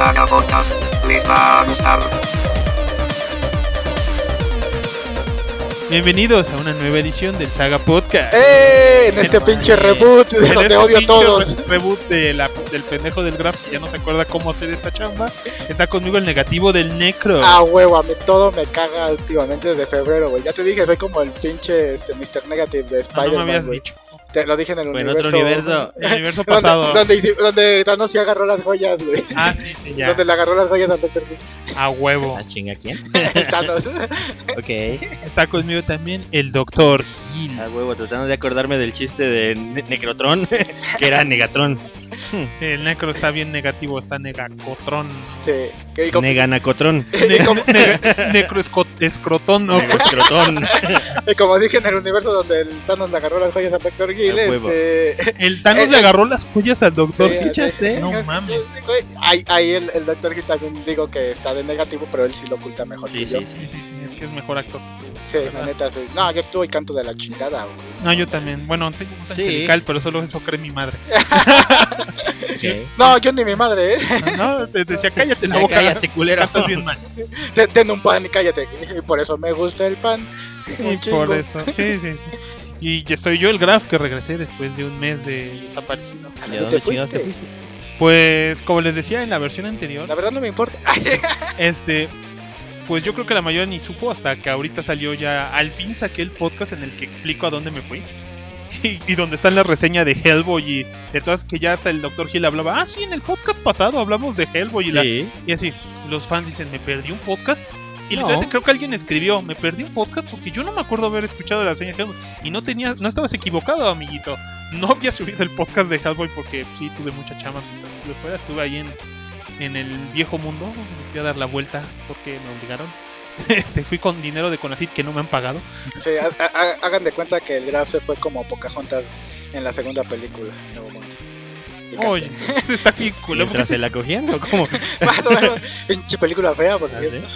Saga Podcast. Les va a gustar. Bienvenidos a una nueva edición del Saga Podcast. ¡Eh! En este pinche reboot de En donde este odio a todos. re- Reboot de la- del pendejo del Graf que ya no se acuerda cómo hacer esta chamba. Está conmigo el negativo del Necro. Ah, huevo, a mí todo me caga últimamente desde febrero, güey. Ya te dije, soy como el pinche este, Mr. Negative de Ah, no me Spider-Man, habías güey. dicho. Te lo dije en el en universo. otro universo. El universo pasado. Donde, donde, hici- donde Thanos sí agarró las joyas, güey. Ah, sí, sí, ya. Donde le agarró las joyas al Dr. King. A huevo. ¿A chinga quién? Thanos. Ok. Está conmigo también el Doctor Gil. A huevo, tratando de acordarme del chiste de Ne- Necrotron, que era Negatron. Sí, el Necro está bien negativo, está negacotrón. Sí. Y como, necro escrotón, ¿no? Necrotron. y como dije en el universo donde el Thanos le agarró las joyas al Dr. Gill, este. El Thanos le agarró las joyas al Doctor Sí, Gil. así- No sí, mames. sí. Ahí, ahí el, el Dr. Gill también digo que está de negativo, pero él sí lo oculta mejor Sí, que yo. sí, sí. Sí, sí, sí, es que es mejor actor. Sí, la neta, sí. No, yo actúo y canto de la chingada, güey. No, yo también. Bueno, tengo Sí. angelical, pero solo eso cree mi madre. No, yo ni mi madre, ¿eh? No, te decía, cállate la Ya boca. cállate, culero. Cantas bien mal. Ten, ten un pan y cállate. Y por eso me gusta el pan. Y por eso. Sí, sí, sí. Y ya estoy yo, el Graf, que regresé después de un mes de desaparecido. ¿A ¿Y dónde te te fuiste? fuiste? Pues, como les decía en la versión anterior, La verdad no me importa. este. Pues yo creo que la mayoría ni supo hasta que ahorita salió ya. Al fin saqué el podcast en el que explico a dónde me fui. Y, y donde está la reseña de Hellboy y de todas que ya hasta el Dr. Hill hablaba. Ah, sí, en el podcast pasado hablamos de Hellboy y la. Y así, los fans dicen, ¿me perdí un podcast? Y No. literalmente creo que alguien escribió, me perdí un podcast porque yo no me acuerdo haber escuchado la reseña de Hellboy. Y no tenía, no estabas equivocado, amiguito. No había subido el podcast de Hellboy porque sí tuve mucha chama mientras estuve fuera. Estuve ahí en, en el viejo mundo. Me fui a dar la vuelta porque me obligaron. Este, fui con dinero de Conacit que no me han pagado. Sí, ha- ha- hagan de cuenta que el Graf se fue como Pocahontas en la segunda película. Nuevo Mundo. Oye, está aquí culo. ¿Mientras se la cogían o cómo? Más o menos. Pinche película fea, por Ah, cierto. ¿sí?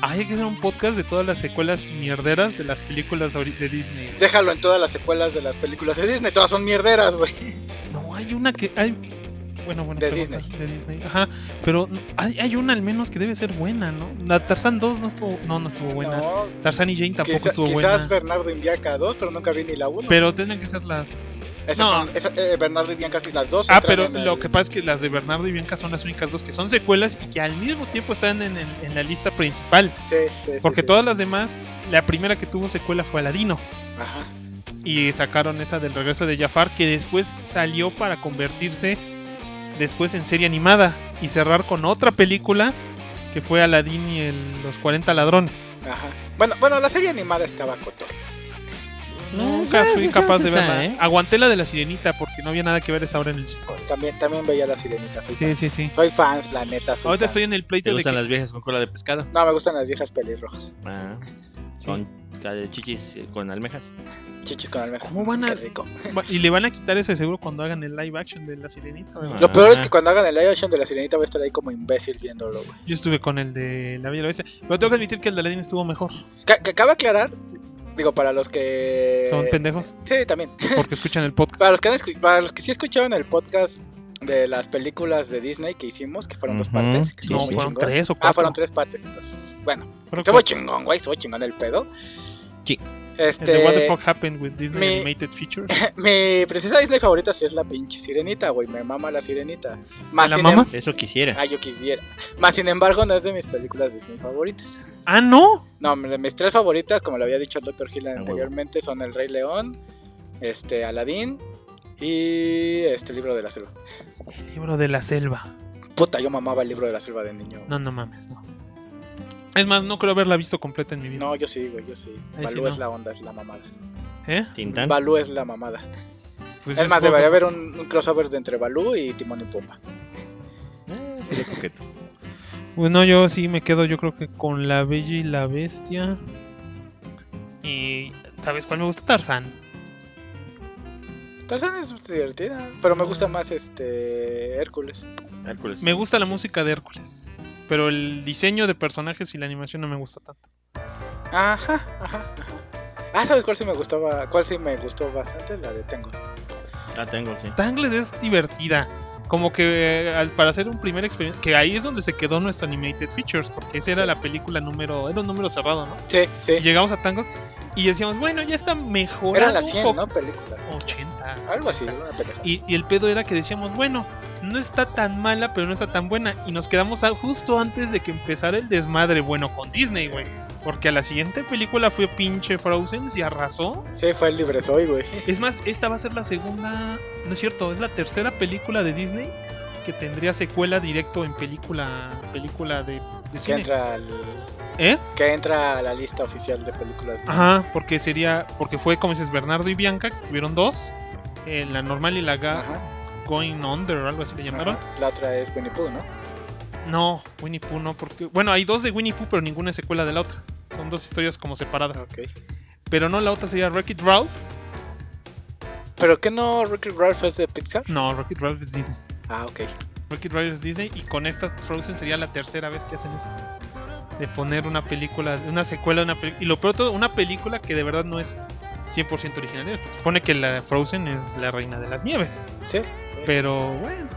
Ay, hay que hacer un podcast de todas las secuelas mierderas de las películas de Disney. Déjalo en todas las secuelas de las películas de Disney. Todas son mierderas, güey. No, hay una que. Hay... Bueno, bueno. De Disney. De Disney. Ajá. Pero hay, hay una al menos que debe ser buena, ¿no? La Tarzan 2 no estuvo. No, no estuvo buena. No, Tarzan y Jane tampoco quizá- estuvo quizás buena. Bernardo y Bianca 2, pero nunca vi ni la 1. Pero tienen que ser las. Esas no. son, esa- eh, Bernardo y Bianca sí, las dos. Ah, pero lo el- que pasa es que las de Bernardo y Bianca son las únicas dos que son secuelas y que al mismo tiempo están en, la lista principal. Sí, sí, Porque sí. todas las demás, la primera que tuvo secuela fue Aladino. Ajá. y sacaron esa del regreso de Jafar que después salió para convertirse después en serie animada y cerrar con otra película que fue Aladdin y los 40 ladrones. Ajá. Bueno, bueno, la serie animada estaba cotorra. Nunca fui capaz de verla. ¿eh? Aguanté la de la sirenita porque no había nada que ver esa hora en el cine. También, también veía la sirenita. Soy Sí, fans. sí, sí. Soy fans, la neta. Soy Ahorita fans. estoy en el ¿Te pleito de gustan que... las viejas con cola de pescado? No, me gustan las viejas pelirrojas. Ah, Sí. con chichis eh, con almejas. Chichis con almeja. ¿Cómo van a- Qué rico. Y le van a quitar eso de seguro cuando hagan el live action de la sirenita. ¿verdad? Lo peor es Ah. que cuando hagan el live action de la sirenita voy a estar ahí como imbécil viéndolo, güey. Yo estuve con el de La Bella Bestia. Pero tengo que admitir que el de Aladdin estuvo mejor. Ca- que cabe aclarar, digo, para los que. Son pendejos Sí, también. porque escuchan el podcast. Para los que, han escu- para los que sí escucharon el podcast de las películas de Disney que hicimos, que fueron dos Ujú. partes. que No, fueron chingón. tres o cuatro. Ah, fueron tres partes, entonces. Bueno, Fueron estuvo cuatro. chingón, güey, estuvo chingón el pedo. Sí. El de What the Este. fuck happened with Disney mi- Animated Features. Mi princesa Disney favorita sí es la pinche sirenita, güey. Me mama la sirenita. Más ¿La mamas? em- Eso quisiera. Ah, yo quisiera. Más sin embargo, no es de mis películas Disney favoritas. Ah, no. No, de mis tres favoritas, como le había dicho al Dr. Hill anteriormente, son El Rey León, este, Aladdin y este libro de la selva. El libro de la selva. Puta, yo mamaba el libro de la selva de niño. No, no mames, no. Es más, no creo haberla visto completa en mi vida. No, yo sí, güey, yo sí. Ahí Balú sí no. es la onda, es la mamada. ¿Eh? Tintán. Balú es la mamada. Pues es más, poco. debería haber un, un crossover de entre Balú y Timón y Pumba. Eh, sería coqueto. Bueno, yo sí me quedo, yo creo que con la Bella y la Bestia. Y. ¿Sabes cuál me gusta? Tarzán. Tarzán es divertida, pero me gusta más este Hércules. Hércules. Me gusta la música de Hércules. Pero el diseño de personajes y la animación no me gusta tanto. Ajá, ajá, ajá. Ah, ¿sabes cuál sí me gustaba? ¿Cuál sí me gustó bastante? La de Tango. Ah, tengo, sí. Tangled es divertida. Como que eh, al- para hacer un primer experimento, que ahí es donde se quedó nuestro Animated Features, porque esa era Sí. la película número, era un número cerrado, ¿no? Sí, sí. Y llegamos a Tango y decíamos, bueno, ya está mejorando Eran las un 100, poco. ¿no? Películas. 80. Algo así, una. Y, y el pedo era que decíamos, bueno, no está tan mala, pero no está tan buena. Y nos quedamos a- justo antes de que empezara el desmadre bueno con Disney, güey. Porque a la siguiente película fue pinche Frozen y arrasó. Sí, fue el libre soy, güey. Es más, esta va a ser la segunda, no es cierto, es la tercera película de Disney que tendría secuela directo en película película de, de Que cine. entra, al, ¿Eh? que entra a la lista oficial de películas. Disney. Ajá, porque sería, porque fue como dices Bernardo y Bianca, que tuvieron dos, eh, la normal y la ga- Ajá, Going Under o algo así le llamaron. ajá. La otra es Winnie Pooh, ¿no? No, Winnie Pooh no, porque. Bueno, hay dos de Winnie Pooh, pero ninguna es secuela de la otra. Son dos historias como separadas. Ok. Pero no, la otra sería Wreck-It Ralph. ¿Pero qué no Ricky Ralph es de Pixar? No, Wreck-It Ralph es Disney. Ah, ok. Wreck-It Ralph es Disney. Y con esta Frozen sería la tercera vez que hacen eso. De poner una película, una secuela de una película. Y lo peor de todo, una película que de verdad no es 100% original. Se supone que la Frozen es la reina de las nieves. Sí. Pero bueno.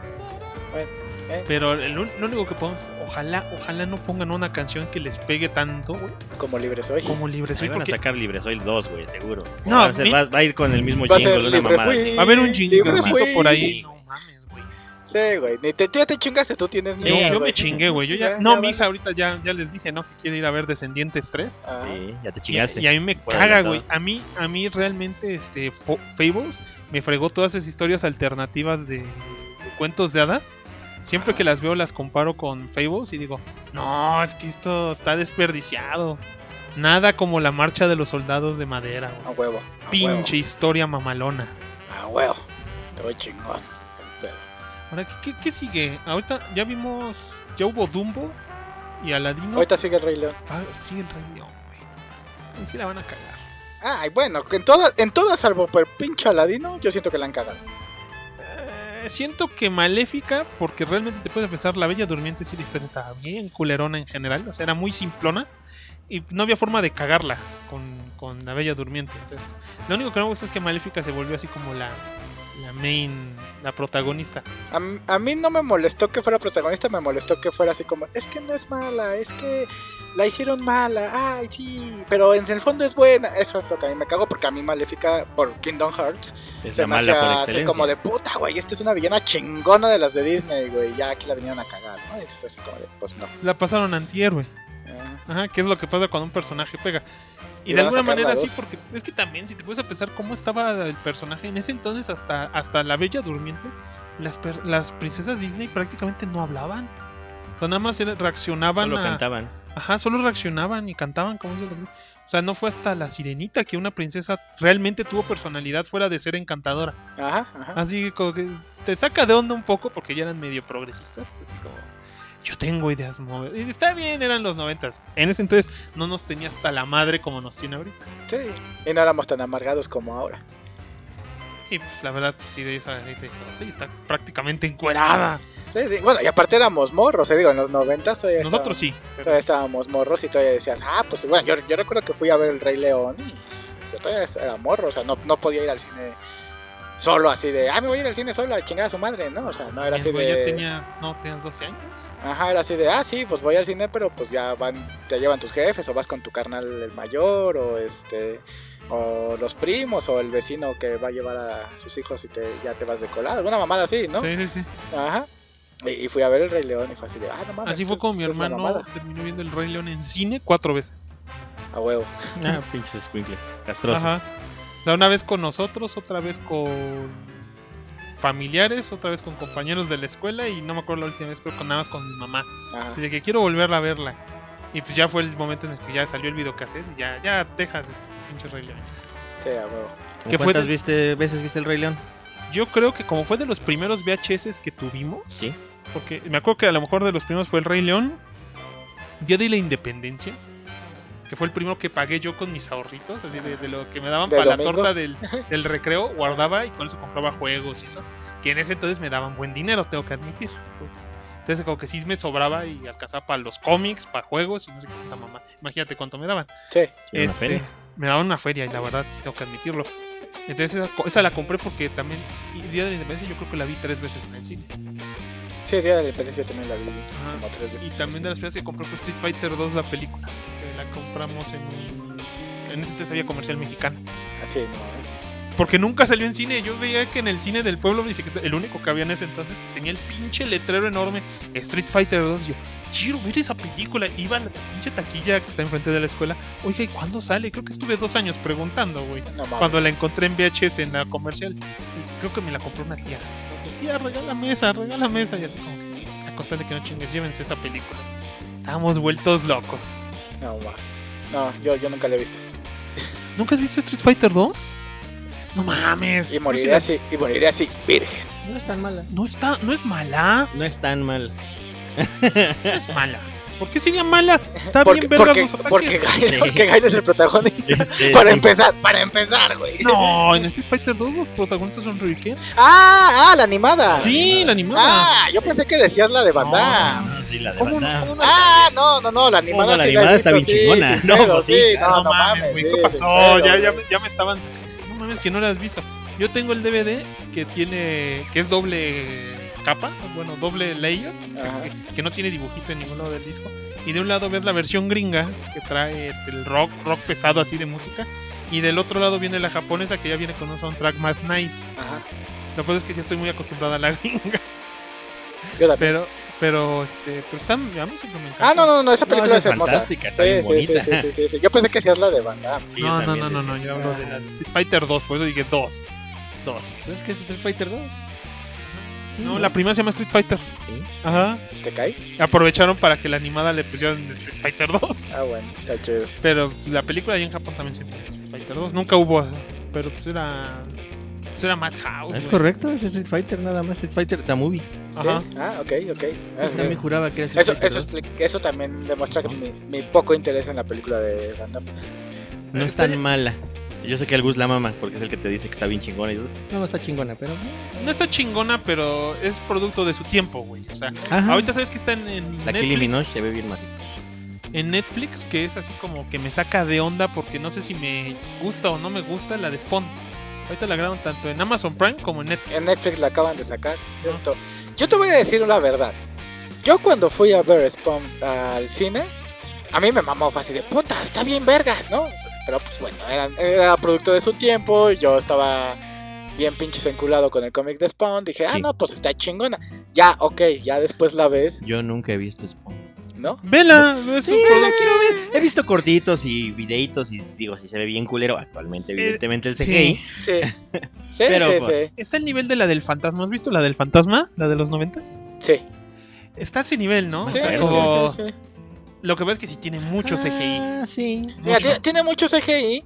Bueno, eh. Pero el un- lo único que podemos. Ojalá, ojalá no pongan una canción que les pegue tanto, güey. Como libre soy. Como Libre Ahí Soy. van a sacar Libre Soy 2, güey, seguro. No, va, a ser- mi- va- va a ir con el mismo jingle, una libre mamada. fui. Va a haber un jinglecito por ahí. No mames, güey. Sí, güey. Ni te, tú ya te chingaste, tú tienes Yo, miedo, yo güey. me chingué, güey. Yo ya, Ya, no, ya mi vale. hija ahorita ya, ya les dije, ¿no? Que quiere ir a ver Descendientes 3. Ajá. Sí, ya te chingaste. y a mí me Por caga, güey. A mí, a mí realmente, este, Fables me fregó todas esas historias alternativas de, de cuentos de hadas. Siempre que las veo las comparo con Fables y digo, no, es que esto está desperdiciado. Nada como la marcha de los soldados de madera, güey. A huevo. A Pinche historia mamalona. A huevo. Te voy chingón. Pero- Ahora, ¿qué, qué, qué sigue? Ahorita ya vimos, ya hubo Dumbo y Aladino. Ahorita sigue el Rey León. Fa- Sigue el Rey León, güey. Sí, sí la van a cagar. Ay, bueno, en todas, en todas salvo por pinche Aladino, yo siento que la han cagado. Siento que maléfica, porque realmente te puedes pensar, la Bella Durmiente sí la historia estaba bien culerona en general, o sea, era muy simplona y no había forma de cagarla con, con la Bella Durmiente. Entonces, lo único que no me gusta es que Maléfica se volvió así como la, la main, la protagonista. A, a mí no me molestó que fuera protagonista, me molestó que fuera así como, es que no es mala, es que la hicieron mala, ay, sí, pero en el fondo es buena. Eso es lo que a mí me cago, porque a mí Maléfica, por Kingdom Hearts, Es se la me hacía así como de puta, güey, esta es una villana chingona de las de Disney, güey, ya aquí la vinieron a cagar, ¿no? Y después así como de, pues no. La pasaron antihéroe. Ah, Ajá, que es lo que pasa cuando un personaje pega. Y, Y de alguna manera sí, porque es que también, si te puedes a pensar cómo estaba el personaje en ese entonces, hasta, hasta la Bella Durmiente, las, per- las princesas Disney prácticamente no hablaban. O sea, nada más reaccionaban Solo a. cantaban. Ajá, solo reaccionaban y cantaban, como dice el. O sea, no fue hasta la sirenita que una princesa realmente tuvo personalidad fuera de ser encantadora. Ajá, ajá. Así como que te saca de onda un poco porque ya eran medio progresistas. Así como, yo tengo ideas móviles. Y está bien, eran los noventas. En ese entonces no nos tenía hasta la madre como nos tiene ahorita. Sí, y no éramos tan amargados como ahora. Y pues la verdad, pues sí, de esa ahorita dice, "Oye, está prácticamente encuerada. Sí, sí. Bueno, y aparte éramos morros, eh, digo, en los noventas todavía Nosotros sí. pero- Todavía estábamos morros y todavía decías, ah, pues bueno, yo, yo recuerdo que fui a ver El Rey León y yo todavía era morro, o sea, no, no podía ir al cine solo así de, ah, me voy a ir al cine solo a chingar a su madre, ¿no? O sea, no era así de... tenías, no, tenías 12 años. Ajá, era así de, ah, sí, pues voy al cine, pero pues ya van, te llevan tus jefes o vas con tu carnal el mayor o este... O los primos o el vecino que va a llevar a sus hijos y te, ya te vas de colado. Alguna mamada así, ¿no? Sí, sí, sí. Ajá. Y, y fui a ver el Rey León y fue así de, ah, no mames. Así fue como mi hermano mamada". terminó viendo el Rey León en cine cuatro veces. A huevo. Ah, pinches. Castrosos. Ajá. Sea, una vez con nosotros, otra vez con familiares, otra vez con compañeros de la escuela y no me acuerdo la última vez, creo que nada más con mi mamá. Ajá. Así de que quiero volverla a verla. Y pues ya fue el momento en el que ya salió el videocassette y ya, ya deja de tu pinche Rey León. Sí, a huevo. ¿Cómo ¿Qué fue ¿Cuántas de- viste, veces viste el Rey León? Yo creo que como fue de los primeros VHS que tuvimos, Sí. porque me acuerdo que a lo mejor de los primeros fue el Rey León, Día de la Independencia, que fue el primero que pagué yo con mis ahorritos, así de, de lo que me daban ¿De para la domingo? torta del, del recreo, guardaba y con eso compraba juegos y eso, que en ese entonces me daban buen dinero, tengo que admitir. Entonces como que sí me sobraba y alcanzaba para los cómics, para juegos y no sé qué tanta mamá. Imagínate cuánto me daban. Sí. Este, feria. me daban una feria y la verdad sí tengo que admitirlo. Entonces esa, esa la compré porque también y Día de la Independencia yo creo que la vi tres veces en el cine. Sí, Día de la Independencia también la vi Ajá. como tres veces. Y también de las primeras que compré fue Street Fighter 2, la película. Que la compramos en. En ese entonces había comercial mexicano. Así, no. Porque nunca salió en cine. Yo veía que en el cine del pueblo, el único que había en ese entonces, que tenía el pinche letrero enorme, Street Fighter 2. Yo, quiero ver esa película. Iba a la pinche taquilla que está enfrente de la escuela. Oiga, ¿y cuándo sale? Creo que estuve dos años preguntando, güey. No. Cuando la encontré en VHS en la comercial. Creo que me la compró una tía. Así tía, regálame esa, regálame esa. Y así como que, a contar de que no chingues, llévense esa película. Estábamos vueltos locos. No, ma. No, yo, yo nunca la he visto. ¿Nunca has visto Street Fighter 2? No mames. Y moriré así, y moriré así, virgen. No es tan mala. No está, no es mala. No es tan mal. No es mala. ¿Por qué sería mala? Está Porque, bien porque, los porque, Gail, porque Gail es el protagonista. Este, para sí. empezar, para empezar, güey. No, en Street Fighter 2 los protagonistas son Ryuken. Ah, ah, la animada. Sí, la animada. Ah, yo pensé que decías la de Van No, Damme. Ah, sí, la de ¿Cómo Van no? Damme. ¿Cómo no? Ah, no, no, no, la animada no, la sí la he animada está bien chingona. No, pedo, pues sí, sí, no, no mames, güey, sí, ¿qué pasó? pedo, ya, ya, ya me estaban sacando. No mames, que no la has visto. Yo tengo el DVD que tiene, que es doble capa, bueno, doble layer, o sea, Ajá. que, que no tiene dibujito en ningún lado del disco. Y de un lado ves la versión gringa, que trae este, el rock, rock pesado así de música. Y del otro lado viene la japonesa, que ya viene con un soundtrack más nice. Ajá. Lo que pasa es que sí estoy muy acostumbrada a la gringa. Yo también. Pero, pero, este, pero está, a mí siempre me encanta. Ah, no, no, no, esa No, película esa es es hermosa. fantástica, está sí, bien sí, bonita. sí, sí, sí, sí. Yo pensé que hacías la de Van Damme. Sí, yo No, no, no, no, no, yo hablo de la Street Fighter 2, por eso dije 2. 2. ¿Sabes qué es Street Fighter 2? No, la primera se llama Street Fighter. Sí. Ajá. ¿Te cae? Aprovecharon para que la animada le pusieran Street Fighter 2. Ah, bueno, está chido. Pero la película ahí en Japón también se llama Street Fighter 2. Nunca hubo, pero pues era. Pues era Madhouse. Es correcto, es Street Fighter nada más. Street Fighter The Movie. ¿Sí? Ajá. Ah, ok, ok. Ah, también juraba que era Street Eso, Fighter eso, 2. expli- eso también demuestra que mi, mi poco interés en la película de Van Damme. No es tan mala. Yo sé que al Gus la mama, porque es el que te dice que está bien chingona. Y yo, no, no está chingona, pero. No está chingona, pero es producto de su tiempo, güey. O sea, Ajá. ahorita sabes que está en, en La Kylie. Minogue se ve bien masita. En Netflix, que es así como que me saca de onda porque no sé si me gusta o no me gusta la de Spawn. Ahorita la graban tanto en Amazon Prime como en Netflix. En Netflix la acaban de sacar, sí, es ¿cierto? Yo te voy a decir la verdad. Yo cuando fui a ver Spawn al cine, a mí me mamó, así de puta, está bien vergas, ¿no? Pero pues bueno, era, era producto de su tiempo, yo estaba bien pinches enculado con el cómic de Spawn, dije, ah, Sí. no, pues está chingona. Ya, ok, ya después la ves, Yo nunca he visto Spawn. ¿no? Vela, es Sí, la quiero ver. He visto cortitos y videitos y digo, si se ve bien culero, actualmente evidentemente el CGI. sí. Sí. Sí, Pero, sí, pues, sí. Está el nivel de la del fantasma. ¿Has visto la del fantasma? La de los noventas. Sí, Está a ese nivel, ¿no? O sí, sea, sí, como- sí, sí. Lo que pasa es que sí tiene mucho CGI. Ah, sí. Mira, Mucho. tiene, tiene mucho CGI.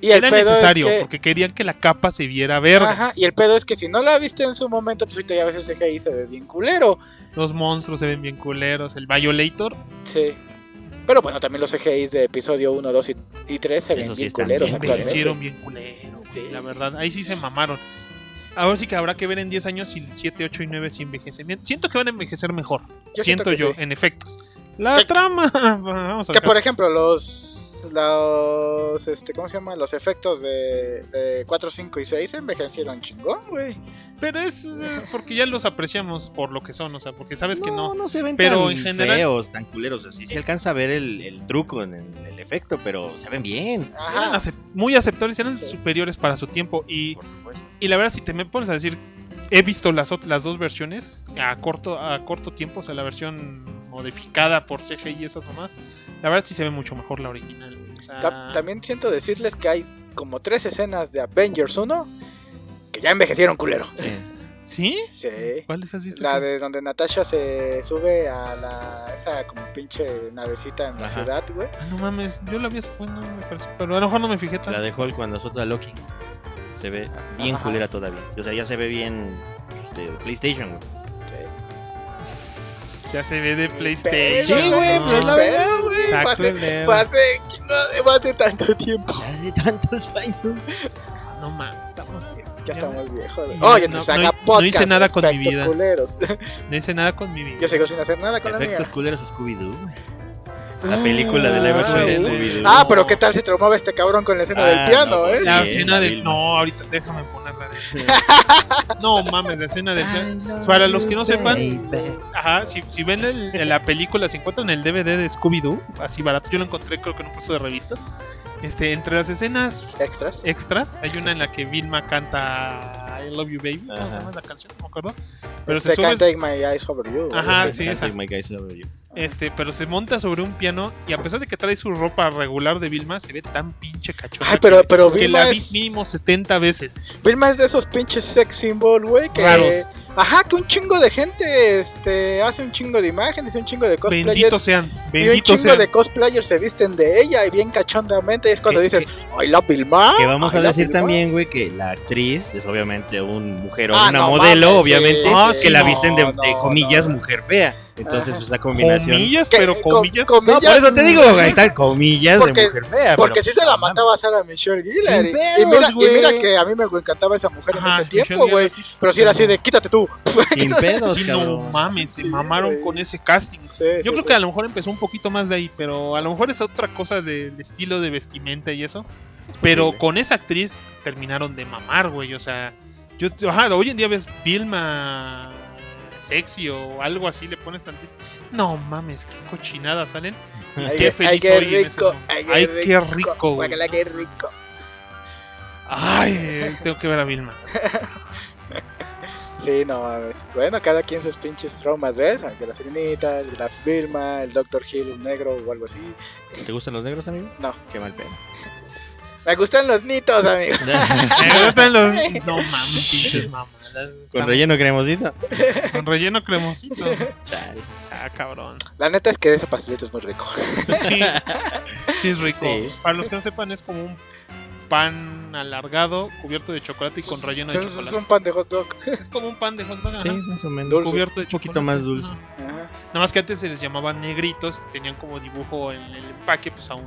Y el Era pedo necesario, es que, porque querían que la capa se viera verde. Ajá, y el pedo es que si no la viste en su momento, pues ahorita ya ves el CGI y se ve bien culero. Los monstruos se ven bien culeros. El Violator. Sí. Pero bueno, también los CGIs de episodio 1, 2 y, y 3 se ven sí bien culeros bien actualmente. hicieron bien culero. Sí. La verdad, ahí sí se mamaron. Ahora sí que habrá que ver en 10 años si el 7, 8 y 9 sí envejecen bien. Siento que van a envejecer mejor. Yo siento, yo, sí. en efectos. La Que- trama. Vamos Que por ejemplo, los. los este, ¿Cómo se llama? Los efectos de, de 4, 5 y 6 envejecieron chingón, güey. Pero es eh, porque ya los apreciamos por lo que son. O sea, porque sabes que no. no se ven Pero tan en general- feos, tan culeros. Así se alcanza a ver el, el truco en el, el efecto, pero se ven bien. Eran acep- muy aceptables, eran Sí. superiores para su tiempo. Y, y la verdad, si te me pones a decir, he visto las, las dos versiones a corto, a corto tiempo, o sea, la versión modificada por CGI y eso nomás. La verdad, sí se ve mucho mejor la original. güey. O sea, Ta- También siento decirles que hay como tres escenas de Avengers 1 que ya envejecieron culero. ¿Sí? Sí. ¿Cuáles has visto? La tú? de donde Natasha se sube a la esa como pinche navecita en la ciudad, güey. Ah, no mames, yo la vi bueno, me pareció, pero a lo mejor no me fijé tanto. La de Hulk cuando azota a Loki. Se ve bien Ajá. culera todavía. O sea, ya se ve bien de PlayStation. güey. Ya se ve de PlayStation. Sí, güey, ¿no? pues la verdad. güey. Fue hace, fue hace tanto tiempo. Ya hace tantos años. No mames, estamos bien. Ya estamos viejos. Oye, no- nos no haga no podcast. hice nada con mi efectos vida. culeros. No hice nada con mi vida. Yo sigo sin hacer nada con la Efectos mía. culeros Scooby-Doo. La película de live action de Ah, Scooby-Doo. Ah, pero ¿qué tal si traumaba este cabrón con la escena del Ah, piano, no, eh? La Sí, escena la del. No, ahorita déjame ponerla. De... no mames, la escena del. Para los que no sepan, ajá, si, si ven el- la película, si encuentran el DVD de Scooby-Doo, así barato, yo lo encontré creo que en un puesto de revistas. Este, entre las escenas Extras. extras, hay una en la que Vilma canta I Love You Baby. ¿Cómo se llama la canción? No me acuerdo. Pero Este se Can't sube, take my eyes over you. Ajá, sí, Can't esa. Take My Guys Love You. Este, pero se monta sobre un piano y a pesar de que trae su ropa regular de Vilma, se ve tan pinche cachorra. Ay, pero, pero que Vilma la vi es, mínimo 70 veces. Vilma es de esos pinches sex symbol, güey, que... Raros. Ajá, que un chingo de gente este, hace un chingo de imágenes y un chingo de cosplayers. sean, Y un chingo sean. de cosplayers se visten de ella y bien cachondamente. Es cuando Que- dices, ¡ay, la Vilma! Que vamos a decir Vilma". también, güey, que la actriz es obviamente un mujer o Ah, una no modelo, mames, obviamente, sí, Ah, sí, que la no, visten de, comillas no. mujer fea. Entonces, pues esa combinación. Comillas, pero co- comillas. No, comillas, por eso te digo, ahí están comillas Porque- de mujer fea. Porque pero- sí se la mataba a Sarah Michelle. Sin Y, mira, y güey. mira que a mí me encantaba esa mujer Ajá, en ese tiempo, güey. Sí. Pero sí era así de, quítate tú. Sin pedos, Sí, no mames, se Sí, mamaron con ese casting. Sí, Yo sí, creo sí. que a lo mejor empezó un poquito más de ahí, pero a lo mejor es otra cosa del estilo de vestimenta y eso. Pero con esa actriz terminaron de mamar, güey. O sea, yo, ajá, hoy en día ves Vilma sexy o algo así, le pones tantito. No mames, qué cochinadas salen. Y Ay, qué ay, feliz qué en ay, Ay, qué rico, guácala, qué rico. Ay, tengo que ver a Vilma. Sí, no mames. Bueno, cada quien sus pinches traumas, ¿ves? Aunque la sirenita, la Vilma, el Dr. Hill, un negro o algo así. ¿Te gustan los negros, amigo? No. Qué mal pedo. Me gustan los nitos, amigo. Me gustan los. No mames, pinches mamadas. Con relleno cremosito. Con relleno cremosito. Chale. Ah, cabrón. La neta es que ese pastelito es muy rico. Sí, sí es rico. Sí. Para los que no sepan, es como un pan alargado cubierto de chocolate y con relleno de Es, es chocolate. un pan de hot dog. Es como un pan de hot dog, ajá, Sí, más o menos. Dulce. cubierto de Un poquito chocolate. más dulce. Ajá. Nada más que antes se les llamaban negritos y tenían como dibujo en el empaque pues a un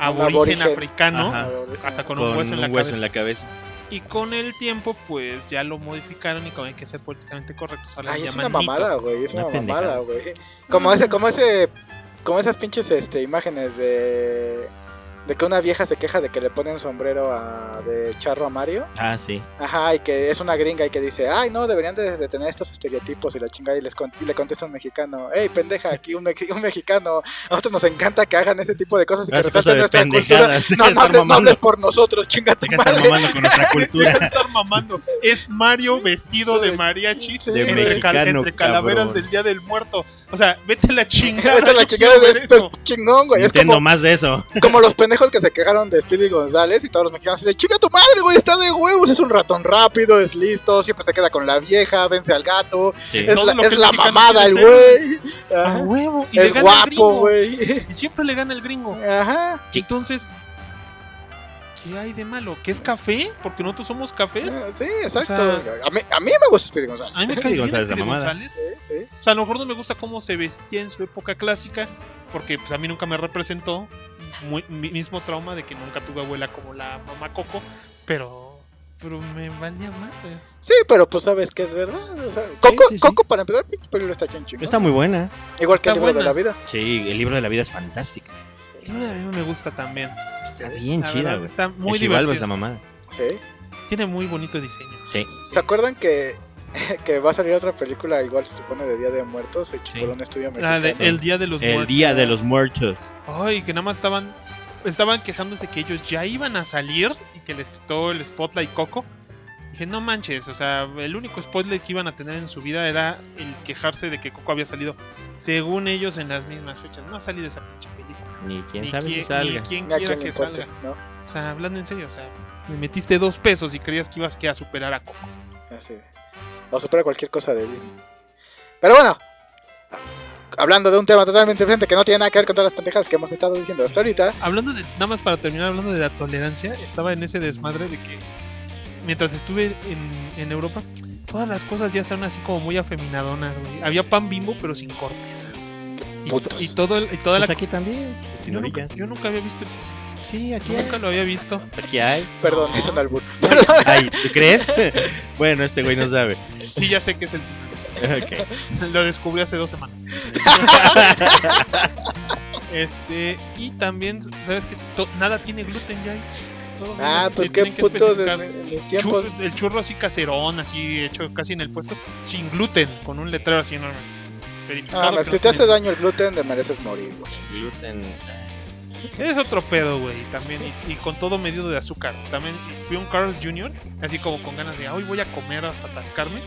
aborigen, aborigen. africano Ajá. hasta con, Con un hueso en la hueso cabeza. en la cabeza. Y con el tiempo pues ya lo modificaron y como hay que ser políticamente correctos ahora Ay, es una mamada, güey. Es una, Una mamada, güey. Como ese, como ese, como esas pinches este, imágenes de, de que una vieja se queja de que le ponen sombrero a, de charro a Mario. Ah, sí. Ajá, y que es una gringa y que dice, ay, no, deberían de, de tener estos estereotipos y la chingada y, les con- y le contesta un mexicano, hey, pendeja, aquí un, mexi- un mexicano, a nosotros nos encanta que hagan ese tipo de cosas y que resalten nuestra cultura. No, no, hables, no hables por nosotros, chinga tu Deja de estar madre. mamando con nuestra cultura. estar mamando. Es Mario vestido de mariachi Sí, De entre, cal- entre calaveras cabrón. del Día del Muerto. O sea, vete a la chingada. Vete a la chingada de esto, eso. chingón, güey. Es Entiendo como, más de eso. como los pendejos que se quejaron de Speedy González y todos los mexicanos dicen, chinga tu madre, güey, está de huevos, es un ratón rápido, es listo, siempre se queda con la vieja, vence al gato, Sí. es la, es mamada el güey, A Ajá. huevo. Y le es guapo, güey. Y siempre le gana el gringo. Ajá. Entonces, ¿qué hay de malo? ¿Que es café? Porque nosotros somos cafés. Sí, exacto. O sea- a, mí, a mí me gusta Speedy González. A mí me cae bien González, la Speedy mamada. González. Sí, sí. O sea, a lo mejor no me gusta cómo se vestía en su época clásica, porque pues a mí nunca me representó muy- mi mismo trauma de que nunca tuve abuela como la mamá Coco, pero pero me valía más. Pues. Sí, pero pues sabes que es verdad. o sea, Coco, sí, sí. Coco para empezar, película está bien chingón. Está muy buena. Igual que el está libro de la vida. Sí, el libro de la vida es fantástico. De mí me gusta también. Está bien La chida, verdad, está muy Es igual, es la divertido. mamada. Sí. Tiene muy bonito diseño. Sí. ¿Se acuerdan que, que va a salir otra película, igual se supone de Día de Muertos, hecha Sí. por un estudio La mexicano? de El Día de los El Muertos. día de los muertos. Ay, que nada más estaban estaban quejándose que ellos ya iban a salir y que les quitó el spotlight Coco. Dije, no manches, o sea, el único spotlight que iban a tener en su vida era el quejarse de que Coco había salido, según ellos, en las mismas fechas. No ha salido esa pinche película. Ni quién Ni sabe quién- si ni salga. quien Ni quiera quién le que importe, salga. ¿no? O sea, hablando en serio, o sea, le metiste dos pesos y creías que ibas que a superar a Coco. Así. O supera cualquier cosa de Disney. Pero bueno, hablando de un tema totalmente diferente que no tiene nada que ver con todas las pendejadas que hemos estado diciendo hasta ahorita. Hablando de, nada más para terminar, hablando de la tolerancia, estaba en ese desmadre de que mientras estuve en, en Europa, todas las cosas ya son así como muy afeminadonas, güey. Había pan bimbo, pero sin corteza. Y, putos. y todo el- y toda Pues la aquí también. Sí, yo, nunca, señorita. yo nunca había visto Sí, aquí nunca hay. lo había visto Aquí hay. Perdón, No. es un albur. Ay, ¿tú crees? bueno, este güey no sabe. sí ya sé que es el cine Ok. lo descubrí hace dos semanas Este, y también, ¿sabes que Nada tiene gluten ya. ahí. Todo Ah, pues qué putos en, especificar. en los tiempos. El churro así caserón, así hecho casi en el puesto, sin gluten, con un letrero así enorme. Verificado Ah, no si te hace daño el gluten, te mereces morir, güey. Gluten. Es otro pedo, güey, también, y, y con todo medido de azúcar. También fui a un Carl's Jr., así como con ganas de, "Ah, hoy voy a comer hasta atascarme.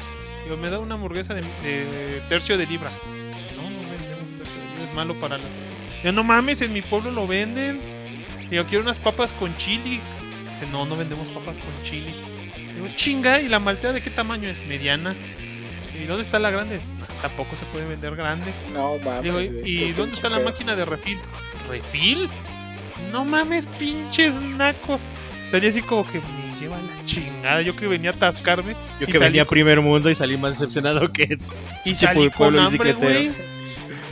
Digo, me da una hamburguesa de, de tercio de libra. No, no vendemos tercio de libra, es malo para la salud. Digo, no mames, en mi pueblo lo venden. Digo, quiero unas papas con chili. Dice, no, no vendemos papas con chili. Digo, chinga, ¿y la maltea de qué tamaño es? Mediana. ¿Y dónde está la grande? "No, tampoco se puede vender grande. No mames. Digo, ¿y dónde está la feo. máquina de refil? ¿Refil? No mames, pinches nacos. Salí así como que me lleva la chingada. Yo que venía a atascarme Yo que venía a con- primer mundo y salí más decepcionado que. y salí con hambre, güey.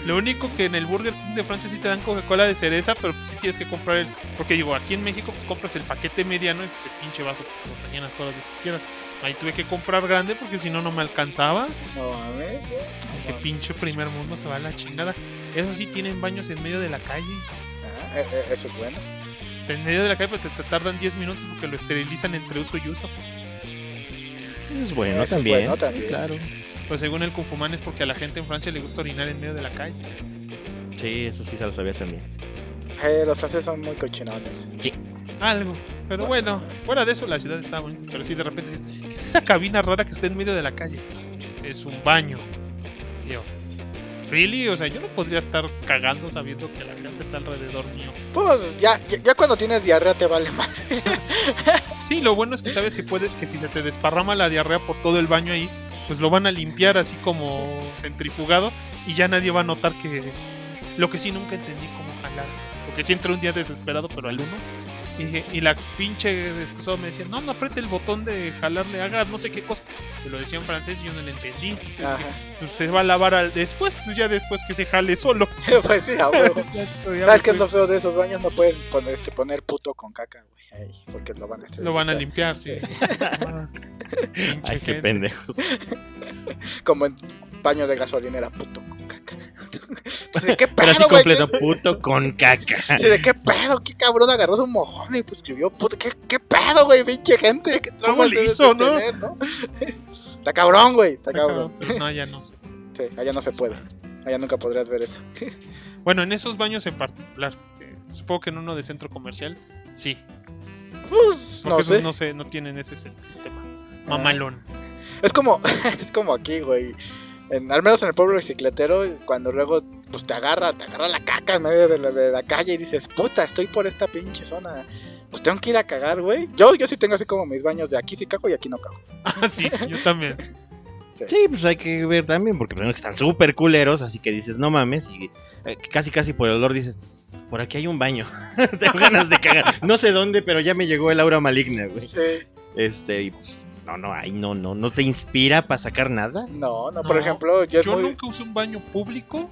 Lo único que en el Burger King de Francia sí te dan Coca-Cola de cereza, pero pues sí tienes que comprar el. Porque digo, aquí en México pues compras el paquete mediano y pues el pinche vaso pues lo rellenas todas las veces que quieras. Ahí tuve que comprar grande porque si no, no me alcanzaba. No mames, güey. Dije, pinche primer mundo se va a la chingada. Eso sí, tienen baños en medio de la calle. Ah, eh, eh, eso es bueno. En medio de la calle, pero te, te tardan 10 minutos porque lo esterilizan entre uso y uso. Eso es bueno Eso es también. bueno sí, también. claro. Pues según el Kufumán es porque a la gente en Francia le gusta orinar en medio de la calle. Sí, eso sí se lo sabía también. Eh, los franceses son muy cochinones. Algo. Pero bueno, fuera de eso la ciudad está bonita. Pero sí de repente dices, ¿qué es esa cabina rara que está en medio de la calle? Es un baño. Y yo, ¿really? O sea, yo no podría estar cagando sabiendo que la gente está alrededor mío. Pues ya, ya, ya cuando tienes diarrea te vale más. Sí, lo bueno es que sabes que puedes, que si se te desparrama la diarrea por todo el baño ahí, pues lo van a limpiar así como centrifugado y ya nadie va a notar que... Lo que sí nunca entendí cómo jalar. Porque sí entré un día desesperado, pero al uno. Y, dije- y la pinche excusado me decía, no, no apriete el botón de jalarle, haga no sé qué cosa. Me lo decía en francés y yo no le entendí. Entonces dije, Ajá. pues se va a lavar al después, pues ya después que se jale solo. pues sí, a huevo. ¿Sabes qué es lo feo de esos baños? No puedes poner, este, poner puto con caca, güey. Ahí, porque lo van a Lo van a limpiar, sí. Pinche Ay, qué gente. pendejo. Como en baño de gasolinera, puto con caca. Sí, ¿De qué Pero pedo, güey? completo, puto con caca. Sí, ¿De qué pedo? ¿Qué cabrón agarró su mojón y pues escribió? Puta, ¿qué, ¿Qué pedo, güey? Pinche gente. ¿Qué ¿Cómo le hizo, no? tener, no? Está cabrón, güey. Está Está cabrón. cabrón, pero no, ya no sé. Sí, allá no se puede. Allá nunca podrías ver eso. Bueno, en esos baños en particular, eh, supongo que en uno de centro comercial, sí. Pues, Porque no sé. Ah. no sé, no tienen ese si- sistema. Mamalón. Es como, es como aquí, güey. En- al menos en el pueblo bicicletero, cuando luego pues te agarra, te agarra la caca en medio de la, de la calle y dices, puta, estoy por esta pinche zona. Pues tengo que ir a cagar, güey. Yo, yo sí tengo así como mis baños de aquí sí cago y aquí no cago. Ah, sí, yo también. Sí, pues hay que ver también, porque primero que están súper culeros, así que dices, no mames, y eh, casi casi por el olor dices, por aquí hay un baño. Tengo ganas de cagar. No sé dónde, pero ya me llegó el aura maligna, güey. Sí. Este, y pues, no, no, ahí no, no, no te inspira para sacar nada. No, no, por No, ejemplo, yo es Yo muy... nunca usé un baño público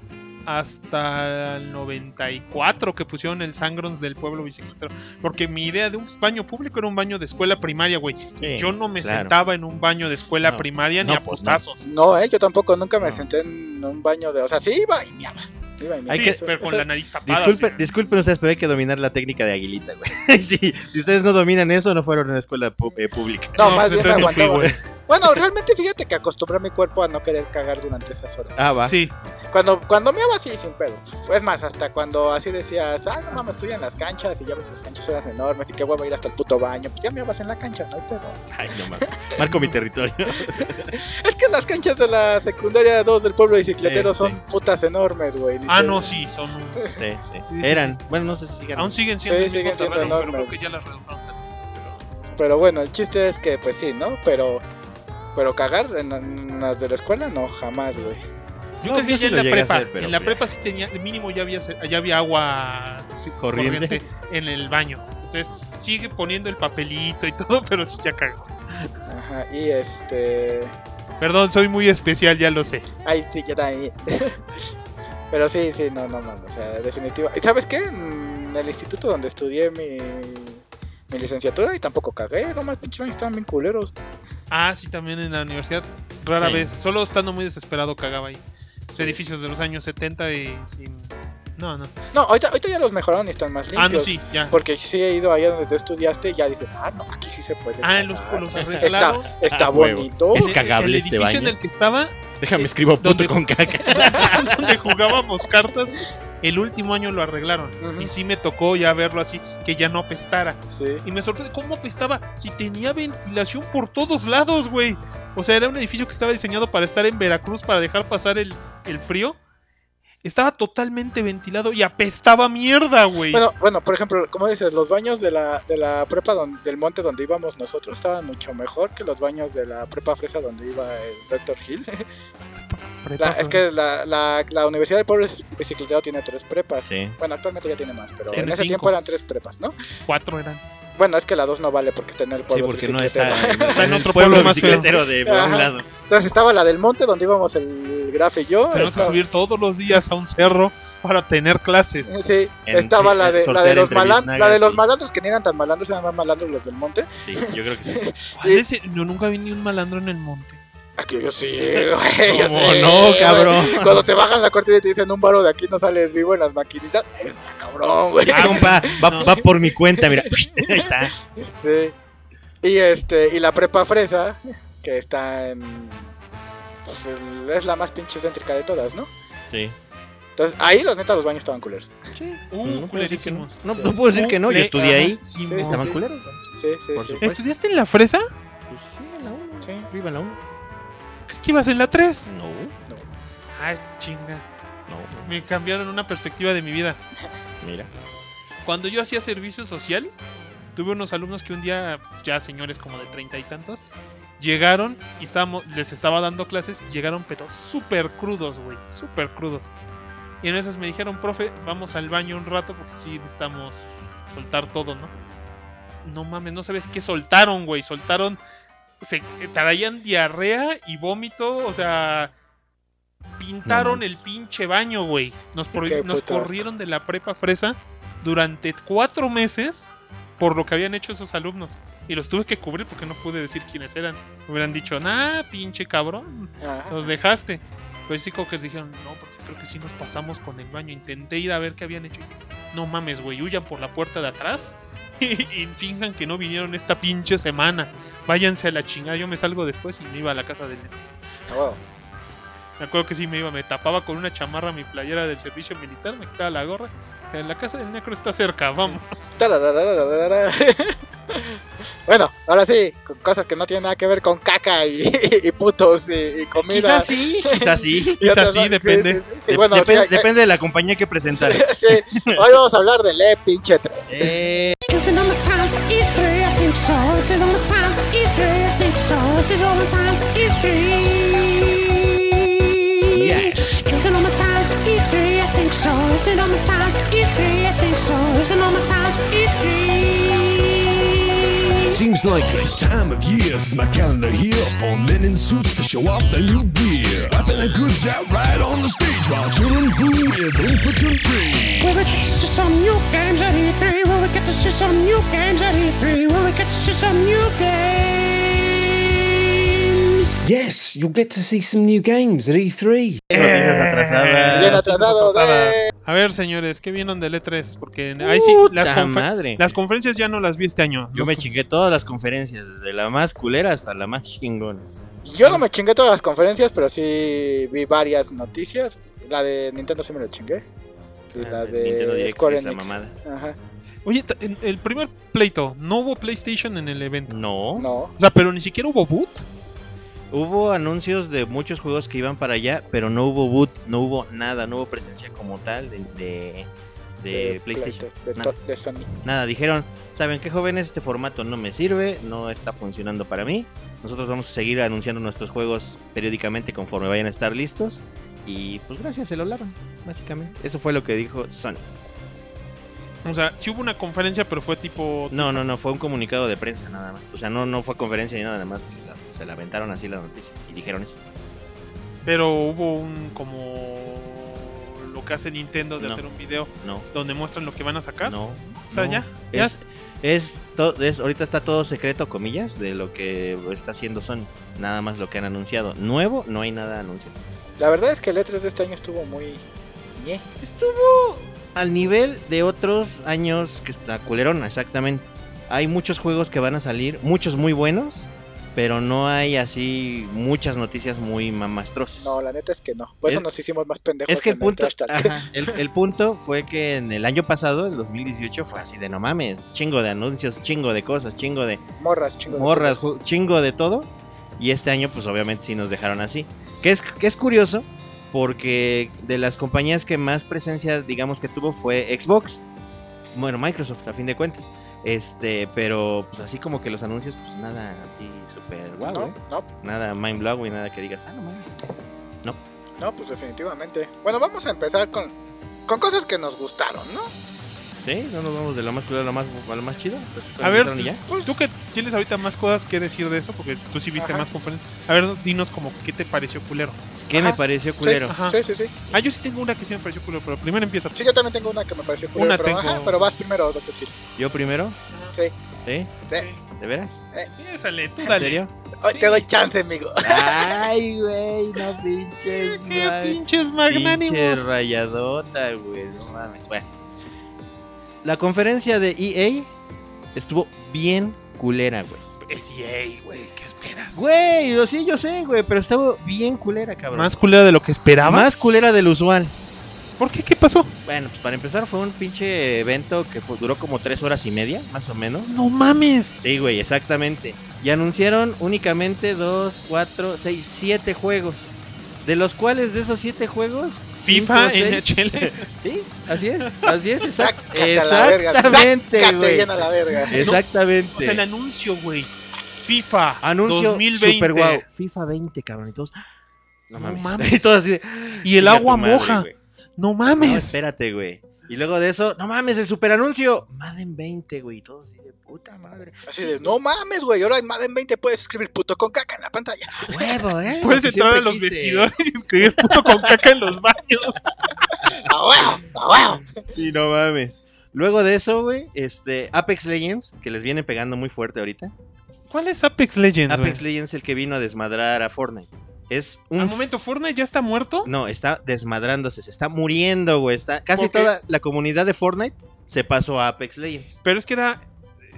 hasta el 94 que pusieron el Sangrons del pueblo bicicletero. Porque mi idea de un baño público era un baño de escuela primaria, güey. Sí, Yo no me claro. sentaba en un baño de escuela No, primaria ni a pues no. putazos. No, eh, yo tampoco, nunca me No. senté en un baño de... O sea, sí iba y miaba. Iba y miaba. Hay Sí, que- Eso- pero con eso- la nariz tapada. Disculpen, sí. disculpen ustedes, pero hay que dominar la técnica de aguilita, güey. sí, si ustedes no dominan eso, no fueron a una escuela eh, pública. No, No, más pues bien me no fui, aguantaba. Bueno, realmente fíjate que acostumbré a mi cuerpo a no querer cagar durante esas horas. Ah, va. Sí, Cuando, cuando me así, sin pedo. Es más, hasta cuando así decías, ah, no mames, estoy en las canchas y ya ves que las canchas eran enormes y que voy a ir hasta el puto baño. Pues ya me vas en la cancha, no hay pedo. Ay, no mames. Marco mi territorio. Es que las canchas de la secundaria 2 del pueblo bicicletero Sí, son sí. putas enormes, güey. ah, no, sí, son un- Sí, sí. Eran. Bueno, no sé si sigan. Aún siguen siendo Sí, siguen siendo terreno, pero enormes. creo que ya las redujeron tantito, pero- Pero bueno, el chiste es que, pues sí, ¿no? Pero, pero cagar en, en las de la escuela, no, jamás, güey. Yo No, creo que yo ya sí en la prepa, hacer, pero en la prepa sí tenía, de mínimo ya había, ya había agua sí, Corriente. en el baño. Entonces sigue poniendo el papelito y todo, pero sí ya cago. Ajá, y este. Perdón, soy muy especial, ya lo sé. Ay, sí, ya está ahí. Pero sí, sí, no, no, no, o sea, definitivo. ¿Y sabes qué? En el instituto donde estudié mi, mi licenciatura y tampoco cagué, nomás pinches baños estaban bien culeros. Ah, sí, también en la universidad, rara Sí. vez, solo estando muy desesperado cagaba ahí. Edificios de los años 70 y sin, No, no. No, ahorita, ahorita ya los mejoraron y están más limpios. Ah, no, sí, ya. Porque sí he ido allá donde tú estudiaste y ya dices, ah, no, aquí sí se puede. Ah, los, cagar. los Está, arreglaron. está Ah, huevo. bonito. Es En el- cagable el este edificio baño. en el que estaba, Déjame escribo puto con caca. donde jugábamos cartas, el último año lo arreglaron. Y sí me tocó ya verlo así, que ya no apestara. Sí. Y me sorprende cómo apestaba si tenía ventilación por todos lados, güey. O sea, era un edificio que estaba diseñado para estar en Veracruz, para dejar pasar el, el frío. Estaba totalmente ventilado y apestaba mierda, güey. Bueno, bueno, por ejemplo, como dices, los baños de la, de la prepa don- del monte donde íbamos nosotros estaban mucho mejor que los baños de la prepa fresa donde iba el Dr. Hill. La- es que la, la, la Universidad del Pueblo Bicicletero tiene tres prepas. Sí. Bueno, actualmente ya tiene más, pero Tiene en ese cinco. tiempo eran tres prepas, ¿no? cuatro eran. Bueno, es que la dos no vale porque está en el Sí, pueblo porque no está, en otro pueblo pueblo más bicicletero de por un lado. Entonces estaba la del monte donde íbamos el Graf y yo. Tenemos que subir todos los días a un cerro para tener clases. Sí, En- estaba sí, la de, la de los malandros, la de los y- malandros que ni eran tan malandros, eran más malandros los del monte. Sí, yo creo que sí. ¿Cuál es ese? Yo nunca vi ni un malandro en el monte. Aquí yo sí, güey, yo ¿Cómo sé, no, güey. cabrón? Cuando te bajan la cortina y te dicen un baro de aquí no sales vivo en las maquinitas, está cabrón, güey. Ah, compa, va, No. va por mi cuenta, mira. Ahí está. Sí. Y este, y la prepa fresa, que está en pues es la más pinche céntrica de todas, ¿no? Sí. Entonces, ahí los neta los baños estaban culeros. Uh, No puedo decir que no. culerísimos. No, Sí. no puedo decir que no, yo estudié ahí. Sí, Sí, sí, Estaban sí. culeros. Sí, sí, sí. ¿Estudiaste en la fresa? Pues sí, en la 1. Sí. Arriba en la 1. Que ibas en la 3. No, Ay, chinga. no. Me cambiaron una perspectiva de mi vida. Mira. Cuando yo hacía servicio social, tuve unos alumnos que un día, ya señores como de treinta y tantos, llegaron y estábamos, les estaba dando clases y llegaron pero súper crudos, güey, súper crudos. Y en esas me dijeron, profe, vamos al baño un rato porque sí necesitamos soltar todo, ¿no? No mames, no sabes qué soltaron, güey, soltaron, se traían diarrea y vómito, o sea, pintaron No el pinche baño, güey. Nos, nos asco. corrieron de la prepa fresa durante cuatro meses por lo que habían hecho esos alumnos. Y los tuve que cubrir porque no pude decir quiénes eran. Me hubieran dicho, nah, pinche cabrón, los dejaste. Pues sí, como que dijeron, no, profe, creo que sí nos pasamos con el baño. Intenté ir a ver qué habían hecho. Y dije, no mames, güey, huyan por la puerta de atrás y, finjan que no vinieron esta pinche semana. Váyanse a la chingada. Yo me salgo después y me iba a la casa del. Ah, huevo. Me acuerdo que sí me iba, me tapaba con una chamarra mi playera del servicio militar, me quitaba la gorra. Eh, La casa del necro está cerca, vamos. Bueno, ahora sí, con cosas que no tienen nada que ver con caca y, y putos y, y comida. Quizás sí, quizás sí. Quizás sí, depende. Sí, sí, sí, Dep- bueno, sí, depende, de la compañía que presentar. sí, hoy vamos a hablar del E pinche 3. Eh, to eat three? Yes. Seems like the time of year since my calendar here for men in suits to show off their new gear. Up in the goods out right on the stage while children boo with infantry free. Will we get to see some new games at E3? Will we get to see some new games at E3? Will we get to see some new games? Yes, you'll get to see some new games at E E3. noticias atrasadas. Bien atrasado de... A ver, señores, ¿qué vieron del E3? Porque ahí sí, las, Puta confer- madre. las conferencias ya no las vi este año. Yo me chingué todas las conferencias, desde la más culera hasta la más chingona. Yo no me chingué todas las conferencias, pero sí vi varias noticias. La de Nintendo sí me la chingué. Y Ah, la de Direct Square la Enix. mamada. Ajá. Oye, el primer pleito, no hubo PlayStation en el evento. No. No. O sea, pero ni siquiera hubo boot. Hubo anuncios de muchos juegos que iban para allá, pero no hubo boot, no hubo nada, no hubo presencia como tal de, de, de PlayStation. De, de Nada. to- de Sony. Nada, dijeron, ¿saben qué jóvenes? Este formato no me sirve, no está funcionando para mí. Nosotros vamos a seguir anunciando nuestros juegos periódicamente conforme vayan a estar listos. Y pues gracias, se lo lavan, básicamente. Eso fue lo que dijo Sony. O sea, sí hubo una conferencia, pero fue tipo. No, no, no, fue un comunicado de prensa nada más. O sea, no, no fue conferencia ni nada más. Se la aventaron así la noticia y dijeron eso. Pero hubo un como. Lo que hace Nintendo de No. hacer un video No, donde muestran lo que van a sacar. no. O sea, no. ya, ya. Es, es, es- ahorita está todo secreto, comillas, de lo que está haciendo Sony. Nada más lo que han anunciado. Nuevo, no hay nada anunciado. La verdad es que el E3 de este año estuvo muy. Estuvo al nivel de otros años que está culerona, exactamente. Hay muchos juegos que van a salir, muchos muy buenos, pero no hay así muchas noticias muy mamastrosas. No, la neta es que no. Por eso Es- nos hicimos más pendejos. Es que el en punto, ajá, el, el punto fue que en el año pasado, en 2018, fue así de no mames, chingo de anuncios, chingo de cosas, chingo de Morras, chingo de morras, ju- chingo de todo. Y este año, pues obviamente sí nos dejaron así. Que es, que es curioso, porque de las compañías que más presencia, digamos que tuvo, fue Xbox. Bueno, Microsoft, a fin de cuentas. Este, pero pues así como que los anuncios, pues nada así súper guau, No, ¿eh? no, Nada mind blowing, nada que digas, ah, no mames. no, pues definitivamente. Bueno, vamos a empezar con, con cosas que nos gustaron, ¿no? Sí, no nos vamos de lo más culero a lo más, a lo más chido. Pues, A ver, ¿empezaron y ya? pues, tú que tienes ahorita más cosas que decir de eso, porque tú sí viste Ajá. más conferencias. A ver, dinos como qué te pareció culero. ¿Qué Ajá. me pareció culero? Ajá. Sí, sí, sí. Ah, yo sí tengo una que sí me pareció culero, pero primero empieza tú. Sí, yo también tengo una que me pareció curiosa. Una pero, tengo- ajá, pero vas primero, Dr. Kill. ¿Yo primero? Sí. ¿Sí? Sí. ¿De veras? Piénsale, tú ¿En dale. serio? Hoy Sí. te doy chance, amigo. Ay, güey, no pinches. Qué madre. pinches Pinche magnánimos. rayadota, güey. No mames. Bueno. La conferencia de EA estuvo bien culera, güey. Es EA, güey, ¿qué esperas? Güey, yo sí, yo sé, güey, pero estuvo bien culera, cabrón. Más culera de lo que esperaba. Más culera del usual. ¿Por qué? ¿Qué pasó? Bueno, pues para empezar fue un pinche evento que fue- duró como tres horas y media, más o menos. No mames. Sí, güey, exactamente. Y anunciaron únicamente dos, cuatro, seis, siete juegos. De los cuales de esos siete juegos, FIFA, cinco, NHL. Sí, así es, así es, exact- a la verga. exactamente, a la verga. O sea, el Exactamente. anuncio, güey. FIFA Anuncio 2020. super guau. FIFA 20, cabrón, y todos. No No mames. mames. Y todos así. de, Y el "Chinga agua madre, moja. güey". No No, mames. espérate, güey. Y luego de eso, no mames, el super anuncio. Madden 20, güey. y Todos así de puta madre. Así de, no mames, güey. Ahora en Madden 20 puedes escribir puto con caca en la pantalla. Huevo, ¿eh? Puedes entrar a los quise. vestidores y escribir puto con caca en los baños. ¡A huevo! ¡A huevo! Sí, no mames. Luego de eso, güey, este, Apex Legends, que les viene pegando muy fuerte ahorita. ¿Cuál es Apex Legends? Apex Legends el que vino a desmadrar a Fortnite. Es un... Al momento, ¿Fortnite ya está muerto? No, está desmadrándose, se está muriendo, güey. Está... Casi toda la comunidad de Fortnite se pasó a Apex Legends. Pero es que era...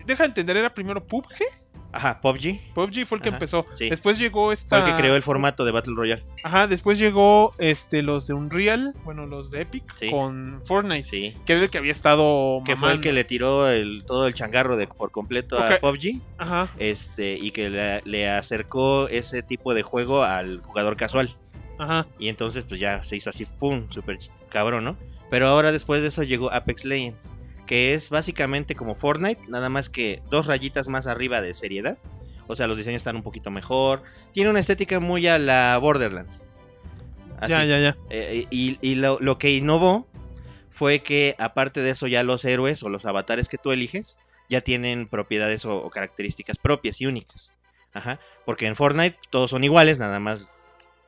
Deja de entender, era primero PUBG. Ajá, PUBG. PUBG fue el que Ajá, empezó. sí. Después llegó Fue esta... el que creó el formato de Battle Royale. Ajá, después llegó este, los de Unreal, bueno, los de Epic, Sí. con Fortnite. Sí. Que era el que había estado Que fue el que le tiró el, todo el changarro de, por completo a PUBG. Ajá, Este, y que le, le acercó ese tipo de juego al jugador casual. ajá. Y entonces, pues ya se hizo así, ¡pum! Súper cabrón, ¿no? Pero ahora después de eso llegó Apex Legends, que es básicamente como Fortnite, nada más que dos rayitas más arriba de seriedad. O sea, los diseños están un poquito mejor. Tiene una estética muy a la Borderlands. Así. Ya, ya, ya. Eh, y y lo, lo que innovó fue que, aparte de eso, ya los héroes o los avatares que tú eliges ya tienen propiedades o, o características propias y únicas. Ajá. Porque en Fortnite todos son iguales, nada más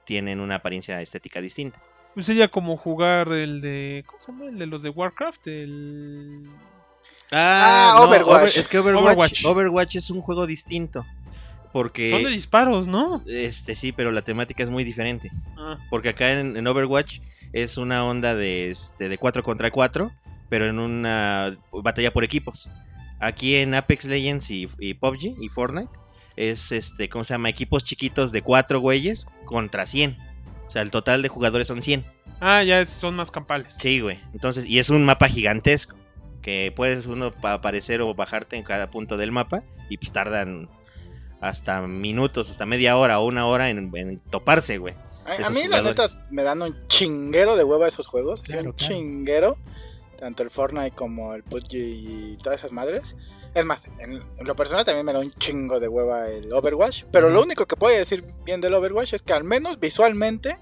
tienen una apariencia estética distinta. Pues sería como jugar el de. ¿Cómo se llama? El de los de Warcraft. El. Ah, no, Overwatch. Over- es que Overwatch, Overwatch. Overwatch es un juego distinto. Porque. Son de disparos, ¿no? Este sí, pero la temática es muy diferente. Ah, Porque acá en, en Overwatch es una onda de, este, de 4 contra 4, pero en una batalla por equipos. Aquí en Apex Legends y, y PUBG y Fortnite es, este, ¿cómo se llama? Equipos chiquitos de 4 güeyes contra 100. O sea, el total de jugadores son 100. Ah, ya es- son más campales. Sí, güey. Entonces, y es un mapa gigantesco. Que puedes uno pa- aparecer o bajarte en cada punto del mapa. Y pues tardan hasta minutos, hasta media hora o una hora en, en toparse, güey. A, a mí, la neta, jugadores. me dan un chinguero de hueva esos juegos. Claro, un claro. chinguero. Tanto el Fortnite como el PUBG y todas esas madres. Es más, en, en lo personal también me da un chingo de hueva el Overwatch. Pero lo único que puedo decir bien del Overwatch es que al menos visualmente,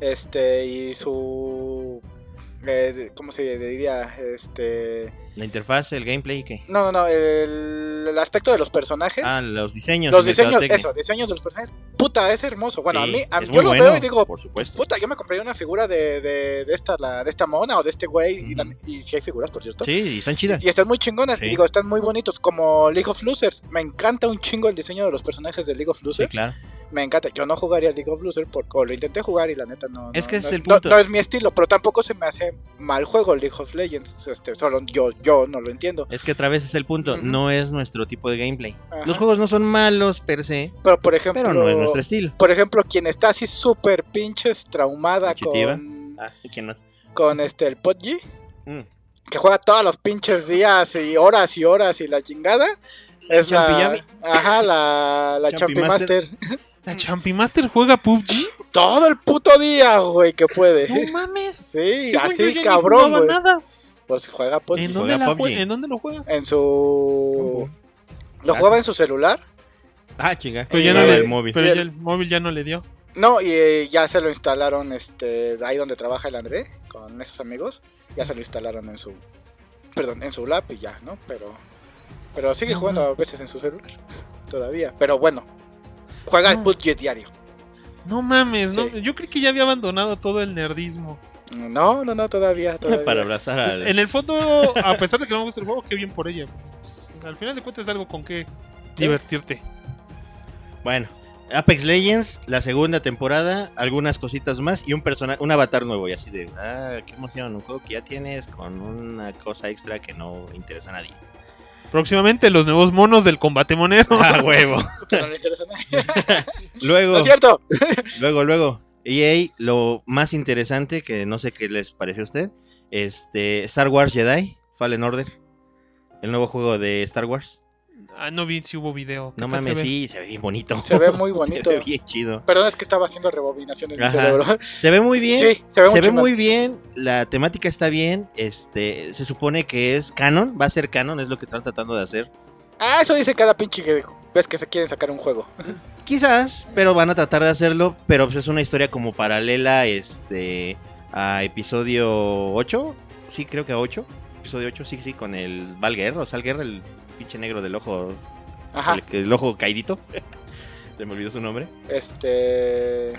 este, y su. Eh, ¿Cómo se diría? Este. La interfaz, el gameplay, ¿qué? No, no, no, el, el aspecto de los personajes. Ah, los diseños. los diseños, eso, diseños de los personajes. Puta, es hermoso. Bueno, Sí, a mí, a- yo lo bueno, veo y digo, Por supuesto. puta, yo me compraría una figura de, de, de esta, la, de esta mona o de este güey. y, la- y si hay figuras, por cierto. Sí, y están chidas. Y están muy chingonas, Sí. y digo, están muy bonitos, como League of Losers. Me encanta un chingo el diseño de los personajes de League of Sí, Losers. claro. Me encanta. Yo no jugaría League of Legends porque o lo intenté jugar y la neta no. Es no- que no es el punto. No, es mi estilo, pero tampoco se me hace mal juego League of Legends. Este, solo yo, yo no lo entiendo. Es que otra vez es el punto, no es nuestro tipo de gameplay. Ajá. Los juegos no son malos per se, Pero por ejemplo, pero no es nuestro estilo. por ejemplo, quien está así súper pinches traumada Chitiva. con, Ah, ¿y quién más? con este el PUBG, Mm. que juega todos los pinches días y horas y horas y la chingada. Es la, ajá, la, la Champi Champi Master. ¿La Champimaster juega PUBG? Todo el puto día, güey, que puede. No mames. Sí, Según yo, así ya ni cabrón, güey. nada. Pues juega PUBG. ¿En Juega dónde, la PUBG. jue- ¿En dónde lo juega? En su... Lo jugaba en su celular. Ah, chinga. Pero ya no el le, el móvil. pero ya el- móvil ya no le dio. No, y eh, ya se lo instalaron este ahí donde trabaja el André, con esos amigos. Ya se lo instalaron en su... Perdón, en su lap y ya, ¿no? Pero... Pero sigue jugando a veces en su celular. Todavía. Pero bueno. Juega el No. PUBG diario. No mames, no, yo creí que ya había abandonado todo el nerdismo. No, no, no, todavía, todavía. Para abrazar al... En el fondo, a pesar de que no me gusta el juego, qué bien por ella. Al final de cuentas es algo con que divertirte. Bueno, Apex Legends, la segunda temporada, algunas cositas más y un personaje, un avatar nuevo y así de, ah, qué emoción, un juego que ya tienes con una cosa extra que no interesa a nadie. Próximamente los nuevos monos del combate monero. Ah, huevo. Luego, No es cierto. luego, luego, EA, lo más interesante que no sé qué les pareció a usted, este, Star Wars Jedi, Fallen Order, el nuevo juego de Star Wars. Ah, no vi si hubo video. ¿Qué No se mames, sí, se ve bien bonito. Se ve muy bonito. se ve bien chido. Perdón, es que estaba haciendo rebobinación en mi Ajá. cerebro. Se ve muy bien. Sí, se ve, se muy ve muy bien, la temática está bien, este, se supone que es canon, va a ser canon, es lo que están tratando de hacer. Ah, eso dice cada pinche que ves que se quieren sacar un juego. Quizás, pero van a tratar de hacerlo, pero pues es una historia como paralela, este, a episodio 8, sí, creo que a 8, episodio 8, sí, sí, con el Val Guerra, o Sal Guerra, el pinche negro del ojo, Ajá. el, el ojo caidito, se me olvidó su nombre. Este.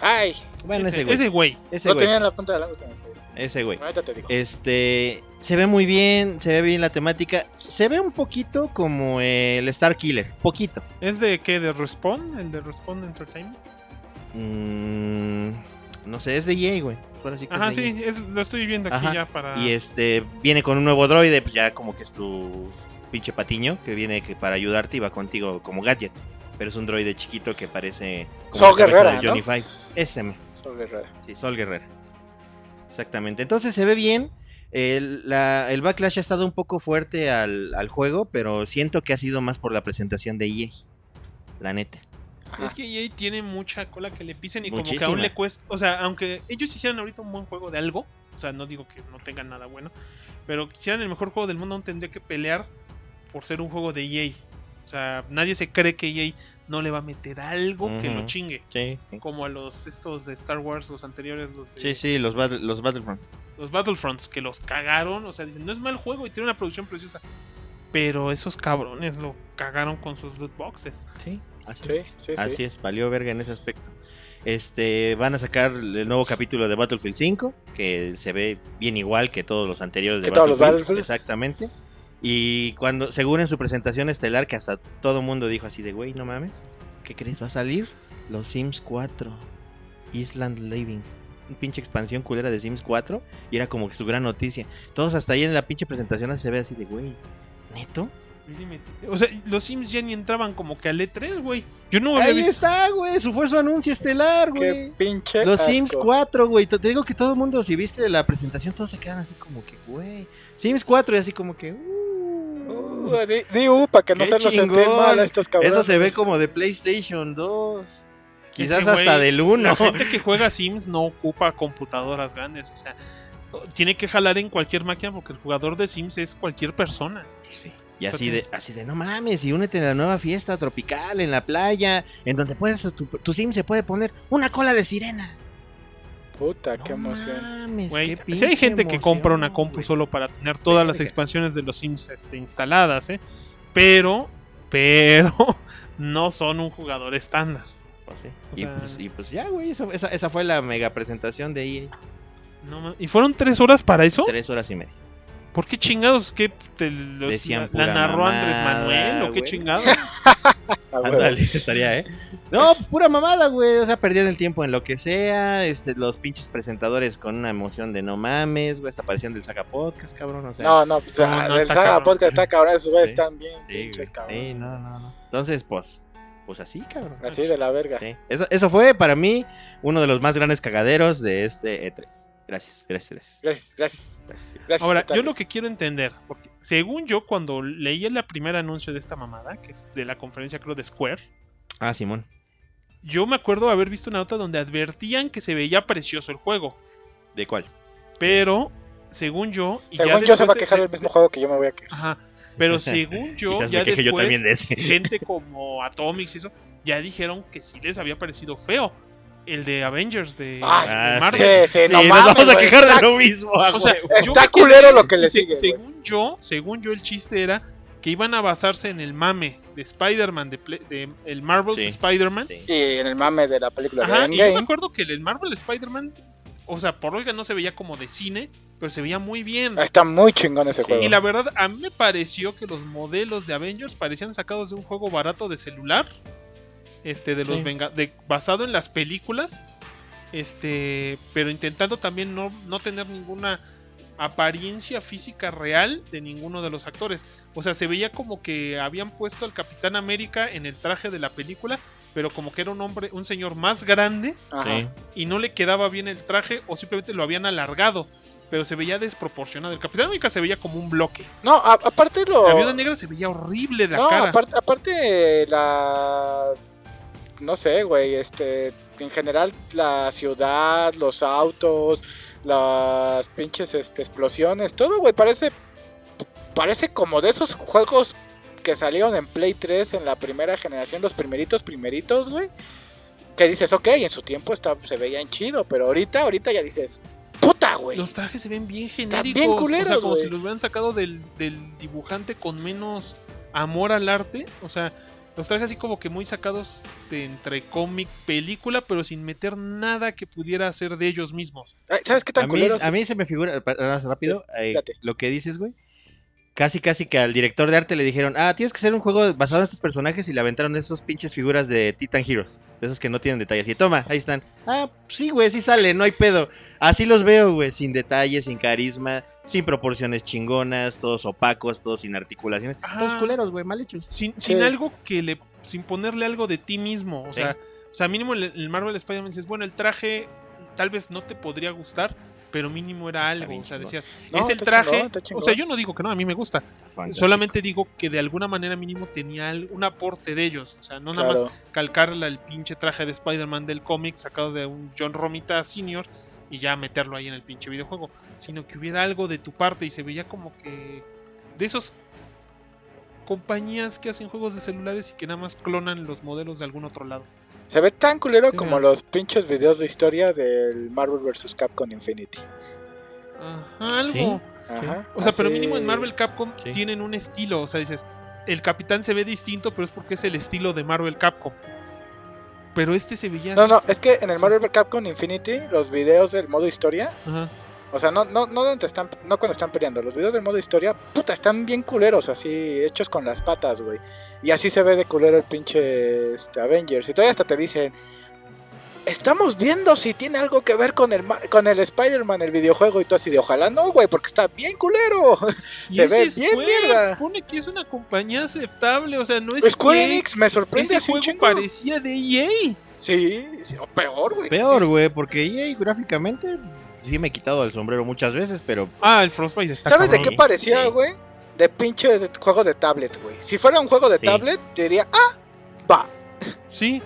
Ay, Bueno, ese ese, güey, ese güey. güey, tenía en la punta de la ese güey. Ahorita te digo. Este, se ve muy bien, se ve bien la temática. Se ve un poquito como el Star Killer, poquito. ¿Es de qué? ¿De Respawn? ¿El de Respawn Entertainment? Mm, no sé, es de EA, güey. Sí Ajá, sí, es- lo estoy viendo aquí Ajá. ya para... Y este, viene con un nuevo droide, pues ya como que es tu pinche patiño, que viene que para ayudarte y va contigo como gadget. Pero es un droide chiquito que parece como Sol Guerrera, de Johnny Five. Ese, me- Sol Guerrera. Sí, Sol Guerrera. Exactamente. Entonces se ve bien. El, la- el backlash ha estado un poco fuerte al, al juego, pero siento que ha sido más por la presentación de EA. La neta. Ajá. Es que EA tiene mucha cola que le pisen y como que aún le cuesta. O sea, aunque ellos hicieran ahorita un buen juego de algo, o sea, no digo que no tengan nada bueno, pero que hicieran el mejor juego del mundo, aún tendría que pelear por ser un juego de EA. O sea, nadie se cree que EA no le va a meter algo que lo chingue. Sí, Como a los estos de Star Wars, los anteriores, los de sí, sí, los, battle- los Battlefront. los Battlefronts, que los cagaron. O sea, dicen, no es mal juego y tiene una producción preciosa. Pero esos cabrones lo cagaron con sus loot boxes. Sí, así, Sí, sí, sí. así es, valió verga en ese aspecto. Este, van a sacar el nuevo capítulo de Battlefield 5, que se ve bien igual que todos los anteriores de Que todos los Battlefield. Exactamente. Y cuando, según en su presentación estelar, que hasta todo el mundo dijo así de, güey, no mames, ¿qué crees? ¿Va a salir? Los Sims 4, Island Living. Un pinche expansión culera de Sims 4. Y era como que su gran noticia. Todos hasta ahí en la pinche presentación se ve así de, güey, ¿neto? O sea, los Sims ya ni entraban como que al E3, güey. Yo no había Ahí visto. está, güey. Su fue su anuncio estelar, güey. Qué pinche. Los asco. Sims 4, güey. Te te digo que todo el mundo, si viste la presentación, todos se quedan así como que, güey. Sims 4 y así como que, uh. Di, di para que no se los chingón. mal a estos cabrones. Eso se ve como de PlayStation 2. Quizás que, hasta güey, del 1. La gente que juega Sims no ocupa computadoras grandes. O sea, tiene que jalar en cualquier máquina porque el jugador de Sims es cualquier persona. Sí. Y así de, así de, no mames, y únete a la nueva fiesta tropical en la playa, en donde puedes, tu, tu sim se puede poner una cola de sirena. Puta, qué No emoción. mames, Güey, qué si hay gente que compra una compu solo para tener todas las expansiones de los Sims este, instaladas, ¿eh? Pero, pero, no son un jugador estándar. Pues sí. Y, sea- pues, y pues ya, güey, esa, esa fue la mega presentación de EA. No ¿Y fueron tres horas para eso? Tres horas y media. ¿Por qué chingados? ¿Qué te los- Decían la, la narró Andrés Manuel o qué chingados? Ah, güey. Ándale, estaría, ¿eh? No, pura mamada, güey. O sea, perdían el tiempo en lo que sea. Este, los pinches presentadores con una emoción de no mames, güey. Hasta parecían del Saga Podcast, cabrón. O sea, No, no, pues No, ah, no, el está Saga cabrón. Podcast está cabrón, esos güeyes Sí. están bien sí, pinches, cabrón. Sí, no, no, no. Entonces, pues, pues así, cabrón. Así de la verga. Sí. Eso, eso fue para mí uno de los más grandes cagaderos de este E3. Gracias, gracias, gracias. Gracias, gracias. gracias. gracias Ahora, yo lo que quiero entender, porque según yo, cuando leí el primer anuncio de esta mamada, que es de la conferencia, creo, de Square, Ah, Simón. yo me acuerdo haber visto una nota donde advertían que se veía precioso el juego. ¿De cuál? Pero, según yo. y ya Según yo se va a después quejar del mismo juego que yo me voy a quejar. Ajá. Pero según yo, Quizás ya queje yo después, también de ese. gente como Atomics y eso, ya dijeron que sí les había parecido feo. El de Avengers de, Ah, de Ah, Marvel. Sí, sí, Sí, no nos mames, vamos a quejar está- de lo mismo. O sea, Está culero lo que le sigue. Según yo, según yo, el chiste era que iban a basarse en el mame de Spider-Man, de, de el Marvel's Sí. Spider-Man. Sí. Y en el mame de la película Ajá, de y yo me Endgame. acuerdo que el Marvel Spider-Man, o sea, por oiga no se veía como de cine, pero se veía muy bien. Está muy chingón ese juego. Y la verdad, a mí me pareció que los modelos de Avengers parecían sacados de un juego barato de celular. Este, de los Sí. venga de, basado en las películas. Este, pero intentando también no, no tener ninguna apariencia física real de ninguno de los actores. O sea, se veía como que habían puesto al Capitán América en el traje de la película, pero como que era un hombre, un señor más grande Ajá. Y no le quedaba bien el traje o simplemente lo habían alargado. Pero se veía desproporcionado. El Capitán América se veía como un bloque. No, a- aparte lo. La viuda negra se veía horrible de la no, cara. aparte, aparte las. No sé, güey. Este. En general, la ciudad, los autos, las pinches este, explosiones, todo, güey. Parece. Parece como de esos juegos que salieron en Play 3 en la primera generación, los primeritos, primeritos, güey. Que dices, ok, en su tiempo está, se veían chido, pero ahorita, ahorita ya dices, puta, güey. Los trajes se ven bien Están genéricos. bien o sea, culeros, como güey. si los hubieran sacado del, del dibujante con menos amor al arte. O sea, los trajes así como que muy sacados de entre cómic, película, pero sin meter nada que pudiera hacer de ellos mismos. Ay, ¿Sabes qué tan A mí, culeros? a mí se me figura, más rápido, eh, lo que dices, güey. Casi, casi que al director de arte le dijeron, ah, tienes que hacer un juego basado en estos personajes y le aventaron esos pinches figuras de Titan Heroes. De esos que no tienen detalles. Y toma, ahí están. Ah, sí, güey, sí sale, no hay pedo. Así los veo, güey, sin detalles, sin carisma, sin proporciones chingonas, todos opacos, todos sin articulaciones. Ajá. Todos culeros, güey, mal hechos. Sin, Sí. sin algo que le. Sin ponerle algo de ti mismo. O Sí. sea, o sea, mínimo el, el Marvel Spider-Man dices, bueno, el traje tal vez no te podría gustar, pero mínimo era algo. O sea, decías, No, es el traje. o sea, yo no digo que no, a mí me gusta. Solamente digo que de alguna manera mínimo tenía un aporte de ellos. O sea, no nada Claro. más calcarle el pinche traje de Spider-Man del cómic sacado de un John Romita Sr. y ya meterlo ahí en el pinche videojuego. Sino que hubiera algo de tu parte y se veía como que de esos compañías que hacen juegos de celulares y que nada más clonan los modelos de algún otro lado. Se ve tan culero Sí, como mira. los pinches videos de historia del Marvel vs. Capcom Infinity. Ajá, algo. Ajá. O sea, pero mínimo en Marvel Capcom Sí. tienen un estilo. O sea, dices, el capitán se ve distinto, pero es porque es el estilo de Marvel Capcom. Pero este se veía No, así. no, es que en el Marvel Capcom Infinity, los videos del modo historia, Ajá. O sea, no, no, no donde están, no cuando están peleando, los videos del modo historia, puta, están bien culeros, así, hechos con las patas, güey. Y así se ve de culero el pinche este, Avengers. Y todavía hasta te dicen, estamos viendo si tiene algo que ver con el, con el Spider-Man, el videojuego, y tú así de, ojalá no, güey, porque está bien culero. Y Se ve es bien Square, mierda. Supone que es una compañía aceptable, o sea, no es Square EA. Enix me sorprende Ese así un juego chingo. parecía de EA. Sí, sí, o peor, güey. Peor, güey, porque EA gráficamente sí me he quitado el sombrero muchas veces, pero Ah, el Frostbite está ¿Sabes de cabrón. qué parecía, Sí. güey? De pinche de- juego de tablet, güey. Si fuera un juego de Sí. tablet, te diría, ah, va. Sí,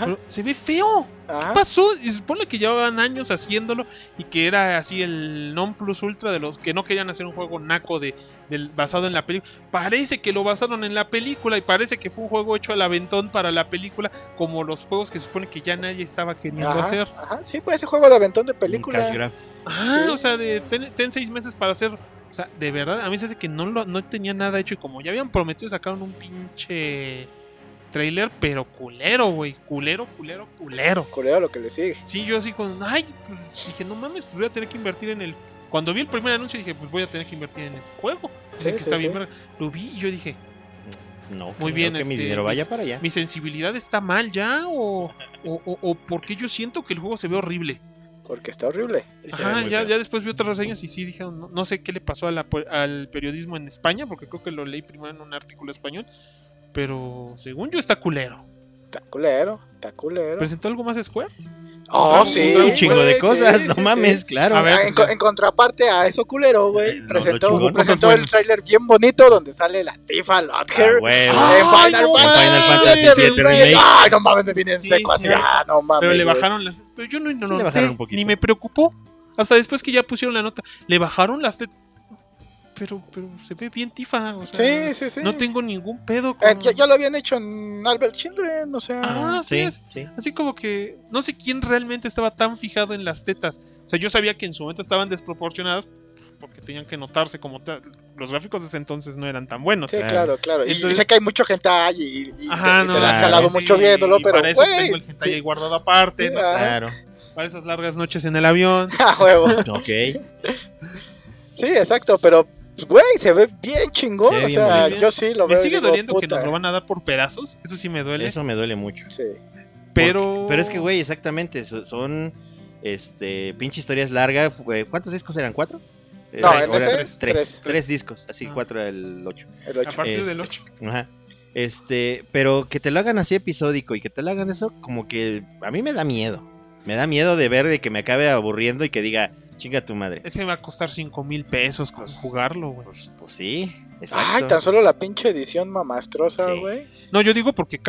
pero se ve feo. ¿Qué pasó? Y se supone que llevaban años haciéndolo y que era así el non plus ultra de los que no querían hacer un juego naco de, del, basado en la película. Parece que lo basaron en la película y parece que fue un juego hecho al aventón para la película, como los juegos que se supone que ya nadie estaba queriendo Ajá, hacer. ajá, sí, pues ese juego de aventón de película. Ah, Sí. o sea, de ten, ten seis meses para hacer. O sea, de verdad, a mí se hace que no, lo, no tenía nada hecho y como ya habían prometido, sacaron un pinche trailer, pero culero, güey. Culero, culero, culero. Culero lo que le sigue. Sí, yo así con. Ay, pues dije, no mames, pues voy a tener que invertir en el. Cuando vi el primer anuncio dije, pues voy a tener que invertir en ese juego. Sí, Sé que sí, está bien, sí. verga. Lo vi y yo dije, No, Muy bien, que mi este, dinero vaya mis- para allá. ¿Mi sensibilidad está mal ya? ¿O, o, o, o porque yo siento que el juego se ve horrible? Porque está horrible. Ajá, ya, ya después vi otras reseñas y sí dijeron, no, no sé qué le pasó a la al periodismo en España, porque creo que lo leí primero en un artículo español, pero según yo está culero. Está culero, está culero. ¿Presentó algo más Square? Oh, sí. un chingo de güey, cosas, sí, no sí, mames, sí. claro. A ver, Ah, en, co- en contraparte a eso culero, güey, Lo- presentó, presentó el tráiler bien bonito donde sale la Tifa Lothair Ah, en Ay, Final no Fantasy, Final Fantasy VII. Ay, no mames, me viene en Sí, seco así. sí. Ah, no mames. Pero le güey. bajaron las... Pero yo no, no, le bajaron un poquito. ni me preocupó. Hasta después que ya pusieron la nota. Le bajaron las... tet- Pero, pero se ve bien tifa. O sea, Sí, sí, sí. No tengo ningún pedo con... Eh, ya, ya lo habían hecho en Albert Children, o sea. Ah, sí, sí, es. sí. Así como que no sé quién realmente estaba tan fijado en las tetas. O sea, yo sabía que en su momento estaban desproporcionadas porque tenían que notarse como tal. Los gráficos de ese entonces no eran tan buenos. Sí, Claro. claro, claro. Y- sé que hay mucha gente ahí y, y Ajá, te, y no, te la has jalado sí, mucho viéndolo, y pero, para eso tengo el hentai ahí guardado aparte, ¿no? Ah. Claro. Para esas largas noches en el avión. A huevo. Ok. Sí, exacto, pero, güey, se ve bien chingón. O sea, yo sí lo Me veo. y sigue digo, doliendo que nos lo van a dar por pedazos. Eso sí me duele. Eso me duele mucho. Sí. pero. Pero es que, güey, exactamente. so- Son, este, pinche historias largas. ¿Cuántos discos eran? ¿Cuatro? Eh, No, en ese, tres. tres. Tres, tres discos. Así, Ah. cuatro el ocho. El A ocho. partir Este, del 8. Ajá. Este, pero que te lo hagan así episódico y que te lo hagan eso, como que a mí me da miedo. Me da miedo de ver de que me acabe aburriendo y que diga, chinga tu madre. Ese va a costar 5 mil pesos con Pues- jugarlo, güey. Pues, pues sí. Ay, tan solo la pinche edición mamastrosa, Sí. güey. No, yo digo porque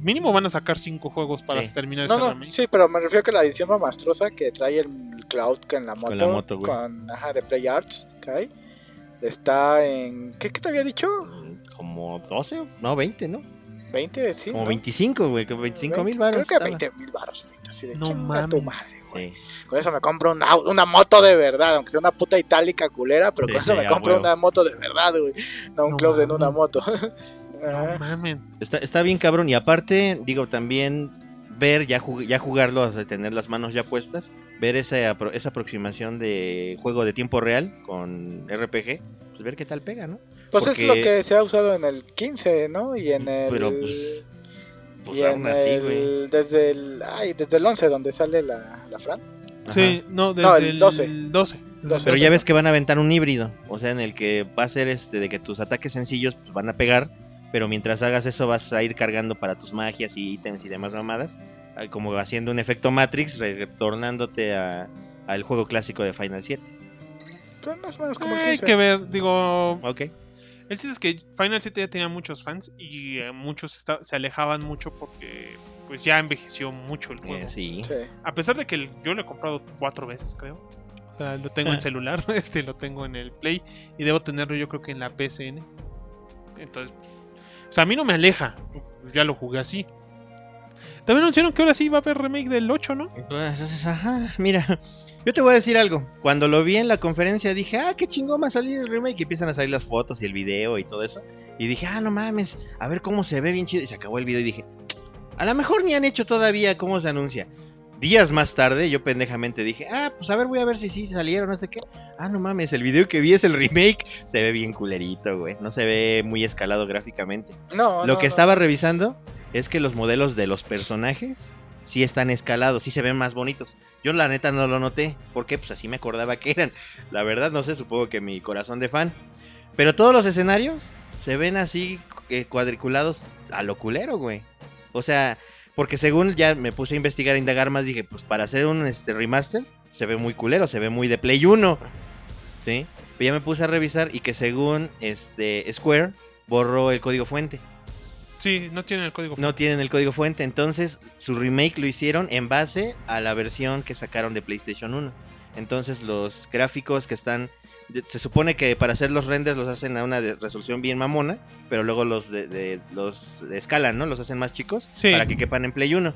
mínimo van a sacar 5 juegos para Sí. terminar No, ese no, sí, pero me refiero que la edición mamastrosa que trae el Cloud con la moto. Con la moto, güey. con, ajá, de Play Arts, que hay, Está en. ¿Qué, qué te había dicho? Como 12, no, 20, ¿no? 20, sí. Como ¿no? 25, güey, como 25 mil baros. Creo que 20 mil baros. ahorita, Así de No chinga tu mames. madre, güey. Sí. Con eso me compro una, una moto de verdad, aunque sea una puta itálica culera, pero con Sí, eso me compro una moto de verdad, güey. No un No club en una moto. No mames. Está, está bien cabrón. Y aparte, digo, también ver, ya, jug- ya jugarlo, o sea, tener las manos ya puestas, ver esa, apro- esa aproximación de juego de tiempo real con RPG, pues ver qué tal pega, ¿no? Pues Porque- es lo que se ha usado en el 15, ¿no? Y en el. Pero pues, pues y aún así, el, desde el ay, desde el 11 donde sale la, la Fran. Ajá. Sí, no, desde No, el el 12. 12. 12. Pero ya ves que van a aventar un híbrido, o sea, en el que va a ser este de que tus ataques sencillos pues, van a pegar, pero mientras hagas eso vas a ir cargando para tus magias y ítems y demás mamadas, ah, como haciendo un efecto Matrix, retornándote a- al juego clásico de Final 7. Pues más o menos como el Hay 15. que ver, digo, Ok. El chiste es que Final 7 ya tenía muchos fans y eh, muchos se alejaban mucho porque pues ya envejeció mucho el juego. Eh, sí. Sí. A pesar de que el- yo lo he comprado cuatro veces, creo. O sea, lo tengo en celular, este lo tengo en el Play y debo tenerlo yo creo que en la PSN. Entonces, o sea, a mí no me aleja. Ya lo jugué así. También anunciaron que ahora sí va a haber remake del 8, ¿no? Pues, ajá, mira, yo te voy a decir algo. Cuando lo vi en la conferencia dije, ah, qué chingón va a salir el remake. Y empiezan a salir las fotos y el video y todo eso. Y dije, ah, no mames, a ver cómo se ve bien chido. Y se acabó el video y dije, a lo mejor ni han hecho todavía cómo se anuncia. Días más tarde, yo pendejamente dije, ah, pues a ver, voy a ver si sí salieron, no sé qué. Ah, no mames, el video que vi es el remake. Se ve bien culerito, güey. No se ve muy escalado gráficamente. No, Lo no, que no. estaba revisando es que los modelos de los personajes sí están escalados, sí se ven más bonitos. Yo la neta no lo noté, porque pues así me acordaba que eran. La verdad no sé, supongo que mi corazón de fan. Pero todos los escenarios se ven así eh, cuadriculados a lo culero, güey. O sea, porque según ya me puse a investigar, a indagar más, dije, pues para hacer un este, remaster se ve muy culero, se ve muy de Play 1. ¿Sí? Pero ya me puse a revisar y que según este Square borró el código fuente. Sí, no tienen el código. No tienen el código fuente, entonces su remake lo hicieron en base a la versión que sacaron de PlayStation 1. Entonces los gráficos que están... Se supone que para hacer los renders los hacen a una resolución bien mamona, pero luego los de, de- los escalan, ¿no? Los hacen más chicos Sí. para que quepan en Play 1.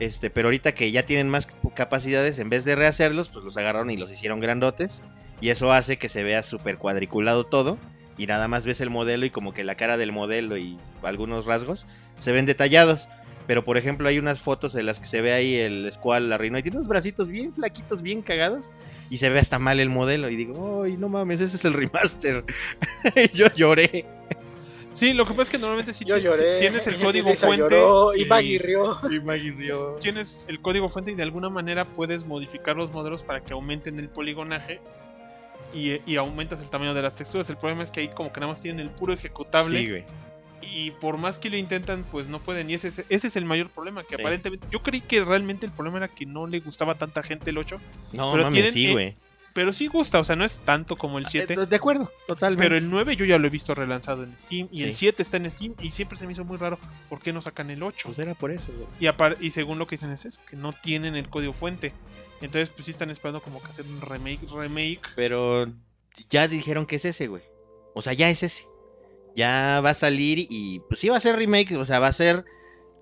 Este, pero ahorita que ya tienen más capacidades, en vez de rehacerlos, pues los agarraron y los hicieron grandotes. Y eso hace que se vea súper cuadriculado todo. Y nada más ves el modelo y como que la cara del modelo y algunos rasgos se ven detallados. Pero por ejemplo hay unas fotos en las que se ve ahí el Squall, la Rhino, y tiene unos bracitos bien flaquitos, bien cagados. Y se ve hasta mal el modelo. Y digo, ¡ay, no mames, ese es el remaster! Y Yo lloré. Sí, lo que pasa es que normalmente si Yo lloré. tienes el y código fuente lloró, y y- Maggie rió. tienes el código fuente y de alguna manera puedes modificar los modelos para que aumenten el poligonaje y, y aumentas el tamaño de las texturas. El problema es que ahí como que nada más tienen el puro ejecutable Sí, güey. y por más que lo intentan pues no pueden y ese, es- ese es el mayor problema que Sí. aparentemente yo creí que realmente el problema era que no le gustaba tanta gente el 8 No, Pero mames, tienen, sí, eh, güey. pero sí gusta o sea no es tanto como el 7 Eh, De acuerdo, totalmente. pero el 9 yo ya lo he visto relanzado en Steam y el Sí. 7 está en Steam y siempre se me hizo muy raro por qué no sacan el 8 Pues era por eso, güey. y, y según lo que dicen es eso, que no tienen el código fuente. Entonces, pues sí están esperando como que hacer un remake, remake. Pero ya dijeron que es ese, güey. O sea, ya es ese. Ya va a salir y pues sí va a ser remake, o sea, va a ser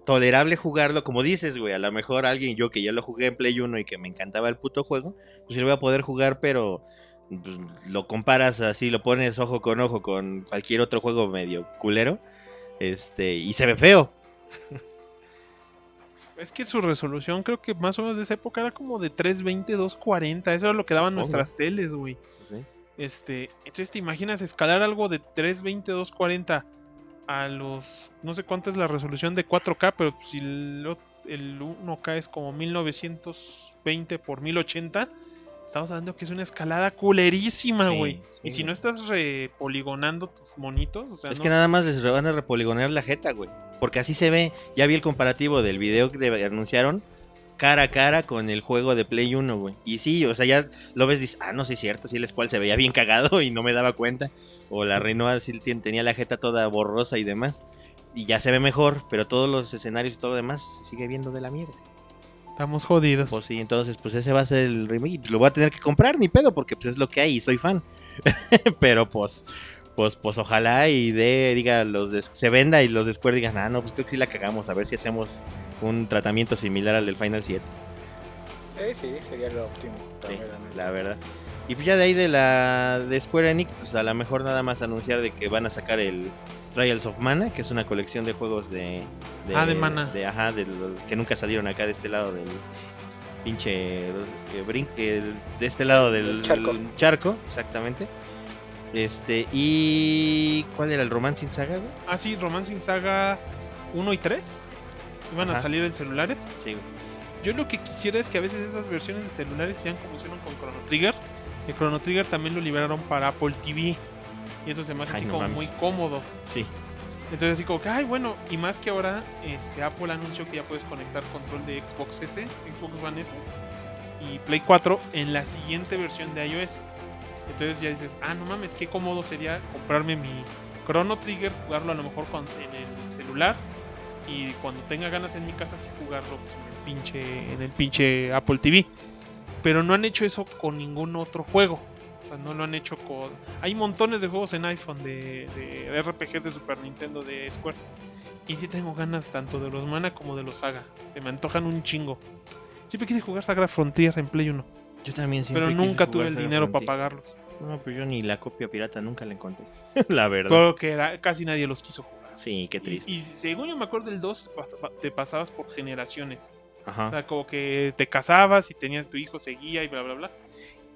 tolerable jugarlo, como dices, güey. A lo mejor alguien, yo que ya lo jugué en Play 1 y que me encantaba el puto juego, pues sí lo voy a poder jugar, pero pues, lo comparas así, lo pones ojo con ojo con cualquier otro juego medio culero, este, y se ve feo. Es que su resolución creo que más o menos de esa época era como de 320, 240. Eso era lo que daban nuestras teles, güey. Sí. Este, entonces te imaginas escalar algo de 320, 240 a los... No sé cuánto es la resolución de 4K, pero si el, ot- el 1K es como 1920 por 1080, estamos hablando que es una escalada culerísima, güey. sí, y si no estás repoligonando tus monitos, o sea, Es no- que nada más les van a repoligonear la jeta, güey. Porque así se ve. Ya vi el comparativo del video que anunciaron cara a cara con el juego de Play 1, güey. Y sí, o sea, ya lo ves y dices, ah, no, sí es cierto, sí, el cual se veía bien cagado y no me daba cuenta. O la Renoa sí tenía la jeta toda borrosa y demás. Y ya se ve mejor, pero todos los escenarios y todo lo demás se sigue viendo de la mierda. estamos jodidos. Pues sí, entonces, pues ese va a ser el remake. Lo voy a tener que comprar, ni pedo, porque pues es lo que hay y soy fan. Pero pues, pues, pues ojalá y de, diga, los de- se venda y los de Square digan, ah, no, pues creo que sí la cagamos, a ver si hacemos un tratamiento similar al del Final 7. Eh, sí, sería lo óptimo. También, la verdad. Y pues ya de ahí de la de Square Enix, pues a lo mejor nada más anunciar de que van a sacar el Trials of Mana, que es una colección de juegos de... Ah, de Mana. De, ajá, de los que nunca salieron acá de este lado del pinche... Que brinque de este lado del Del charco. charco, exactamente. Este, y... ¿Cuál era el Romancing Saga, güey? Ah, sí, Romancing Saga 1 y 3 iban a salir en celulares. Sí, güey. Yo lo que quisiera es que a veces esas versiones de celulares sean como hicieron con Chrono Trigger. Que Chrono Trigger también lo liberaron para Apple TV. Y eso se me hace Ay, así no como mames. muy cómodo. Sí. Entonces así como que, ay, bueno, y más que ahora este, Apple anunció que ya puedes conectar control de Xbox S, Xbox One S y Play 4 en la siguiente versión de iOS. Entonces ya dices, ah, no mames, qué cómodo sería comprarme mi Chrono Trigger, jugarlo a lo mejor con- en el celular y cuando tenga ganas en mi casa sí jugarlo pues, en, el pinche, en el pinche Apple TV. Pero no han hecho eso con ningún otro juego. O sea, no lo han hecho con... Hay montones de juegos en iPhone de, de RPGs de Super Nintendo de Square. Y sí tengo ganas tanto de los Mana como de los Saga. Se me antojan un chingo. Siempre quise jugar Saga Frontier en Play 1. Yo también siempre Pero nunca tuve el dinero para pagarlos. No, pues yo ni la copia pirata nunca la encontré. la verdad. Todo que era, casi nadie los quiso jugar. Sí, qué triste. y según yo me acuerdo del 2, pas- te pasabas por generaciones. O Ajá. sea, como que te casabas y tenías tu hijo, seguía y bla, bla, bla.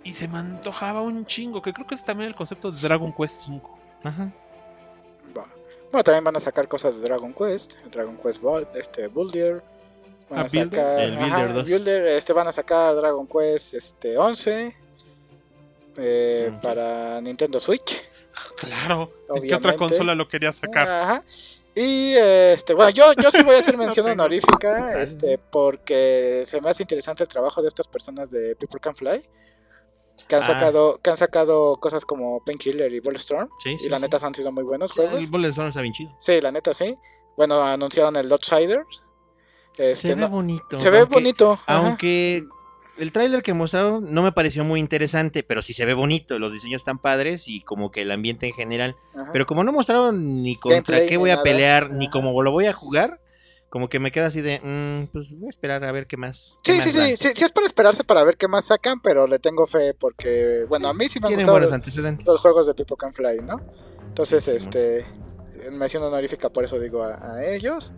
Y se me antojaba un chingo, que creo que es también el concepto de Dragon Quest 5. Ajá. Va. Bueno, también van a sacar cosas de Dragon Quest, Dragon Quest Ball, este Builder. Van Ah, a Builder. sacar El Builder ajá, 2. Builder, este van a sacar Dragon Quest este 11 eh, para Nintendo Switch. Claro. ¿En qué otra Obviamente. consola lo quería sacar? Ajá. Y este, bueno, yo, yo sí voy a hacer mención honorífica, este, porque se me hace interesante el trabajo de estas personas de People Can Fly. Que han Ah. sacado, que han sacado cosas como Painkiller y Bulletstorm. Sí, sí, Y la sí. neta han sido muy buenos juegos. El Bullet Storm está bien chido. Sí, la neta sí. Bueno, anunciaron el Outsider. Este, se ve no- bonito. se ve aunque- bonito. ajá. El tráiler que mostraron no me pareció muy interesante, pero sí se ve bonito. Los diseños están padres y como que el ambiente en general. Ajá. Pero como no mostraron ni contra Gameplay, qué voy a nada. pelear, ni cómo lo voy a jugar, como que me queda así de, mm, pues voy a esperar a ver qué más. qué Sí, más sí, sí, sí, sí es para esperarse para ver qué más sacan, pero le tengo fe porque, bueno, a mí sí me han gustado los, los juegos de People Can Fly, ¿no? Entonces, este, mención honorífica por eso digo a, a ellos.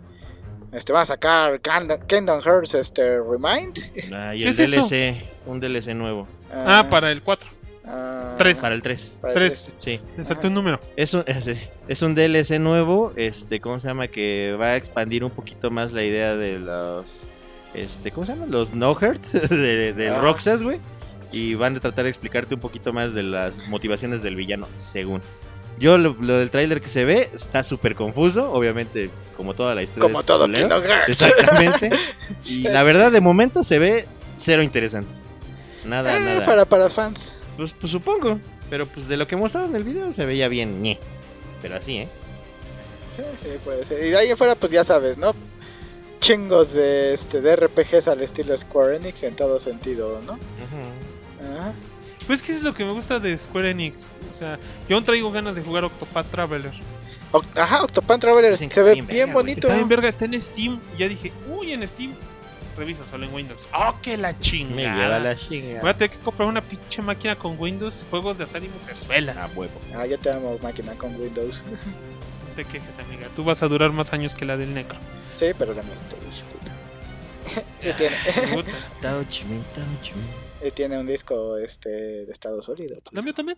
Este, van a sacar Kingdom, Hearts este, Remind. Ah, y ¿Qué el es eso? DLC, un DLC nuevo. Ah, para el 4. Ah, Tres. Para el 3. para el Tres. Sí. Exacto un número. Es un, es, es un DLC nuevo, este, ¿cómo se llama? Que va a expandir un poquito más la idea de los, este, ¿cómo se llama? Los no hurt de, de Ah. Roxas, güey. Y van a tratar de explicarte un poquito más de las motivaciones del villano, según. Yo lo, lo del tráiler que se ve está súper confuso, obviamente, como toda la historia. Como todo. Kingdom Hearts. Exactamente. Y la verdad, de momento se ve cero interesante. Nada, Eh, nada. para, para fans. Pues, pues supongo. Pero pues de lo que mostraron en el video se veía bien, ñe. Pero así, ¿eh? Sí, sí, puede ser. Y de ahí en fuera, pues ya sabes, ¿no? Chingos de, este, de RPGs al estilo Square Enix en todo sentido, ¿no? Ajá. Pues que es lo que me gusta de Square Enix. O sea, yo aún traigo ganas de jugar Octopath Traveler. Ajá, Octopan Traveler se ve bien bien verga, güey. bonito. Está en verga, está en Steam. Ya dije, uy, en Steam. Reviso solo en Windows. ¡Oh, que la Me chingada! lleva la Voy chinga. a tener que comprar una pinche máquina con Windows, juegos de azar y mujerzuelas. A huevo. Ah, yo te amo, máquina con Windows. No te quejes, amiga. Tú vas a durar más años que la del Necro. Sí, pero dame Stage, puta. y, tiene, Puta. Touch me, touch me. Y tiene un disco este de estado sólido. pues. ¿La mía también?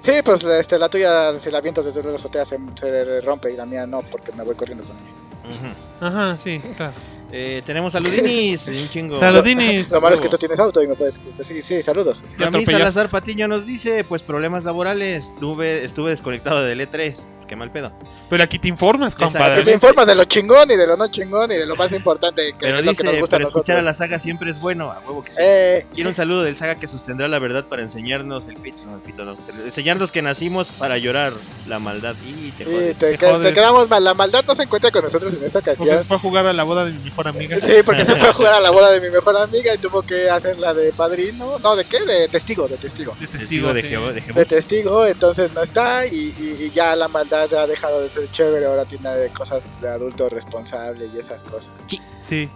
Sí, pues este, la tuya, si la avientas desde la azotea, se, se rompe y la mía no, porque me voy corriendo con ella. Ajá, sí, claro. Eh, tenemos saludinis, un chingo. Saludinis. Lo malo es que tú tienes auto y me puedes decir, sí, saludos. Ya Ramí atropelló. Salazar Patiño nos dice, pues problemas laborales, estuve, estuve desconectado del E3, qué mal pedo. Pero aquí te informas, compadre. Que te informas de lo chingón y de lo no chingón y de lo más importante que Pero es lo dice, que nos gusta a pero escuchar a nosotros. la saga siempre es bueno, a huevo que sí. Eh, Quiero un saludo del saga que sostendrá la verdad para enseñarnos el pito, no, el pito no, enseñarnos que nacimos para llorar la maldad y te y jodes. te, Te te jodes. quedamos mal. La maldad no se encuentra con nosotros en esta Porque ocasión. se fue a jugar a la boda de mi mejor amiga. Sí, porque se fue a jugar a la boda de mi mejor amiga y tuvo que hacer la de padrino. No, ¿de qué? De testigo, de testigo. De Testigo testigo, de sí. Jehová, de De testigo, entonces no está y, y- y ya la maldad ha dejado de ser chévere. Ahora tiene cosas de adulto responsable y esas cosas. Sí. Sí,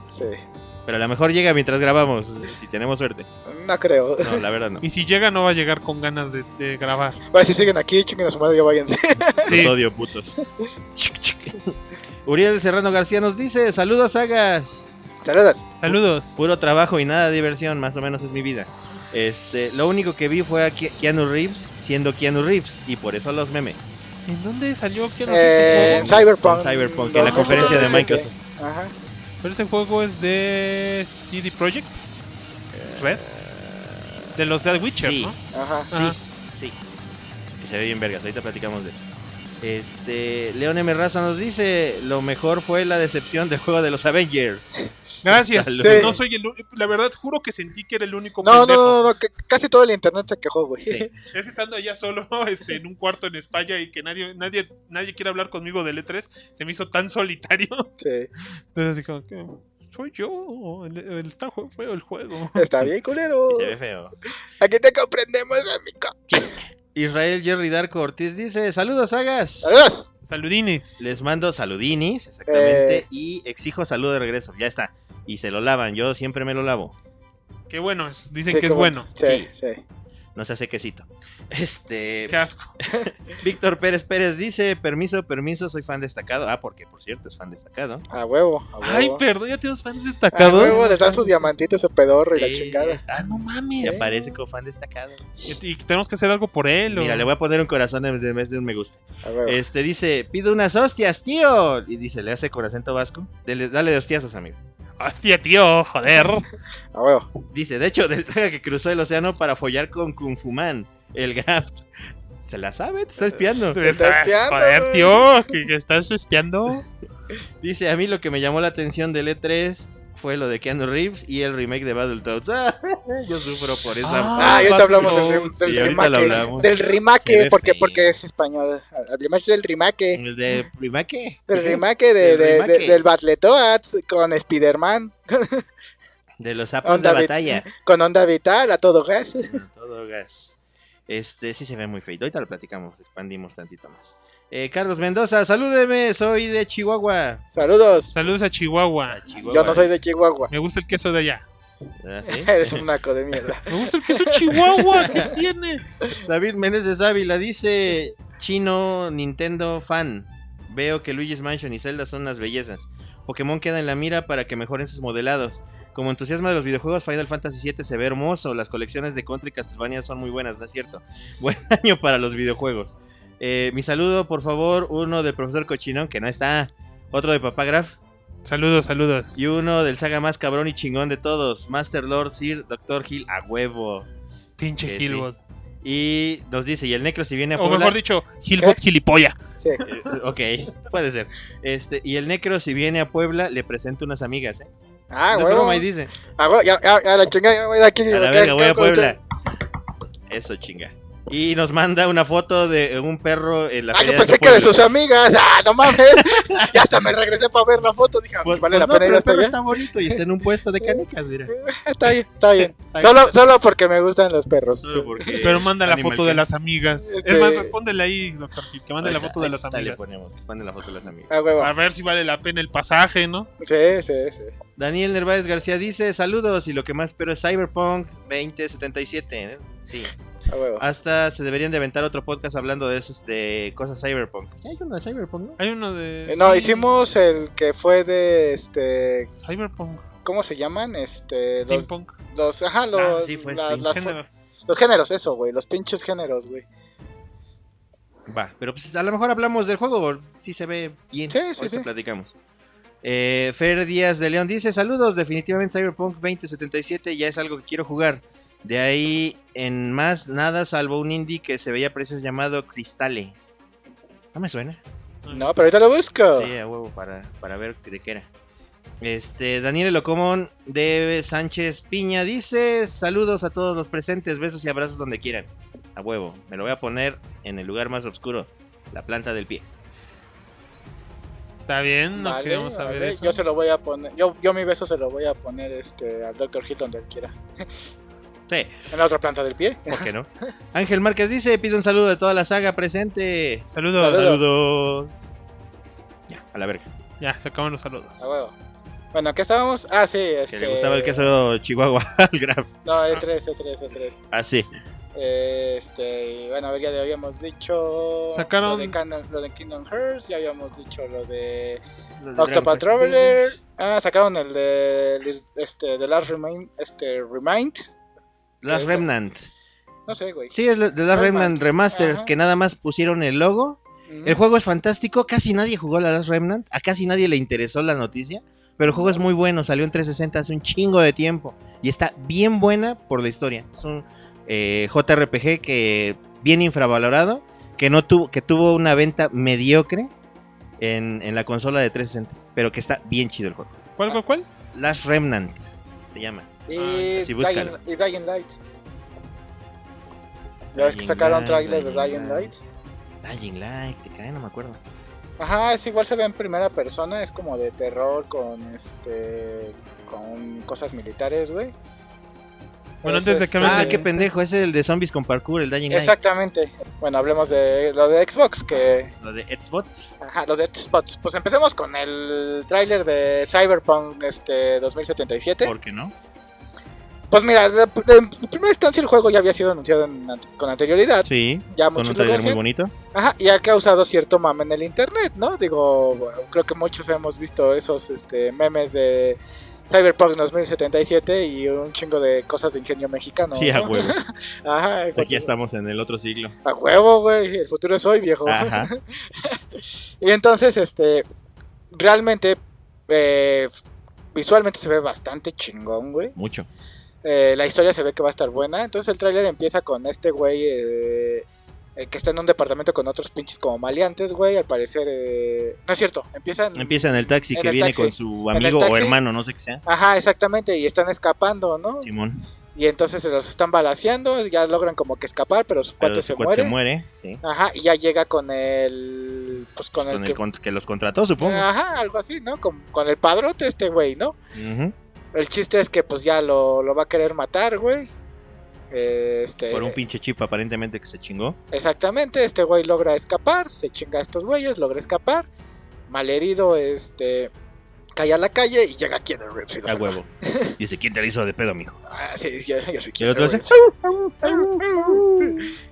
Pero a lo mejor llega mientras grabamos, si tenemos suerte. no creo. No, la verdad no. Y si llega, no va a llegar con ganas de, de grabar. Bueno, si siguen aquí, chinguen a su madre, ya váyanse. Sí. Los odio, putos. Uriel Serrano García nos dice, saludos sagas. Saludos. Saludos. Puro trabajo y nada de diversión, más o menos es mi vida. Este, lo único que vi fue a Ke- Keanu Reeves siendo Keanu Reeves y por eso los memes. ¿En dónde salió? ¿Quién Eh, en ese juego? Cyberpunk. En Cyberpunk, en la 2077. conferencia de Microsoft. Ajá. Pero ese juego es de CD Projekt Red. De los de Witcher, sí. ¿no? Ajá. Ajá. Sí. Que se ve bien vergas, ahorita platicamos de eso. Este, León M. Raza nos dice, lo mejor fue la decepción del juego de los Avengers. Gracias. Sí. No soy el u- La verdad, juro que sentí que era el único No, no, pendejo. no, no, que casi todo el internet se quejó, güey. Sí. Es estando allá solo este, en un cuarto en España y que nadie, nadie, nadie quiere hablar conmigo del E3. Se me hizo tan solitario. Sí. Entonces como que soy yo. El, el- está feo el juego. Está bien, culero. Y se ve feo. Aquí te comprendemos, amigo. Israel Jerry Darko Ortiz dice, saludos sagas. Saludos. Saludines. Les mando saludinis, exactamente, Eh. y exijo saludo de regreso. Ya está. Y se lo lavan, yo siempre me lo lavo. Qué bueno es. Dicen Sí, que es bueno. Sí, sí. No se hace quesito. Este. Qué asco. Víctor Pérez Pérez dice: Permiso, permiso, soy fan destacado. Ah, porque por cierto es fan destacado. A huevo, a huevo. Ay, perdón, ya tenemos fans A destacados. huevo, les dan sus diamantitos a pedorro y la chingada. Ah, no Se mames. aparece como fan destacado. Y, y tenemos que hacer algo por él. o- Mira, le voy a poner un corazón en vez de un me gusta. A huevo. Este dice: Pido unas hostias, tío. Y dice: Le hace con acento vasco. Dele- dale de hostiazos, amigo. Hostia, tío, joder. A huevo. Dice: De hecho, del saga que cruzó el océano para follar con Kung Fu Man, el Graft. ¿Se la sabe? Te está espiando. Te está espiando, Joder, tío, que, que estás espiando. Dice, a mí lo que me llamó la atención del E3 fue lo de Keanu Reeves y el remake de Battletoads. Ah, yo sufro por esa. Ah, y ahorita hablamos del, rem- del Sí, remake. hablamos. Del remake, ve porque, porque es español. Hablemos del remake. ¿El de remake? Del remake, de, Del de- remake. de- del Battletoads con Spider-Man, De los sapos Onda de batalla. con onda vital a todo gas. Todo gas. Este, sí se ve muy feito. Ahorita lo platicamos, expandimos tantito más. Eh, Carlos Mendoza, salúdeme, soy de Chihuahua. Saludos. Saludos a Chihuahua. Ah, Chihuahua. Yo no soy de Chihuahua. Me gusta el queso de allá. Ah, ¿sí? Eres un naco de mierda. Me gusta el queso Chihuahua. ¿Qué tiene? David Meneses Ávila dice: Chino Nintendo fan. Veo que Luigi's Mansion y Zelda son unas bellezas. Pokémon queda en la mira para que mejoren sus modelados. Como entusiasma de los videojuegos, Final Fantasy VII se ve hermoso. Las colecciones de Contra y Castlevania son muy buenas, ¿no es cierto? Buen año para los videojuegos. Eh, mi saludo, por favor, uno del profesor Cochinón, que no está. Otro de Papá Graf. Saludos, saludos. Y uno del saga más cabrón y chingón de todos. Master Lord Sir Dr. Hill a huevo. Pinche sí. Hillbot. Y nos dice, y el Necro si viene a O Puebla... mejor dicho, Hillbot gilipolla. Sí. Eh, ok, puede ser. Este, y el Necro si viene a Puebla le presento unas amigas, ¿eh? Ah, huevo. broma, y dice. Ah, huevo, ya, ya, ya la chingada, ya voy de aquí. A la ¿qué- verga, voy a cómo usted? Puebla. Eso chinga. Y nos manda una foto de un perro en la Ah, yo pensé que de sus amigas. Ah, no mames. ya hasta me regresé para ver la foto. Dije, Pues, pues, vale pues la no, pena pero ir el hasta perro allá. está bonito y está en un puesto de canicas, mira. Está bien, está bien. Ahí Solo, solo porque me gustan los perros. Pero manda la foto de las amigas. Es más, respóndele ahí, doctor que mande la foto de las ahorita le amigas. ponemos, que mande la foto de las amigas. Ah. A ver si vale la pena el pasaje, ¿no? Sí, sí, sí. Daniel Nerváez García dice, saludos y lo que más espero es Cyberpunk 2077. ¿eh? Sí. Hasta se deberían de aventar otro podcast hablando de esos, de cosas Cyberpunk. Hay uno de Cyberpunk, ¿no? Hay uno de. Eh, no, sí, hicimos el que fue de este. Cyberpunk. ¿Cómo se llaman? Este. Los, Steampunk. los, ajá, los, Ah, sí, fue las- Steam. las- Géneros. los géneros, eso, güey. Los pinches géneros, güey. Va, pero pues a lo mejor hablamos del juego, si se ve bien. Sí, sí. platicamos. Eh, Fer Díaz de León dice, saludos, definitivamente Cyberpunk 2077 ya es algo que quiero jugar. De ahí en más nada salvo un indie que se veía precios llamado Cristale. No me suena. No, pero ahorita lo busco. Sí, a huevo, para, para ver de qué era. Este, Daniel Locomón de Sánchez Piña dice: Saludos a todos los presentes, besos y abrazos donde quieran. A huevo, me lo voy a poner en el lugar más oscuro, la planta del pie. Está bien, no Vale, queremos saber vale. eso. Yo se lo voy a poner. Yo, yo mi beso se lo voy a poner este, al Dr. Hill donde él quiera. Sí, En la otra planta del pie. ¿por qué no? Ángel Márquez dice: Pido un saludo de toda la saga presente. Saludos. Saludos. Saludos. Ya, a la verga. Ya, se acaban los saludos. A huevo. Bueno, ¿qué estábamos? Ah, sí, Que este. le gustaba el queso Chihuahua al Graf. No, E E3, E3, E3. Así. Este, y bueno, a ver, ya habíamos dicho Sacaron- lo de, Canon- lo de Kingdom Hearts, ya habíamos dicho lo de Los de Octopath. Traveler. Ah, sacaron el de este de Last Remind, este Remind, Last ¿Qué? Remnant. no sé, güey. Sí, es de Last Remnant. Remnant Remaster, Ajá. que nada más pusieron el logo. El juego es fantástico, casi nadie jugó la Last Remnant, a casi nadie le interesó la noticia, pero el juego es muy bueno, salió en 360 hace un chingo de tiempo y está bien buena por la historia. Es un eh, JRPG que bien infravalorado, que no tuvo, que tuvo una venta mediocre en, en la consola de 360, pero que está bien chido el juego. ¿Cuál, cuál, cuál? Last Remnant se llama. Y, Ah, sí, búscalo. Dying, y Dying Light. Ya ves que sacaron Light, trailers de Dying Light. Light. Dying Light, te cae, no me acuerdo. Ajá, es igual se ve en primera persona, es como de terror con este con cosas militares, güey. Bueno, Es, antes de que Ah, qué pendejo, es el de zombies con parkour, el Dying Light. Exactamente. Bueno, hablemos de lo de Xbox, que Lo de Xbox. Ajá, los de Xbox. Pues empecemos con el tráiler de Cyberpunk este 2077. ¿Por qué no? Pues mira, de, de- en primera instancia el juego ya había sido anunciado en con anterioridad. Sí, Ya con muchos un trailer muy bonito. Ajá, y ha causado cierto mame en el internet, ¿no? Digo, creo que muchos hemos visto esos este, memes de Cyberpunk 2077 y un chingo de cosas de ingenio mexicano. Sí, a huevo. Ajá, Aquí pues, estamos en el otro siglo. A huevo, güey, el futuro es hoy, viejo. Ajá. Y entonces, este, realmente, eh, visualmente se ve bastante chingón, güey. Mucho. Eh, la historia se ve que va a estar buena. Entonces el tráiler empieza con este güey eh, eh, que está en un departamento con otros pinches como maleantes, güey. Al parecer, eh, no es cierto. Empieza en- Empieza en el taxi En que el viene taxi. con su el amigo o hermano, no sé qué sea. Ajá, exactamente. Y están escapando, ¿no? Simón. Y entonces se los están balaseando. Ya logran como que escapar, pero su cuate se muere. se muere. Sí. Ajá, y ya llega con el. Pues con el. Con que- el con- que los contrató, supongo. Ajá, algo así, ¿no? Con, con el padrote este güey, ¿no? Ujú. El chiste es que pues ya lo, lo va a querer matar, güey. Este, Por un pinche chip aparentemente que se chingó. Exactamente, este güey logra escapar, se chinga a estos güeyes, logra escapar. Malherido, este, cae a la calle y llega aquí en el Rips y lo A huevo. Dice, ¿quién te la hizo de pedo, mijo? Ah, sí, yo, yo soy Y el otro hace,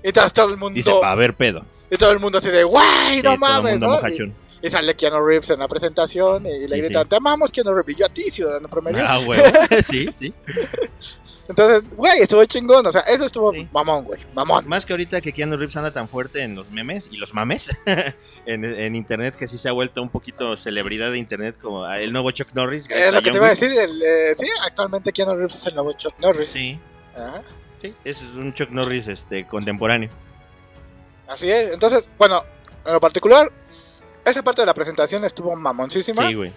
Y todo, el mundo, dice, pa' ver pedo. y todo el mundo así de, guay, no Sí, mames, mundo ¿no? mojachón. Y sale Keanu Reeves en la presentación y le gritan, sí. te amamos Keanu Reeves. Y yo a ti, ciudadano promedio. Ah, huevo. sí, sí. Entonces, güey, estuvo chingón. O sea, eso estuvo Sí. mamón, güey. Mamón. Más que ahorita que Keanu Reeves anda tan fuerte en los memes y los mames en, en internet que sí se ha vuelto un poquito celebridad de internet como el nuevo Chuck Norris. Es lo que te iba a decir. el, eh, sí, actualmente Keanu Reeves es el nuevo Chuck Norris. Sí, Ajá. sí, es un Chuck Norris este contemporáneo. Así es. Entonces, bueno, en lo particular, esa parte de la presentación estuvo mamoncísima. Sí, güey.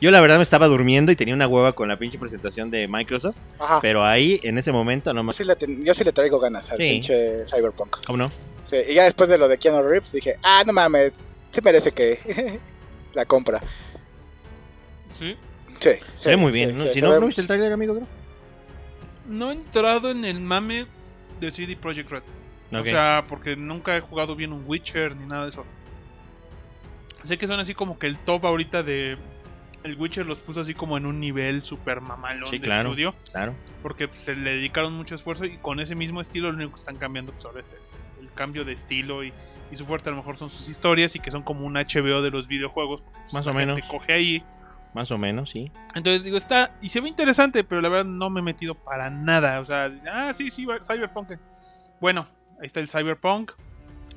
Yo la verdad me estaba durmiendo y tenía una hueva con la pinche presentación de Microsoft, Ajá. pero ahí en ese momento no Yo más. sí, le ten- yo sí le traigo ganas al Sí. pinche Cyberpunk. ¿Cómo no? Sí, y ya después de lo de Keanu Reeves dije, ah, no mames, sí merece que la compra. Sí. Sí, Se ve muy bien. sí, ¿no? sí, si se no, ve- ¿no viste el trailer, amigo? Graf? No he entrado en el mame de CD Projekt Red. O Ok. sea, porque nunca he jugado bien un Witcher ni nada de eso. Sé que son así como que el top ahorita de. El Witcher los puso así como en un nivel super mamalón Sí, de claro. estudio. Claro. Porque pues, se le dedicaron mucho esfuerzo y con ese mismo estilo lo único que están cambiando pues, ahora es el, el cambio de estilo y, y su fuerte a lo mejor son sus historias y que son como un HBO de los videojuegos. pues, Más o menos. gente coge ahí. Más o menos, sí. Entonces digo, está. Y se ve interesante, pero la verdad no me he metido para nada. O sea, ah, sí, sí, Cyberpunk. Bueno, ahí está el Cyberpunk.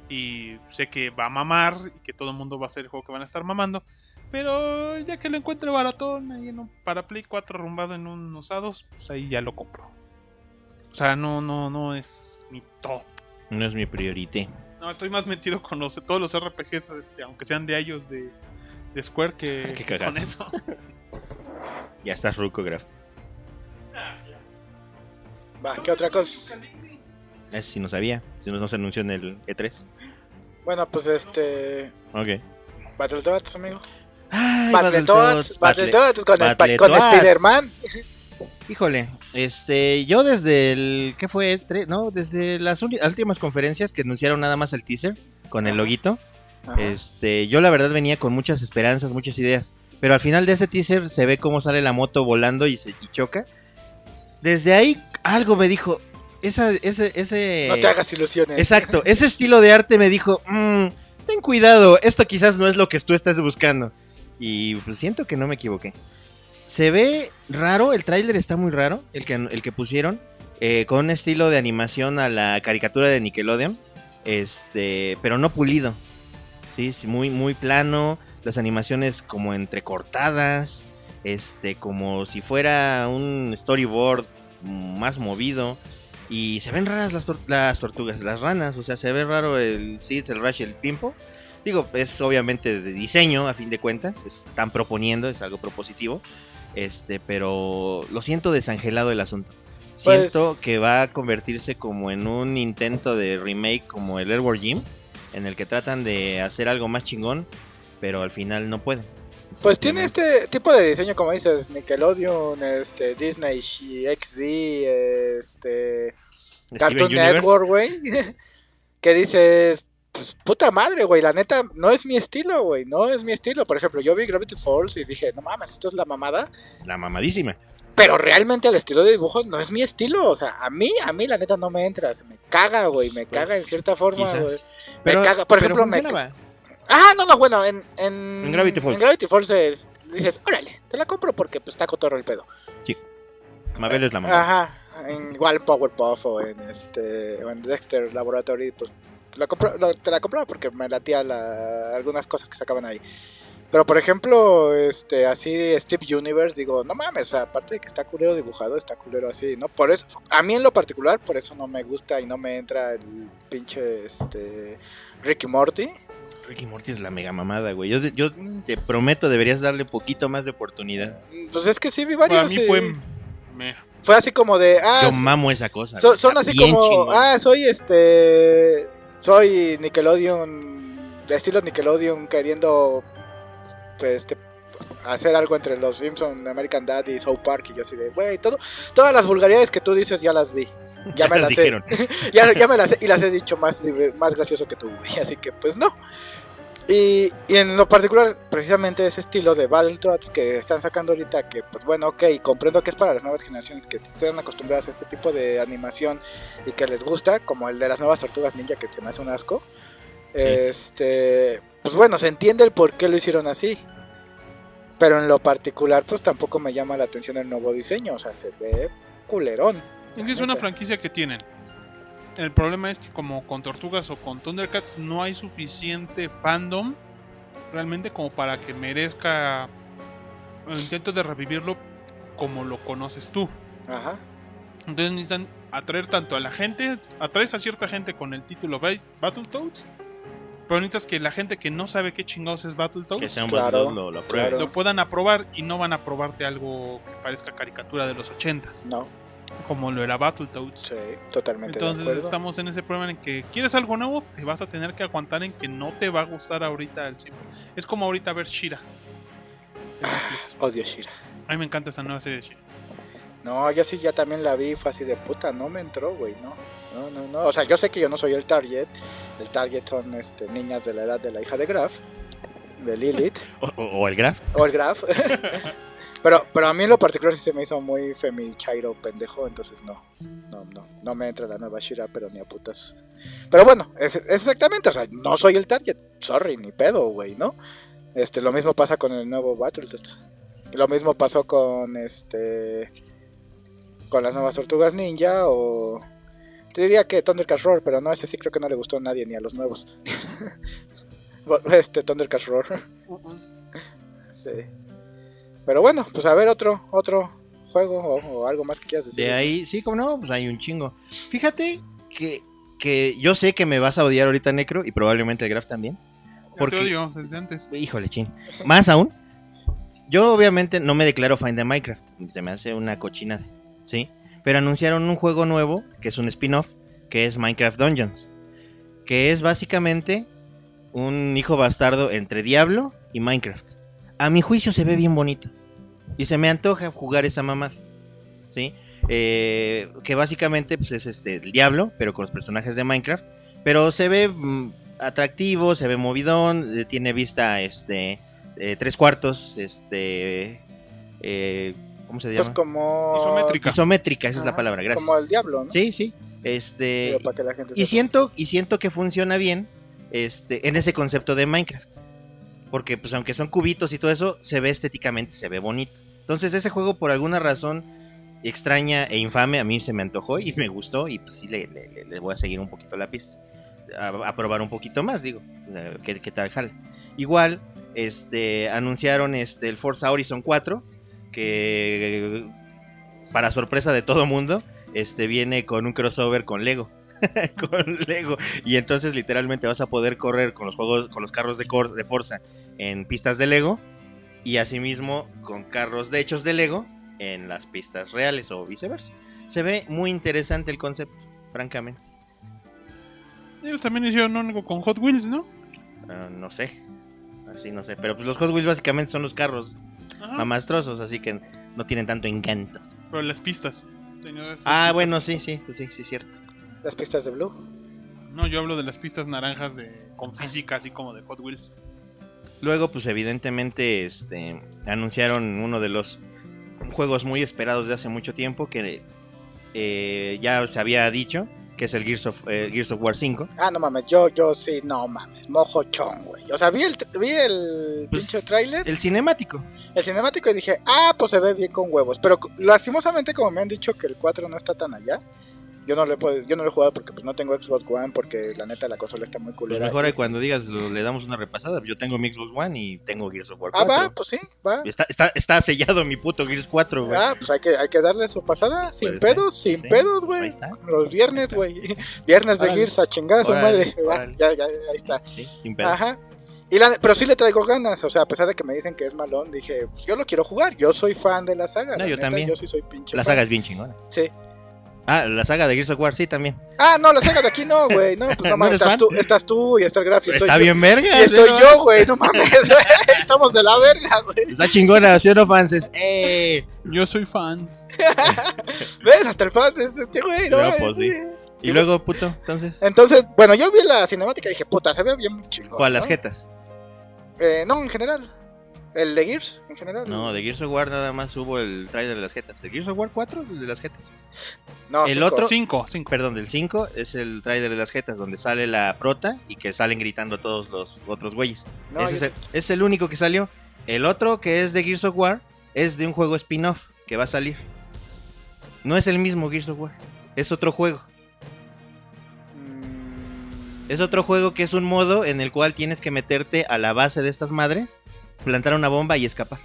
Y sé que va a mamar y que todo el mundo va a ser el juego que van a estar mamando. Pero ya que lo encuentre baratón ahí en un- para Play 4 rumbado en un usados, pues ahí ya lo compro. O sea, no, no, no es mi top. No es mi priorité. No, estoy más metido con los, todos los RPGs, este, aunque sean de ellos de, de Square, que, con eso. Ya estás ruco, Graf. Va, ¿qué otra cosa? Ese sí no sabía. Si no, no se anunció en el E3. Bueno, pues este. Ok. Battletoads, amigo. Ay, Battletoads, Battletoads con, con Spider-Man. Híjole, este, yo desde el, ¿qué fue? No, desde las últimas conferencias que anunciaron nada más el teaser con el loguito, Ajá. este, yo la verdad venía con muchas esperanzas, muchas ideas, pero al final de ese teaser se ve cómo sale la moto volando y se y choca. Desde ahí algo me dijo, esa, ese, ese, No te hagas ilusiones. exacto, ese estilo de arte me dijo, "Mm, ten cuidado, esto quizás no es lo que tú estás buscando. Y pues siento que no me equivoqué. Se ve raro, el tráiler está muy raro, el que, el que pusieron, eh, con un estilo de animación a la caricatura de Nickelodeon, este, pero no pulido. Sí, sí, muy, muy plano, las animaciones como entrecortadas, este, como si fuera un storyboard más movido. Y se ven raras las, tor- las tortugas, las ranas, o sea, se ve raro el Sid, el Rush el Pimpo. Digo, es obviamente de diseño, a fin de cuentas, están proponiendo, es algo propositivo. Este, pero lo siento desangelado el asunto. Pues- Siento que va a convertirse como en un intento de remake como el Airborne Gym, en el que tratan de hacer algo más chingón, pero al final no pueden. Pues tiene este tipo de diseño, como dices, Nickelodeon, este, Disney, XD, este, Cartoon. Network, güey. que dices, pues puta madre, güey, la neta, no es mi estilo, güey, no es mi estilo. Por ejemplo, yo vi Gravity Falls y dije, no mames, esto es la mamada. La mamadísima. Pero realmente el estilo de dibujo no es mi estilo. O sea, a mí, a mí la neta no me entra. Se me caga, güey. Me caga en cierta forma, güey. Pero, caga- por pero ejemplo, me-. Ah, no, no, bueno, en, en, En Gravity Falls. En Gravity Falls es- dices, órale, te la compro porque pues está cotorro el pedo. Mabel es la mamá. Ajá, en, igual en Powerpuff o en este o en Dexter Laboratory, pues la compro- lo- te la compraba porque me latía la- algunas cosas que sacaban ahí. Pero por ejemplo, este así Steve Universe, digo, no mames, o sea, aparte de que está culero dibujado, está culero así, ¿no? Por eso, a mí en lo particular, por eso no me gusta y no me entra el pinche este Ricky Morty. Ricky Morty es la mega mamada, güey. Yo, yo te prometo, deberías darle poquito más de oportunidad. Pues es que sí vi varios. Para mí fue. me- fue así como de, ah, Yo mamo esa cosa. So- son así bien como, chingón. ah, soy este, soy Nickelodeon, de estilo Nickelodeon queriendo, pues, este, hacer algo entre los Simpson, American Dad y South Park y yo así de, güey, todo, todas las vulgaridades que tú dices ya las vi, ya me las dijeron. ya, ya me las sé y las he dicho más, más gracioso que tú, güey, así que pues no. Y, y en lo particular, precisamente ese estilo de Battletoads que están sacando ahorita, que pues bueno, ok, comprendo que es para las nuevas generaciones que estén acostumbradas a este tipo de animación y que les gusta, como el de las nuevas tortugas ninja que se me hace un asco. Este, pues pues bueno, se entiende el por qué lo hicieron así. Pero en lo particular, pues tampoco me llama la atención el nuevo diseño. O sea, se ve culerón. Es que es una franquicia que tienen. El problema es que como con Tortugas o con Thundercats no hay suficiente fandom realmente como para que merezca el intento de revivirlo como lo conoces tú. Ajá. Entonces necesitan atraer tanto a la gente, atraes a cierta gente con el título Ba- Battletoads, pero necesitas que la gente que no sabe qué chingados es Battletoads Claro, claro. lo puedan aprobar y no van a probarte algo que parezca caricatura de los 80 No, como lo era Battletoads. sí, totalmente de Entonces acuerdo. estamos en ese problema en que quieres algo nuevo, te vas a tener que aguantar en que no te va a gustar ahorita el simple. Es como ahorita ver Shira. Netflix. Odio Shira. A mí me encanta esa nueva serie de Shira. No, yo sí ya también la vi, fue así de puta, no me entró, güey, no. No, no, no. O sea, yo sé que yo no soy el target. El target son este, niñas de la edad de la hija de Graf, de Lilith, O, o- o el Graf. o el Graf. pero, pero a mí en lo particular sí se me hizo muy femi-chairo pendejo, entonces no. No, no. No me entra la nueva Shira, pero ni a putas. Pero bueno, es, es exactamente, o sea, no soy el target. Sorry, ni pedo, güey, ¿no? Este, lo mismo pasa con el nuevo Battletoads. Lo mismo pasó con este con las nuevas tortugas ninja o te diría que Thundercats Roar, pero no, ese sí creo que no le gustó a nadie ni a los nuevos. este Thundercats Roar. sí. Pero bueno, pues a ver otro otro juego o, o algo más que quieras decir. De ahí, sí, como no, pues hay un chingo. Fíjate que, que yo sé que me vas a odiar ahorita, Necro, y probablemente el Graf también. Yo Porque- te odio desde antes. Híjole, chin. Más aún, yo obviamente no me declaro fan de Minecraft. Se me hace una cochinada, ¿sí? Pero anunciaron un juego nuevo, que es un spin-off, que es Minecraft Dungeons. Que es básicamente un hijo bastardo entre Diablo y Minecraft. A mi juicio se ve bien bonito. Y se me antoja jugar esa mamada, ¿sí? Eh, que básicamente pues, es este, el Diablo, pero con los personajes de Minecraft. Pero se ve mm, atractivo, se ve movidón, eh, tiene vista este eh, tres cuartos, este eh, ¿cómo se llama? pues como Isométrica. Isométrica, esa es la palabra, gracias. Como el diablo, ¿no? Sí, sí. Este para que la gente y sepa. siento y siento que funciona bien este en ese concepto de Minecraft. Porque pues aunque son cubitos y todo eso, se ve estéticamente, se ve bonito. Entonces ese juego por alguna razón extraña e infame a mí se me antojó y me gustó y pues sí le, voy a seguir un poquito la pista. A, probar un poquito más, digo. eh, ¿Qué, tal? Igual, este, anunciaron este, el Forza Horizon 4, que para sorpresa de todo mundo, este, viene con un crossover con Lego. con Lego. Y entonces literalmente vas a poder correr con los juegos, con los carros de, cor- de Forza en pistas de Lego. Y asimismo con carros de hechos de Lego en las pistas reales o viceversa. Se ve muy interesante el concepto, francamente. Ellos también hicieron algo con Hot Wheels, ¿no? Ah, no sé. Así no sé. Pero pues los Hot Wheels básicamente son los carros Ajá. mamastrosos, así que no tienen tanto encanto. Pero las pistas. Ah, pistas. bueno, sí, sí, pues sí, sí, cierto. Las pistas de Blue. No, yo hablo de las pistas naranjas de con física, así como de Hot Wheels. Luego, pues evidentemente, este, anunciaron uno de los juegos muy esperados de hace mucho tiempo que eh, ya se había dicho, que es el Gears of, eh, Gears of War 5. Ah, no mames, yo, yo sí, no mames, mojochón, güey. O sea, vi el, vi el Pues, pinche tráiler, El cinemático. el cinemático y dije, ah, pues se ve bien con huevos. Pero lastimosamente, como me han dicho que el 4 no está tan allá, yo no lo he, podido- yo no lo he jugado porque pues no tengo Xbox One, porque la neta la consola está muy Pues culera. mejor y- cuando digas, lo- le damos una repasada. Yo tengo mi Xbox One y tengo Gears of War Ah, 4. va, pues sí, va. Está, está, está sellado mi puto Gears 4, güey. Ah, pues hay que, hay que darle su pasada, sin ser, pedos, sin sí. pedos, güey. Los viernes, güey. Viernes de. Gears a chingada su madre. Va, órale. ya, ya, ahí está. Sí, sin pedo. Ajá. Y la, pero sí le traigo ganas, o sea, a pesar de que me dicen que es malón, dije, pues yo lo quiero jugar, yo soy fan de la saga. No, la yo neta, también. Yo sí soy pinche La fan. saga es bien chingona. Sí. Ah, la saga de Gears of War, sí, también. Ah, no, la saga de aquí no, güey, no, pues no ¿No mames, estás tú, estás tú y está el estoy Está yo. bien verga. Y estoy ¿no? yo, güey, no mames, güey, estamos de la verga, güey. Está chingona, ¿sí o no, fans? ¡Eh! Yo soy fans. ¿Ves? Hasta el fan es este güey, ¿no? No, pues, sí. Y luego, puto, entonces. Entonces, bueno, yo vi la cinemática y dije, puta, se ve bien chingón. ¿Cuál? Las jetas. Eh, no, en general. ¿El de Gears en general? No, de Gears of War nada más hubo el trailer de las jetas. ¿De Gears of War 4? El de las jetas. No, el cinco. otro- 5, 5. Perdón, del 5 es el trailer de las jetas, donde sale la prota y que salen gritando todos los otros güeyes. No, Ese es yo- el, es el único que salió. El otro, que es de Gears of War, es de un juego spin-off que va a salir. No es el mismo Gears of War, es otro juego. Mm, Es otro juego que es un modo en el cual tienes que meterte a la base de estas madres, plantar una bomba y escapar.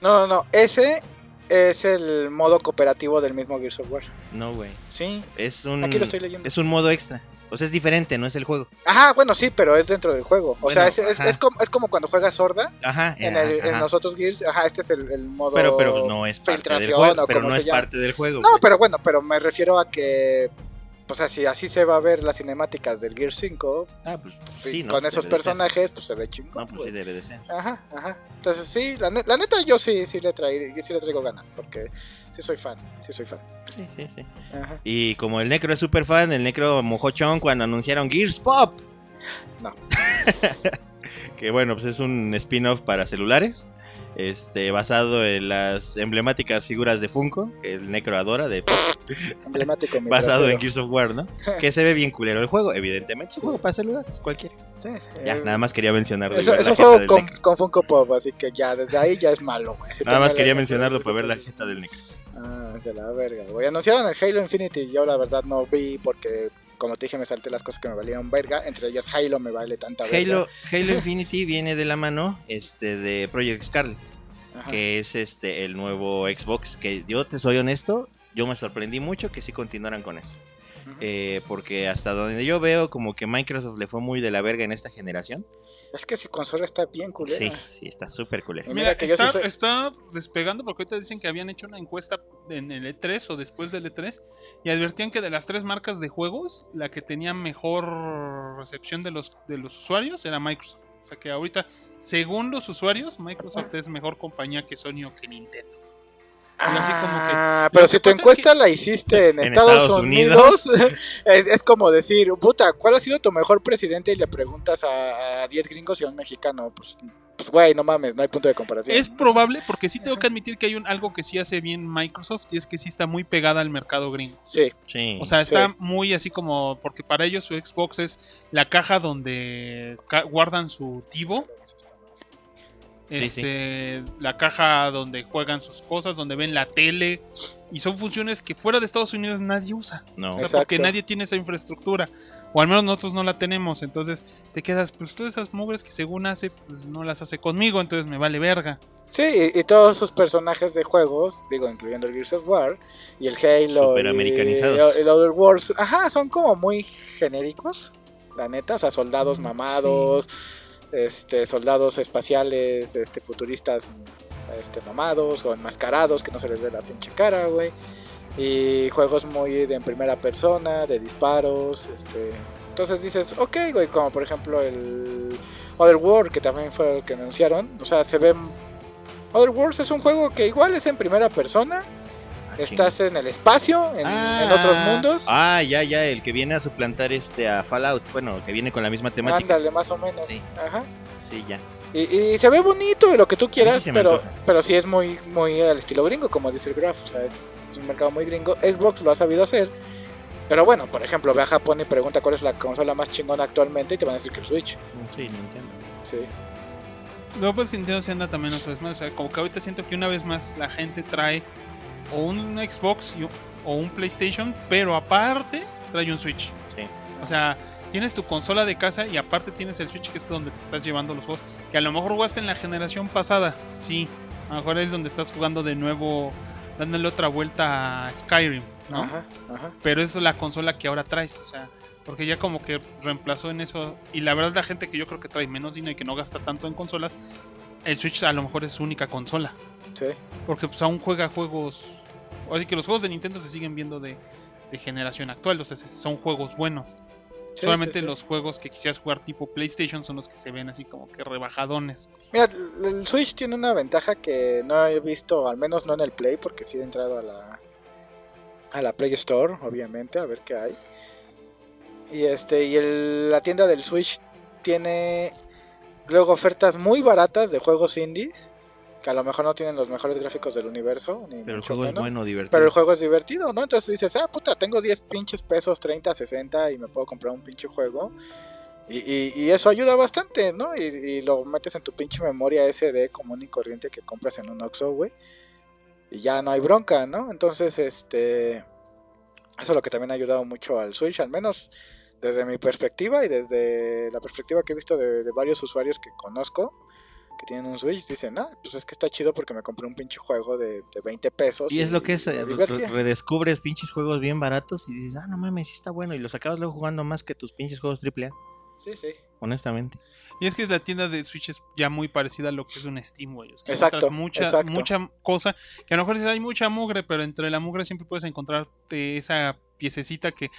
No, no, no. Ese es el modo cooperativo del mismo Gears of War. No, güey. Sí, Es un, aquí lo estoy leyendo. es un modo extra. O sea, es diferente, no es el juego. Ajá, bueno, sí, pero es dentro del juego. O Bueno, sea, es, es- como, es como cuando juegas sorda Ajá. en, ajá, el, en los otros Gears. Ajá, este es el, el modo Pero, pero no es parte del filtración juego. o Pero no es llama. parte del juego. No, pero bueno, pero me refiero a que. O sea, si así se va a ver las cinemáticas del Gear 5, Ah, pues sí, ¿no? con esos personajes, pues se ve chingón. No, pues sí debe de ser. Ajá, ajá. Entonces sí, la, ne- la neta yo sí, sí le traigo, sí le traigo ganas, porque sí soy fan, sí soy fan. Sí, sí, sí. Ajá. Y como el Necro es super fan, el Necro mojó chon cuando anunciaron Gears Pop. No. que bueno, pues es un spin-off para celulares. Este, basado en las emblemáticas figuras de Funko, que el Necro adora, de, Emblemático basado en. Gears of War, ¿no? que se ve bien culero el juego, evidentemente. Es un juego para celulares, cualquiera. Sí, sí, Ya, eh, nada más quería mencionarlo. Es, un juego con, con Funko Pop, así que ya desde ahí ya es malo, güey. Nada más quería mencionarlo para ver la jeta del Necro. Ah, de la verga, güey. Anunciaron el Halo Infinity, yo la verdad no vi porque, como te dije, me salté las cosas que me valieron verga. Entre ellas Halo me vale tanta verga. Halo, Halo Infinity viene de la mano este, de Project Scarlet. Ajá. que es este el nuevo Xbox. Que yo te soy honesto, yo me sorprendí mucho que sí continuaran con eso. Eh, porque hasta donde yo veo, como que Microsoft le fue muy de la verga en esta generación. Es que si consola está bien culera. Sí, sí, está súper culero. Y Mira, mira que yo sí está, soy- está despegando porque ahorita dicen que habían hecho una encuesta en el E3 o después del E3 y advertían que de las tres marcas de juegos, la que tenía mejor recepción de los, de los usuarios era Microsoft. O sea que ahorita, según los usuarios, Microsoft es mejor compañía que Sony o que Nintendo. Así como que- Ah, pero que si tu es encuesta la hiciste en, En Estados, Estados Unidos, es, es como decir, puta, ¿cuál ha sido tu mejor presidente? Y le preguntas a, a 10 gringos y a un mexicano. Pues, pues, güey, no mames, no hay punto de comparación. Es probable porque sí tengo que admitir que hay un, algo que sí hace bien Microsoft y es que sí está muy pegada al mercado gringo. Sí, Sí. O sea, Sí. está muy así como. Porque para ellos su Xbox es la caja donde ca- guardan su Tivo. Sí, Este, La caja donde juegan sus cosas, donde ven la tele. Y son funciones que fuera de Estados Unidos nadie usa. no. O sea, Exacto. porque nadie tiene esa infraestructura. O al menos nosotros no la tenemos. Entonces te quedas, pues todas esas mugres que según hace, pues no las hace conmigo. Entonces me vale verga. sí, y, y todos sus personajes de juegos, digo, incluyendo el Gears of War y el Halo y, Superamericanizados. y el Other Wars, ajá, son como muy genéricos, la neta, o sea, soldados mamados, este, soldados espaciales, este, futuristas, este, mamados o enmascarados que no se les ve la pinche cara, güey. Y juegos muy de en primera persona, de disparos, este. Entonces dices, ok, güey, como por ejemplo el Other World, que también fue el que anunciaron. O sea, se ve. Other Worlds es un juego que igual es en primera persona. Ah, Estás en el espacio, en, Ah, en otros mundos. Ah, ya, ya, el que viene a suplantar este a Fallout. Bueno, que viene con la misma temática. Ándale, más o menos. Sí. Ajá. Sí, ya. Y, y se ve bonito y lo que tú quieras, pero, antoja. pero sí es muy, muy al estilo gringo, como dice el Graph. O sea, es un mercado muy gringo. Xbox lo ha sabido hacer. Pero bueno, por ejemplo, ve a Japón y pregunta cuál es la consola más chingona actualmente y te van a decir que el Switch. Sí, Nintendo. Sí. Luego pues Nintendo se anda también otra vez más. O sea, como que ahorita siento que una vez más la gente trae o un Xbox y- o un PlayStation, pero aparte trae un Switch. Sí. O sea, tienes tu consola de casa y aparte tienes el Switch que es donde te estás llevando los juegos. Que a lo mejor jugaste en la generación pasada, sí. A lo mejor es donde estás jugando de nuevo, dándole otra vuelta a Skyrim, ¿no? Ajá, ajá. pero es la consola que ahora traes, o sea, porque ya como que reemplazó en eso y la verdad la gente que yo creo que trae menos dinero y que no gasta tanto en consolas, el Switch a lo mejor es su única consola, Sí. porque pues aún juega juegos, así que los juegos de Nintendo se siguen viendo de, de generación actual, o sea, se- son juegos buenos. Sí, Solamente sí, sí. los juegos que quisieras jugar tipo PlayStation son los que se ven así como que rebajadones. Mira, el el Switch tiene una ventaja que no he visto, al menos no en el Play, porque sí he entrado a la a la Play Store, obviamente, a ver qué hay. Y este y el- la tienda del Switch tiene luego ofertas muy baratas de juegos indies que a lo mejor no tienen los mejores gráficos del universo, ni Pero el juego es bueno, divertido. pero el juego es divertido, ¿no? Entonces dices, ah, puta, tengo 10 pinches pesos, 30, 60 y me puedo comprar un pinche juego. Y, y- y eso ayuda bastante, ¿no? Y, y lo metes en tu pinche memoria SD común y corriente que compras en un Oxxo, güey. Y ya no hay bronca, ¿no? Entonces, este... Eso es lo que también ha ayudado mucho al Switch, al menos desde mi perspectiva y desde la perspectiva que he visto de, de varios usuarios que conozco que tienen un Switch, dicen, ah, pues es que está chido porque me compré un pinche juego de, de 20 pesos. Y es lo que es, eh, divertí". re- redescubres pinches juegos bien baratos y dices, ah, no mames, sí está bueno. Y los acabas luego jugando más que tus pinches juegos AAA, Sí, sí. honestamente. Y es que la tienda de Switch es ya muy parecida a lo que es un Steam, güey. O sea, Exacto, Mucha, exacto. mucha cosa. Que a lo mejor dices, hay mucha mugre, pero entre la mugre siempre puedes encontrarte esa piececita que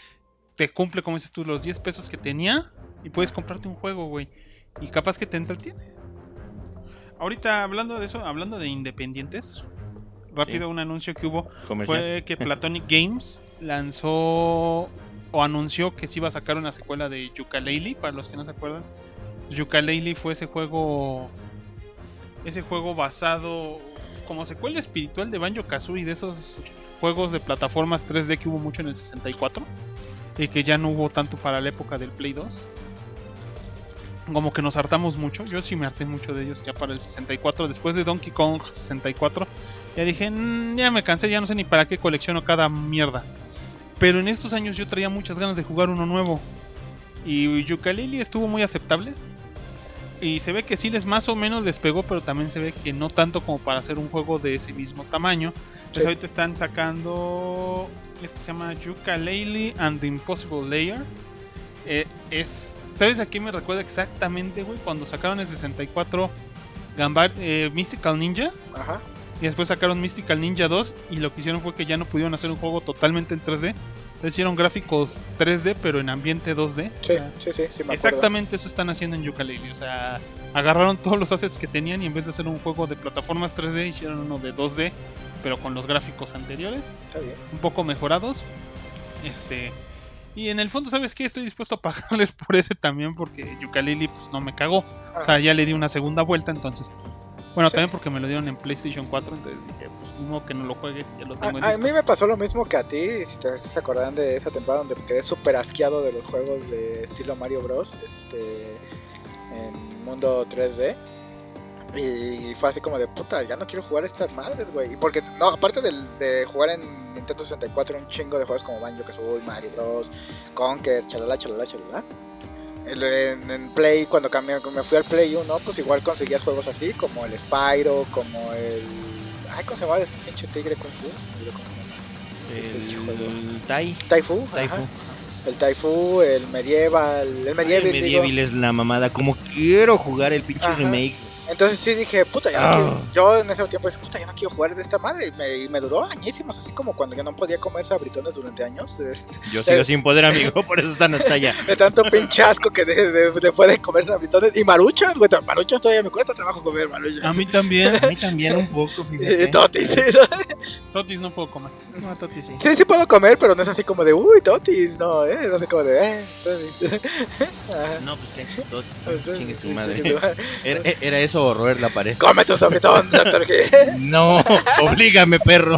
te cumple, como dices tú, los 10 pesos que tenía. Y puedes comprarte un juego, güey. Y capaz que te entretiene. Ahorita hablando de eso, hablando de independientes. Rápido, un anuncio que hubo Comercial. fue que Platonic Games lanzó o anunció que se iba a sacar una secuela de Yooka-Laylee, para los que no se acuerdan. Yooka-Laylee fue ese juego ese juego basado como secuela espiritual de Banjo-Kazooie de esos juegos de plataformas 3D que hubo mucho en el 64 y que ya no hubo tanto para la época del Play 2. Como que nos hartamos mucho, yo sí me harté mucho de ellos ya para el 64, después de Donkey Kong 64 ya dije, "Mm, ya me cansé, ya no sé ni para qué colecciono cada mierda. Pero en estos años yo traía muchas ganas de jugar uno nuevo. Y Yooka-Laylee estuvo muy aceptable. Y se ve que sí les más o menos les pegó, pero también se ve que no tanto como para hacer un juego de ese mismo tamaño. Entonces Sí. ahorita están sacando. Este se llama Yooka-Laylee and the Impossible Layer. Eh, es. ¿Sabes a qué me recuerda exactamente, güey? Cuando sacaron el 64 Gambar, eh, Mystical Ninja. Ajá. Y después sacaron Mystical Ninja 2 y lo que hicieron fue que ya no pudieron hacer un juego totalmente en 3D. Hicieron gráficos 3D pero en ambiente 2D. O Sí, sea, sí, sí, sí, me exactamente eso están haciendo en Yooka-Laylee. O sea, agarraron todos los assets que tenían y en vez de hacer un juego de plataformas 3D hicieron uno de 2D pero con los gráficos anteriores, Está bien. un poco mejorados. Este... Y en el fondo, ¿sabes qué? Estoy dispuesto a pagarles por ese también porque Yooka-Laylee pues no me cagó. O sea, ya le di una segunda vuelta, entonces. Bueno, Sí. también porque me lo dieron en PlayStation 4, entonces dije, pues modo que no lo juegues, ya lo A, tengo en a disco. mí me pasó lo mismo que a ti, si te se acordarán de esa temporada donde quedé súper asqueado de los juegos de estilo Mario Bros. Este, en mundo 3D. Y fue así como de puta, ya no quiero jugar estas madres, güey. Y porque, no, aparte del- de jugar en Nintendo 64 un chingo de juegos como Banjo Kazooie, Mario Bros, Conker, chalala, chalala, chalala. El- En, en Play, cuando cambié, me fui al Play 1, pues igual conseguías juegos así, como el Spyro, como el. Ay, ¿cómo se llama este pinche tigre Kung Fu? El Tai. Taifu. El Taifu, el Medieval, el El Medieval. digo. Medieval es la mamada. Como quiero jugar el pinche Ajá. remake. Entonces sí dije, puta, ya no quiero. Yo en ese tiempo dije, puta, ya no quiero jugar de esta madre. Y me, y me duró añísimos, así como cuando yo no podía comer sabritones durante años. Yo sigo sin poder, amigo. Por eso están hasta allá. de tanto pinche asco que de, de- después de comer sabritones. Y maruchas, güey, maruchas todavía me cuesta trabajo comer maruchas. A mí también. A mí también un poco, Y fíjate. totis. Totis no puedo comer. No, Toti sí. Sí, sí puedo comer, pero no es así como de, uy, totis. No, ¿eh? es así como de, eh, totis. No, pues que Toti. Pues, Chingue su sí, madre. chingue su madre. Era, era eso o roer la pared. Cómete un sabritón, doctor G. No, oblígame, perro.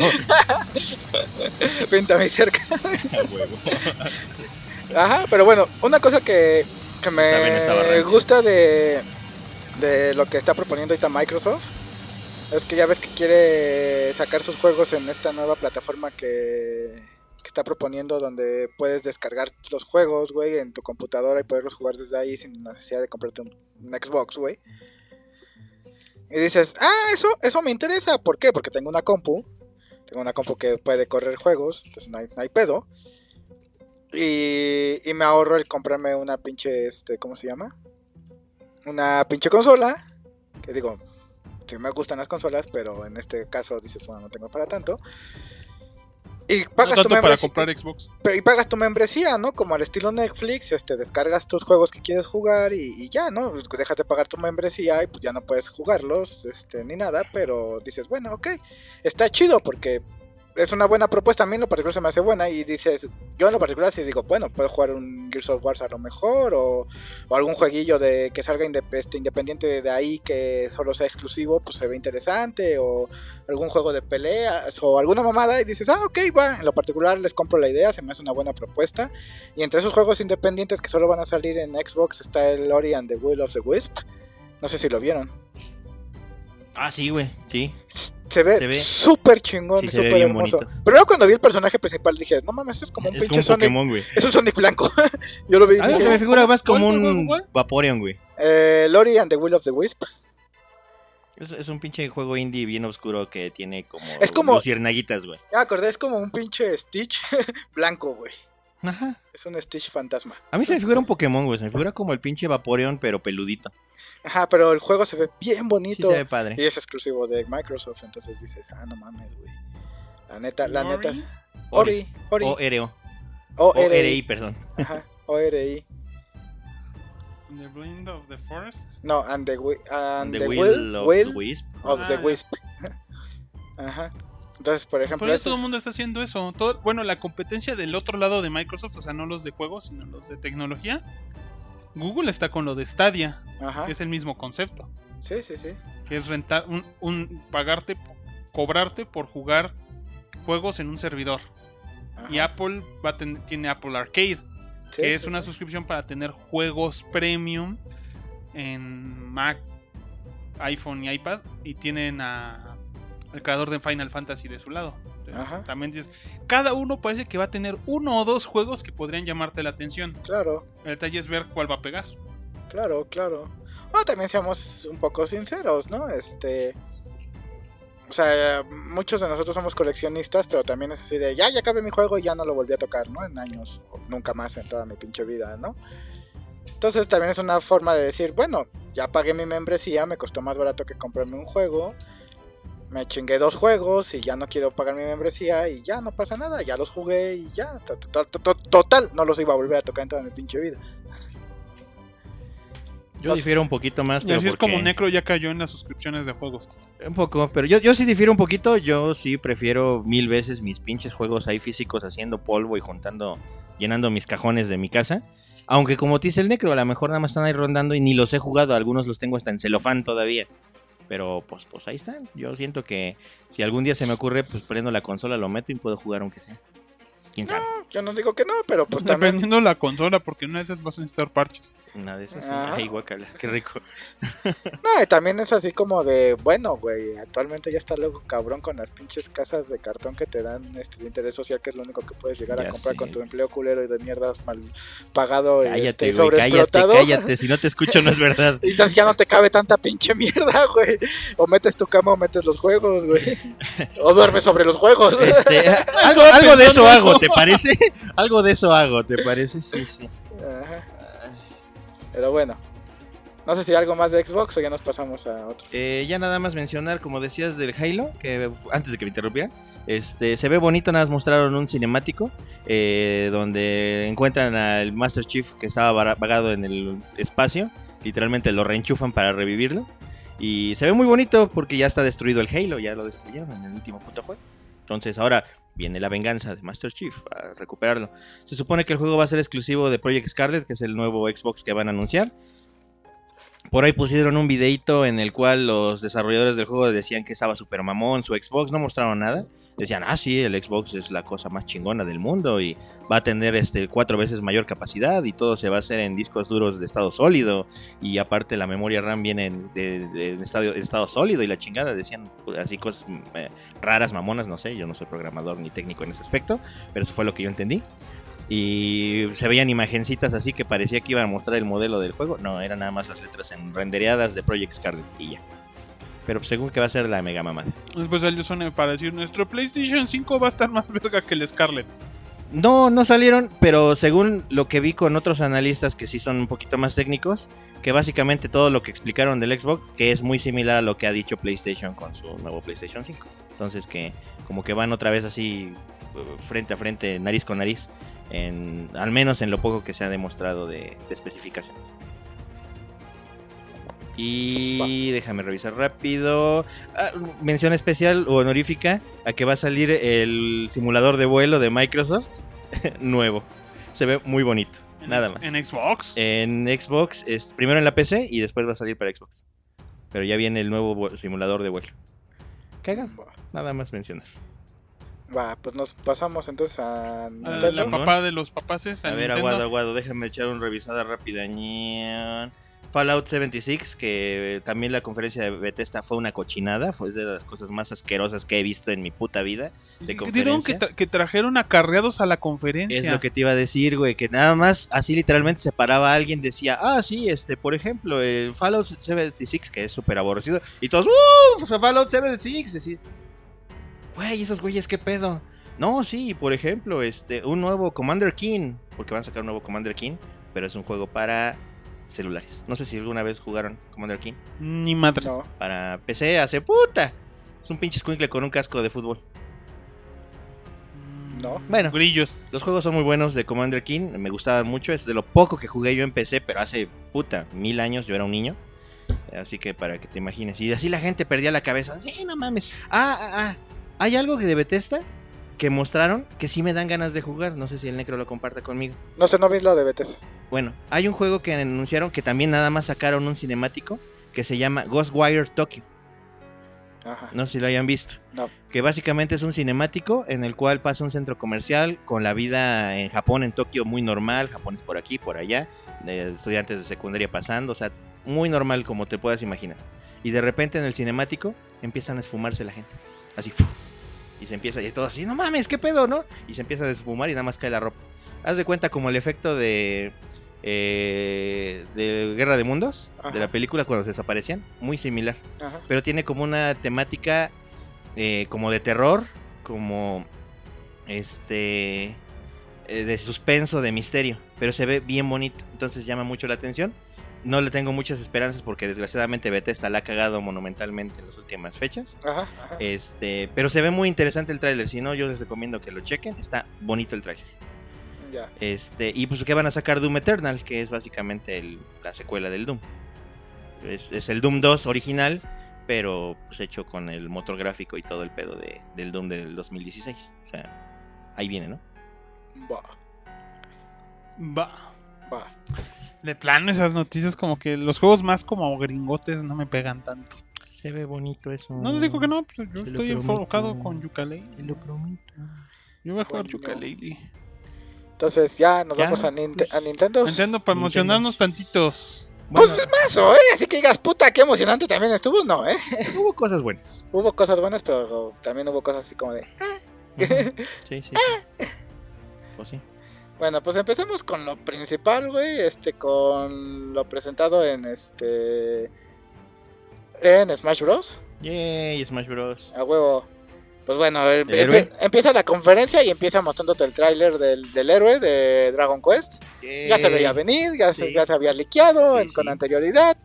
Pinta mi cerca. Ajá, pero bueno, una cosa que, me gusta de, de lo que está proponiendo ahorita Microsoft es que ya ves que quiere sacar sus juegos en esta nueva plataforma que, que está proponiendo donde puedes descargar los juegos, güey, en tu computadora y poderlos jugar desde ahí sin necesidad de comprarte un, un Xbox, güey. Y dices, ah, eso, eso me interesa. ¿Por qué? Porque tengo una compu. Tengo una compu que puede correr juegos, entonces no hay, no hay pedo. Y, y me ahorro el comprarme una pinche, este, ¿cómo se llama? Una pinche consola. Que digo, sí me gustan las consolas, pero en este caso dices, bueno, no tengo para tanto. Y No pagas tu tanto para membresía. comprar Xbox. Pero y pagas tu membresía, ¿no? Como al estilo Netflix, este, descargas tus juegos que quieres jugar y, y ya, ¿no? Dejas de pagar tu membresía y pues ya no puedes jugarlos, este, ni nada, pero dices, bueno, ok, está chido porque es una buena propuesta, a mí en lo particular se me hace buena y dices, yo en lo particular sí digo, bueno, puedo jugar un Gears of War a lo mejor, o, algún jueguillo de que salga indep- este, independiente de ahí que solo sea exclusivo, pues se ve interesante, o algún juego de peleas, o alguna mamada, y dices, ah, ok, va, en lo particular les compro la idea, se me hace una buena propuesta. Y entre esos juegos independientes que solo van a salir en Xbox está el Ori and the Will of the Wisp. No sé si lo vieron. Ah, sí, güey, sí. Se ve súper chingón sí, súper hermoso. bonito. Pero luego cuando vi el personaje principal dije, no mames, esto es como un Es pinche un Sonic. Pokémon, güey. Es un Sonic blanco. Yo lo vi y dije, me figura más ¿Cuál, como cuál, un cuál? Vaporeon, güey. eh, Lori and the Will of the Wisp. Es, es un pinche juego indie bien oscuro que tiene como, Es como- güey. Ya me acordé, es como un pinche Stitch blanco, güey. Ajá. Es un Stitch fantasma. A mí se me figura un Pokémon, güey. Se me figura como el pinche Vaporeon, pero peludito. Ajá, pero el juego se ve bien Sí bonito. se ve padre. y es exclusivo de Microsoft, entonces dices, ah, no mames, güey. La neta, la Ori. neta. Ori, Ori. O RO. O O RI, RI. perdón. Ajá, ORI. In the Blind of the Forest. No, and the, and The the Will will, of will the Wisp. of Ah, the ya. Wisp. Ajá. Entonces, por ejemplo, ya ese- todo el mundo está haciendo eso. Todo, bueno, la competencia del otro lado de Microsoft, o sea, no los de juegos, sino los de tecnología. Google está con lo de Stadia, Ajá. que es el mismo concepto. Sí, sí, sí. Que es rentar, un, un pagarte, cobrarte por jugar juegos en un servidor. Ajá. Y Apple va a ten- tiene Apple Arcade, Sí, que es sí, una sí. suscripción para tener juegos premium en Mac, iPhone y iPad. Y tienen a, al creador de Final Fantasy de su lado. Entonces. También dices, cada uno parece que va a tener uno o dos juegos que podrían llamarte la atención. Claro, El detalle es ver cuál va a pegar. claro, claro. O también seamos un poco sinceros, ¿no? Este. O sea, muchos de nosotros somos coleccionistas, pero también es así de ya, ya acabé mi juego y ya no lo volví a tocar, ¿no? En años, o nunca más en toda mi pinche vida, ¿no? Entonces también es una forma de decir, bueno, ya pagué mi membresía, me costó más barato que comprarme un juego, me chingué dos juegos y ya no quiero pagar mi membresía y ya no pasa nada, ya los jugué y ya, to- to- to- to- total, no los iba a volver a tocar en toda mi pinche vida. Yo difiero un poquito más, Y pero así es como Necro ya cayó en las suscripciones de juegos. Un poco, pero yo, yo sí difiero un poquito. Yo sí prefiero mil veces mis pinches juegos ahí físicos haciendo polvo y juntando, llenando mis cajones de mi casa. Aunque como te dice el necro, a lo mejor nada más están ahí rondando y ni los he jugado. Algunos los tengo hasta en celofán todavía. Pero pues, pues ahí están. Yo siento que si algún día se me ocurre, pues prendo la consola, lo meto y puedo jugar aunque sea. ¿Quién sabe? Yo no digo que no, pero pues también... Dependiendo de la consola, porque una de esas vas a necesitar parches. Una de esas. sí. Ajá. Ay, guacala, qué rico. No, y también es así como de, bueno, güey, actualmente ya está luego cabrón con las pinches casas de cartón que te dan este de interés social, que es lo único que puedes llegar a comprar con tu empleo culero y de mierda mal pagado y Cállate, este, güey, cállate, sobreexplotado. cállate. Si no te escucho, no es verdad. Y entonces ya no te cabe tanta pinche mierda, güey. O metes tu cama o metes los juegos, güey. O duermes sobre los juegos. Este, algo, algo de eso hago, ¿te parece? Algo de eso hago, ¿te parece? Sí, sí. Ajá. Pero bueno. No sé si algo más de Xbox o ya nos pasamos a otro. Eh, ya nada más mencionar, como decías, del Halo, que antes de que me interrumpieran, este, se ve bonito, nada más mostraron un cinemático eh, donde encuentran al Master Chief que estaba vagado en el espacio, literalmente lo reenchufan para revivirlo, y se ve muy bonito porque ya está destruido el Halo, ya lo destruyeron en el último puto juego. Entonces ahora viene la venganza de Master Chief a recuperarlo. Se supone que el juego va a ser exclusivo de Project Scarlet, que es el nuevo Xbox que van a anunciar. Por ahí pusieron un videito en el cual los desarrolladores del juego decían que estaba super mamón su Xbox, no mostraron nada. Decían, ah, sí, el Xbox es la cosa más chingona del mundo y va a tener este cuatro veces mayor capacidad y todo se va a hacer en discos duros de estado sólido y aparte la memoria RAM viene en, de, estado, estado sólido y la chingada. Decían pues, así cosas eh, raras, mamonas, no sé, yo no soy programador ni técnico en ese aspecto, pero eso fue lo que yo entendí. Y se veían imagencitas así que parecía que iban a mostrar el modelo del juego. No, eran nada más las letras en rendereadas de Project Scarlet. Pero según que va a ser la mega mamada. Después salió Sony para decir, nuestro PlayStation 5 va a estar más verga que el Scarlet. No, no salieron, pero según lo que vi con otros analistas que sí son un poquito más técnicos, que básicamente todo lo que explicaron del Xbox, que es muy similar a lo que ha dicho PlayStation con su nuevo PlayStation 5. Entonces que como que van otra vez así uh, frente a frente, nariz con nariz, en, al menos en lo poco que se ha demostrado de, de especificaciones. Y déjame revisar rápido. Ah, mención especial o honorífica a que va a salir el simulador de vuelo de Microsoft nuevo. Se ve muy bonito. En Nada más. En Xbox. En Xbox, es primero en la PC y después va a salir para Xbox. Pero ya viene el nuevo simulador de vuelo. Cagado, Va, nada más mencionar. va, pues nos pasamos entonces a a Nintendo. la papá de los papaces. A al ver, Nintendo. aguado, aguado, déjame echar una revisada rápida. Fallout 76, que también la conferencia de Bethesda fue una cochinada, fue de las cosas más asquerosas que he visto en mi puta vida. de Sí, Dijeron que, conferencia. tra- que trajeron acarreados a la conferencia. Es lo que te iba a decir, güey, que nada más así literalmente se paraba alguien, decía, ah, sí, este, por ejemplo, el Fallout 76, que es súper aborrecido, y todos, ¡uh! Fallout 76, decir, güey, esos güeyes, ¿qué pedo? No, sí, por ejemplo, este, un nuevo Commander King, porque van a sacar un nuevo Commander King, pero es un juego para celulares. No sé si alguna vez jugaron Commander King Ni madres. No, para PC hace puta. Es un pinche squinkle con un casco de fútbol. Mm, No. Bueno. Grillos. Los juegos son muy buenos de Commander King, me gustaban mucho, es de lo poco que jugué yo en PC, pero hace puta, mil años yo era un niño. Así que para que te imagines. Y así la gente perdía la cabeza. Sí, no mames. Ah, ah, ah. Hay algo que de Bethesda que mostraron que sí me dan ganas de jugar. No sé si el Necro lo comparta conmigo. no sé, no vi lo de Betes. Bueno, hay un juego que anunciaron que también nada más sacaron un cinemático que se llama Ghostwire Tokyo. Ajá. No sé si lo hayan visto. No. Que básicamente es un cinemático en el cual pasa un centro comercial con la vida en Japón, en Tokio, muy normal. Japones por aquí, por allá. De estudiantes de secundaria pasando. O sea, muy normal como te puedas imaginar. Y de repente en el cinemático empiezan a esfumarse la gente. Así. ¡fu! Y se empieza, y todo así, no mames, ¿qué pedo, no? Y se empieza a esfumar y nada más cae la ropa. Haz de cuenta como el efecto de. Eh, de Guerra de Mundos, de la película cuando se desaparecían. Muy similar Ajá. pero tiene como una temática eh, como de terror, como este eh, de suspenso, de misterio, pero se ve bien bonito, entonces llama mucho la atención. No le tengo muchas esperanzas porque desgraciadamente Bethesda la ha cagado monumentalmente en las últimas fechas. Ajá. Este, pero se ve muy interesante el tráiler, si no yo les recomiendo que lo chequen, está bonito el tráiler. Ya. Este, y pues que van a sacar Doom Eternal, que es básicamente el- la secuela del Doom. Es, es el Doom 2 original, pero pues hecho con el motor gráfico y todo el pedo de, del Doom del 2016. O sea, ahí viene, ¿no? Va. Va. Va. De plano, esas noticias como que los juegos más como gringotes no me pegan tanto. Se ve bonito eso. No te digo que no, pues yo estoy enfocado con Yooka-Laylee. Te lo prometo. Yo voy a jugar Bueno. Entonces ya nos Ya, vamos a, Ninte- a Nintendo. Entiendo, para emocionarnos tantitos. Pues mazo, ¿eh? Así que digas, puta, qué emocionante también estuvo, no, ¿eh? hubo cosas buenas. Hubo cosas buenas, pero también hubo cosas así como de... Sí, sí. Pues sí. Bueno, pues empecemos con lo principal, güey. Este, con lo presentado en este. En Smash Bros. Yay, Smash Bros. A huevo. Pues bueno, em- empieza la conferencia y empieza mostrándote el tráiler del, del héroe de Dragon Quest. Ya se veía venir, ya, se, Sí. ya se había liqueado Sí, en- con anterioridad.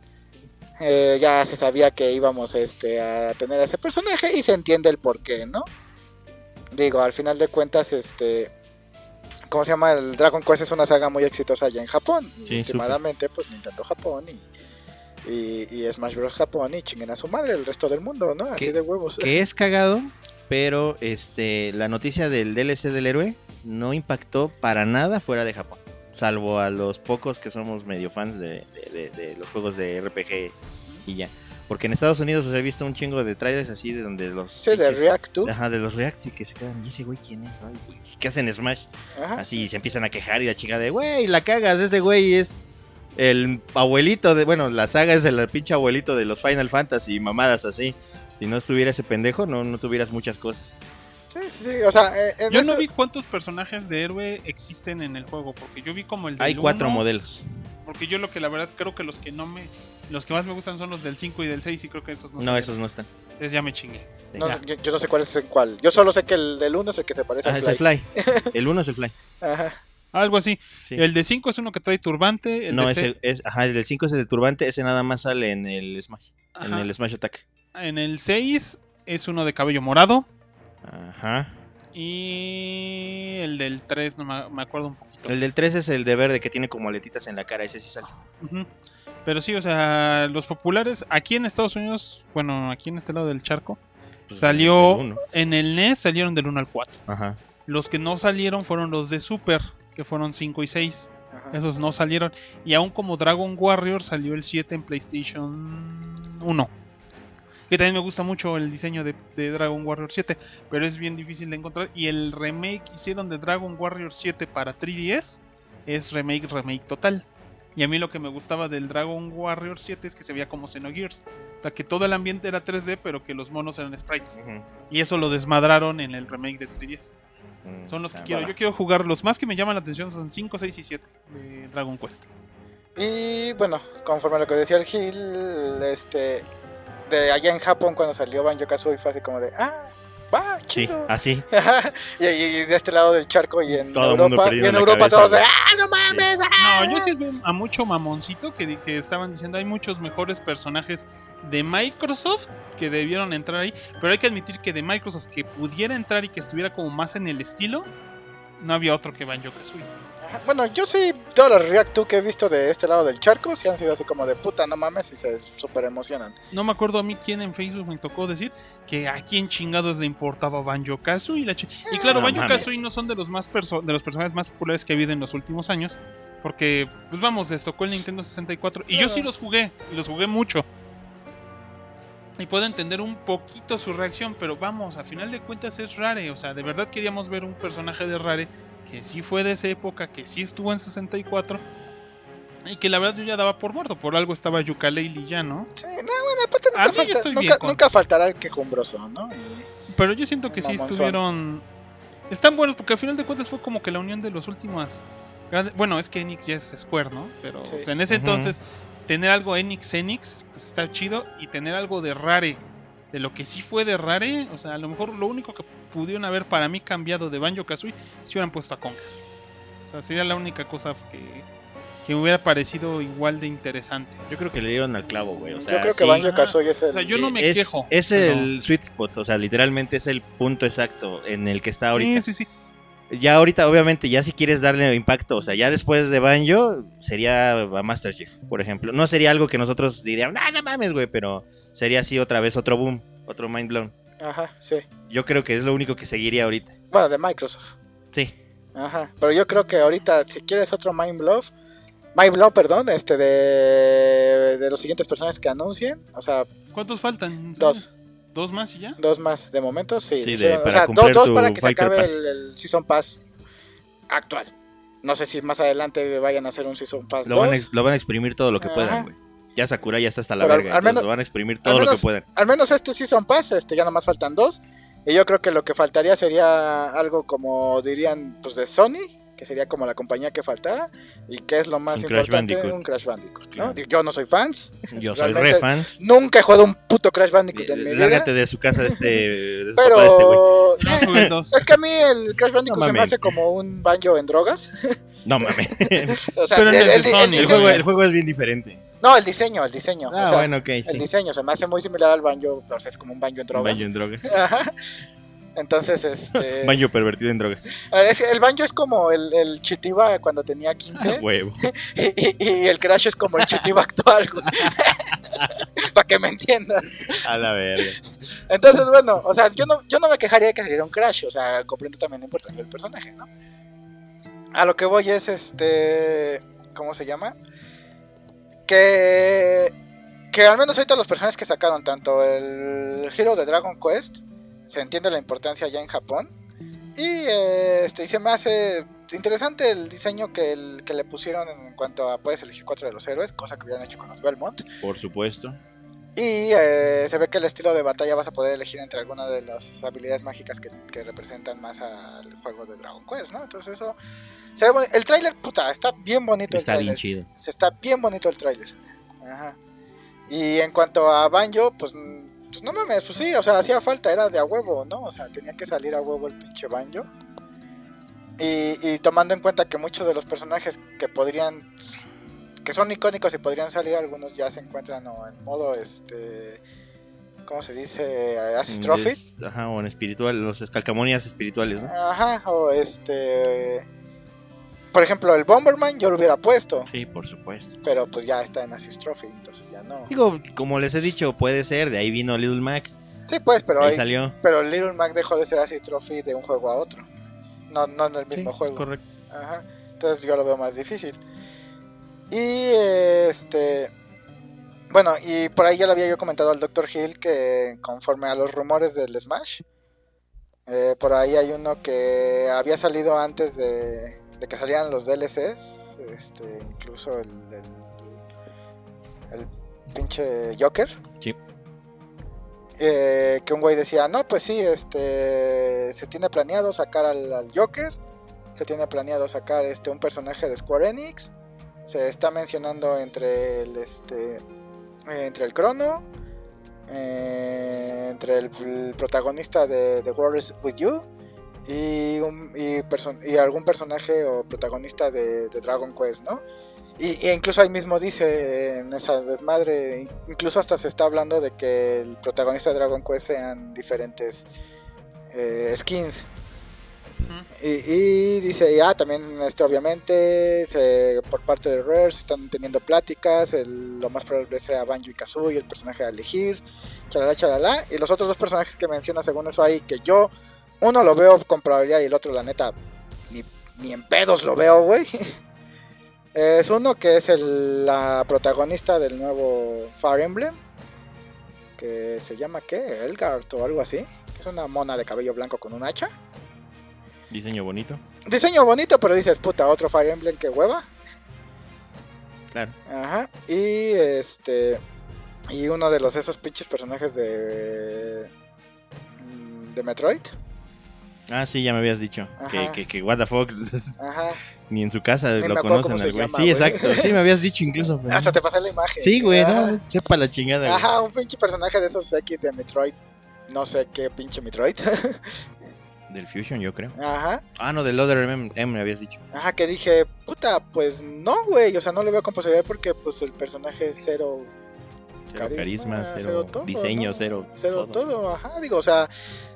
Eh, ya se sabía que íbamos este, a tener a ese personaje y se entiende el porqué, ¿no? Digo, al final de cuentas, este. ¿Cómo se llama? El Dragon Quest es una saga muy exitosa allá en Japón. Y últimamente, pues Nintendo Japón y, y, y Smash Bros. Japón y chinguen a su madre el resto del mundo, ¿no? Así ¿Qué- de huevos. que es cagado, pero este la noticia del DLC del héroe no impactó para nada fuera de Japón, salvo a los pocos que somos medio fans de, de- de- de los juegos de RPG y ya. Porque en Estados Unidos os he visto un chingo de trailers así de donde los Sí, de React 2. Ajá, de los Reacts y que se quedan, ¿y ese güey quién es? Ay, güey, ¿Qué hacen Smash? Ajá. Así se empiezan a quejar y la chica de, güey, la cagas, ese güey es el abuelito de, bueno, la saga es el pinche abuelito de los Final Fantasy y mamadas así. Si no estuviera ese pendejo, no, no tuvieras muchas cosas. Sí, sí, sí. O sea, eh, en Yo no vi cuántos personajes de héroe existen en el juego, porque yo vi como el del Hay cuatro uno, modelos. Porque yo lo que la verdad creo que los que no me. Los que más me gustan son los del 5 y del 6 y creo que esos no No, salieron. esos no están. Entonces ya me chingué. Sí. no yo, yo no sé cuál es en cuál. Yo solo sé que el del 1 es el que se parece ah, al es el Fly. Fly. El uno es el Fly. Ajá. Algo así. Sí. El de 5 es uno que trae turbante. El no, de ese se- es, ajá, el del 5 es el de turbante, ese nada más sale en el Smash. En Ajá. el Smash Attack. En el 6 es uno de cabello morado. Ajá. Y el del 3 no me, acuerdo un poquito. El del 3 es el de verde que tiene como aletitas en la cara, ese sí sale. Ujú. Pero sí, o sea, los populares aquí en Estados Unidos, bueno, aquí en este lado del charco, Pues, salió el en el NES salieron del 1 al 4. Ajá. Los que no salieron fueron los de Super, que fueron 5 y 6. Ajá. Esos no salieron. Y aún como Dragon Warrior salió el 7 en PlayStation 1. Que también me gusta mucho el diseño de, de Dragon Warrior 7. Pero es bien difícil de encontrar. Y el remake que hicieron de Dragon Warrior 7 para 3DS es remake, remake total. Y a mí lo que me gustaba del Dragon Warrior 7 es que se veía como Xenogears. O sea, que todo el ambiente era 3D, pero que los monos eran sprites. Y eso lo desmadraron en el remake de 3DS. Mm, Son los que quiero. Yo quiero jugar. Los más que me llaman la atención son 5, 6 y 7 de Dragon Quest. Y bueno, conforme a lo que decía el Gil, este, de allá en Japón cuando salió Banjo Kazooie fue así como de, ah, va, Sí, chido. así. y, y de este lado del charco y en Todo Europa, y en Europa cabeza, todos de, ah, no mames, ah". No, yo sí veo a mucho mamoncito que, que estaban diciendo hay muchos mejores personajes de Microsoft que debieron entrar ahí. Pero hay que admitir que de Microsoft que pudiera entrar y que estuviera como más en el estilo, no había otro que Banjo Kazooie. Bueno, yo sí, todos los React 2 que he visto de este lado del charco, sí han sido así como de puta, no mames, y se super emocionan. No me acuerdo a mí quién en Facebook me tocó decir que a quién chingados le importaba Banjo Kazooie. La chi- y claro, No Banjo. Kazooie no son de los más perso- de los personajes más populares que ha habido en los últimos años. Porque, pues vamos, les tocó el Nintendo 64. Y yo sí los jugué, y los jugué mucho. Y puedo entender un poquito su reacción, pero vamos, a final de cuentas es Rare. O sea, de verdad queríamos ver un personaje de Rare que sí fue de esa época, que sí estuvo en 64. Y que la verdad yo ya daba por muerto. Por algo estaba Yooka-Laylee ya, ¿no? Sí, no, bueno, aparte nunca, falta- nunca, con- nunca faltará el quejumbroso, ¿no? Y- Pero yo siento que sí Mamonzón. estuvieron. Están buenos porque al final de cuentas fue como que la unión de los últimos. grandes- Bueno, es que Enix ya es Square, ¿no? Pero Sí. o sea, en ese entonces, tener algo Enix Enix, pues está chido. Y tener algo de Rare, de lo que sí fue de Rare, o sea, a lo mejor lo único que pudieron haber para mí cambiado de Banjo Kazooie si hubieran puesto a Conker. O sea, sería la única cosa que, que me hubiera parecido igual de interesante. Yo creo que le dieron al clavo, güey. O sea, yo creo que sí. Banjo Kazooie es el... O sea, yo no me es, quejo. Es pero- el sweet spot, o sea, literalmente es el punto exacto en el que está ahorita. Sí, sí, sí. Ya ahorita, obviamente, ya si quieres darle impacto, o sea, ya después de Banjo, sería a Master Chief, por ejemplo. No sería algo que nosotros diríamos, ah, no mames, güey, pero sería así otra vez otro boom, otro mind blown. Ajá, sí. Yo creo que es lo único que seguiría ahorita. Bueno, de Microsoft. Sí. Ajá. Pero yo creo que ahorita, si quieres otro Mind Blow, Mind Blow, perdón, este de, de los siguientes personajes que anuncien, o sea, ¿Cuántos faltan? dos, ¿Dos más y ya? dos más de momento, sí. Sí, de- o para sea, dos, para que se acabe Pass. el, el Season Pass actual. No sé si más adelante vayan a hacer un Season Pass Lo van, a, 2. ex- lo van a exprimir todo lo que Ajá. puedan, güey. Ya Sakura ya está hasta la Pero verga. al menos- van a exprimir todo lo que. Al menos este Season Pass, este, ya nomás faltan dos. Y yo creo que lo que faltaría sería algo como dirían pues de Sony, que sería como la compañía que faltara. Y que es lo más Un Crash importante, Bandicoot. un Crash Bandicoot. ¿no? Claro. Yo no soy fans, Yo soy re fans. nunca he jugado un puto Crash Bandicoot en mi vida. Lárgate de su casa de este, de su papá de este güey. Pero No, dos. es que a mí el Crash Bandicoot No se me hace como un banjo en drogas. No mames. o sea, Pero el, en el el- el Sony. el, diseño- juego, el juego es bien diferente. No, el diseño, el diseño. Ah, o sea, bueno, ok. El Sí. diseño se me hace muy similar al banjo, pero o sea, es como un banjo en Un drogas. Banjo en drogas. Ajá. Entonces, este. Banjo pervertido en drogas. es que el banjo es como el, el Chitiba cuando tenía 15. Ah, Huevo. y, y- y el Crash es como el Chitiba actual, güey. Para que me entiendas. A la verga. Entonces, bueno, o sea, yo no, yo no me quejaría de que saliera un Crash. O sea, comprendo también la importancia del personaje, ¿no? A lo que voy es este. ¿Cómo se llama? Que. Que al menos ahorita los personajes que sacaron, tanto el Hero de Dragon Quest, se entiende la importancia ya en Japón. Y eh, este, y se me hace interesante el diseño que, el- que le pusieron en cuanto a puedes elegir cuatro de los héroes, cosa que hubieran hecho con los Belmont. Por supuesto. Y eh, se ve que el estilo de batalla vas a poder elegir entre algunas de las habilidades mágicas que, que representan más al juego de Dragon Quest, ¿no? Entonces eso... Se ve el tráiler, puta, está bien bonito Está el bien tráiler. chido. Se está bien bonito el tráiler. Ajá. Y en cuanto a Banjo, pues, pues no mames, pues sí, o sea, hacía falta, era de a huevo, ¿no? O sea, tenía que salir a huevo el pinche Banjo. Y, y tomando en cuenta que muchos de los personajes que podrían, que son icónicos y podrían salir, algunos ya se encuentran o en modo, este, ¿cómo se dice? Assist Trophy. Es- Ajá, o en espiritual, los escalcamonias espirituales, ¿no? Ajá, o este... Por ejemplo, el Bomberman yo lo hubiera puesto, Sí, por supuesto. pero pues ya está en Assist Trophy, entonces ya no. Digo, como les he dicho, puede ser, de ahí vino Little Mac, Sí, pues, pero, ahí ahí- salió. pero Little Mac dejó de ser Assist Trophy de un juego a otro. No, no en el mismo juego. correcto. Ajá. Entonces yo lo veo más difícil. Y este. Bueno, y por ahí ya le había yo comentado al Dr. Hill que conforme a los rumores del Smash, eh, por ahí hay uno que había salido antes de, de que salieran los DLCs, este, incluso el, el, el pinche Joker. Sí. Eh, que un güey decía, no, pues sí, este, se tiene planeado sacar al, al Joker, se tiene planeado sacar este un personaje de Square Enix, se está mencionando entre el este eh, entre el Crono, eh, entre el, el protagonista de The War is With You y, un- y, perso- y algún personaje o protagonista de, de Dragon Quest, ¿no? Y, y incluso ahí mismo dice en esa desmadre, incluso hasta se está hablando de que el protagonista de Dragon Quest sean diferentes eh, skins. Y, y dice, ya también este, obviamente se- por parte de Rare se están teniendo pláticas, el- lo más probable sea Banjo y Kazooie, el personaje a elegir, chalala, chalala. Y los otros dos personajes que menciona según eso ahí, que yo, uno lo veo con probabilidad y el otro la neta, ni, ni en pedos lo veo, güey. Es uno que es el, la protagonista del nuevo Fire Emblem, que se llama, ¿qué? Elgard o algo así. Es una mona de cabello blanco con un hacha. Diseño bonito. Diseño bonito, pero dices, puta, otro Fire Emblem que hueva. Claro. Ajá. Y este. Y uno de los esos pinches personajes de. mm, de Metroid. Ah, sí, ya me habías dicho. Que, que, que what the fuck, Ajá. ni en su casa Ni lo conocen al güey. Sí, exacto. Sí, me habías dicho incluso. pero- Hasta te pasé la imagen. Sí, güey, no, sepa la chingada. güey. Ajá, un pinche personaje de esos X de Metroid. No sé qué pinche Metroid. Del Fusion, yo creo. Ajá. Ah, no, del Other M, M me habías dicho. Ajá, que dije, puta, pues no, güey. O sea, no le veo con posibilidad porque pues el personaje es cero Cero Carisma, cero, cero todo, diseño, ¿no? cero. Cero todo. ajá, digo, o sea,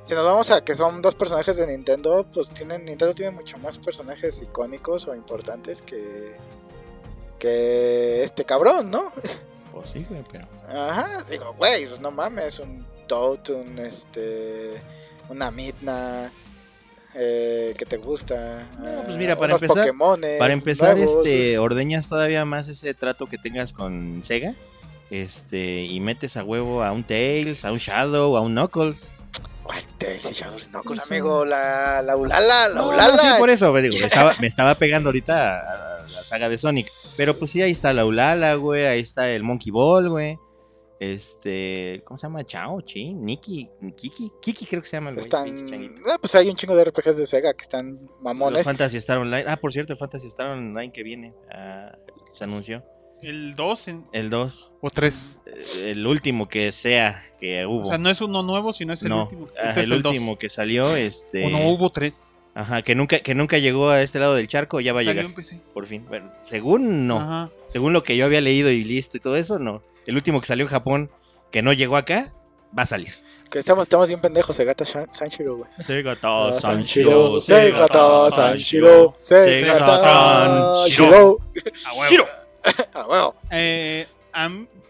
si nos vamos a que son dos personajes de Nintendo, pues tienen Nintendo tiene mucho más personajes icónicos o importantes que que este cabrón, ¿no? Pues sí, güey, pero. Ajá, digo, güey, pues no mames, un Toad, un este una Midna eh, que te gusta. No, pues mira, para unos empezar- Para empezar, nuevos. este, ordeñas todavía más ese trato que tengas con Sega. Este, y metes a huevo a un Tails, a un Shadow, a un Knuckles. ¿Cuál Tails y Shadows Knuckles, amigo? La, la Ulala, la No, Ulala. no, sí, por eso, digo, me estaba, me estaba pegando ahorita a, a la saga de Sonic. Pero pues sí, ahí está la Ulala, güey, ahí está el Monkey Ball, güey. Este, ¿cómo se llama? Chao, Chi, Nikki, Kiki, Kiki creo que se llama el. Están. Ah, pues hay un chingo de RPGs de Sega que están Los mamones. Fantasy Star Online. Ah, por cierto, Fantasy Star Online que viene. ah, se anunció. El 2 en- El 2. o 3. eh, El último que sea que hubo. O sea, no es uno nuevo, sino es el no, último. Este es el el 2. último que salió, este. O no hubo 3. Ajá, que nunca, que nunca llegó a este lado del charco, ya va a Salió llegar. en PC. Por fin. Bueno, según no. Ajá. Según lo que yo había leído y listo y todo eso, no. El último que salió en Japón, que no llegó acá, va a salir. Que estamos, estamos bien pendejos, Segata Shan- Sanshiro, güey. Segata Ah, Sanshiro, Segata Sanshiro, Segata Segata Sanshiro. Sanshiro. Eh,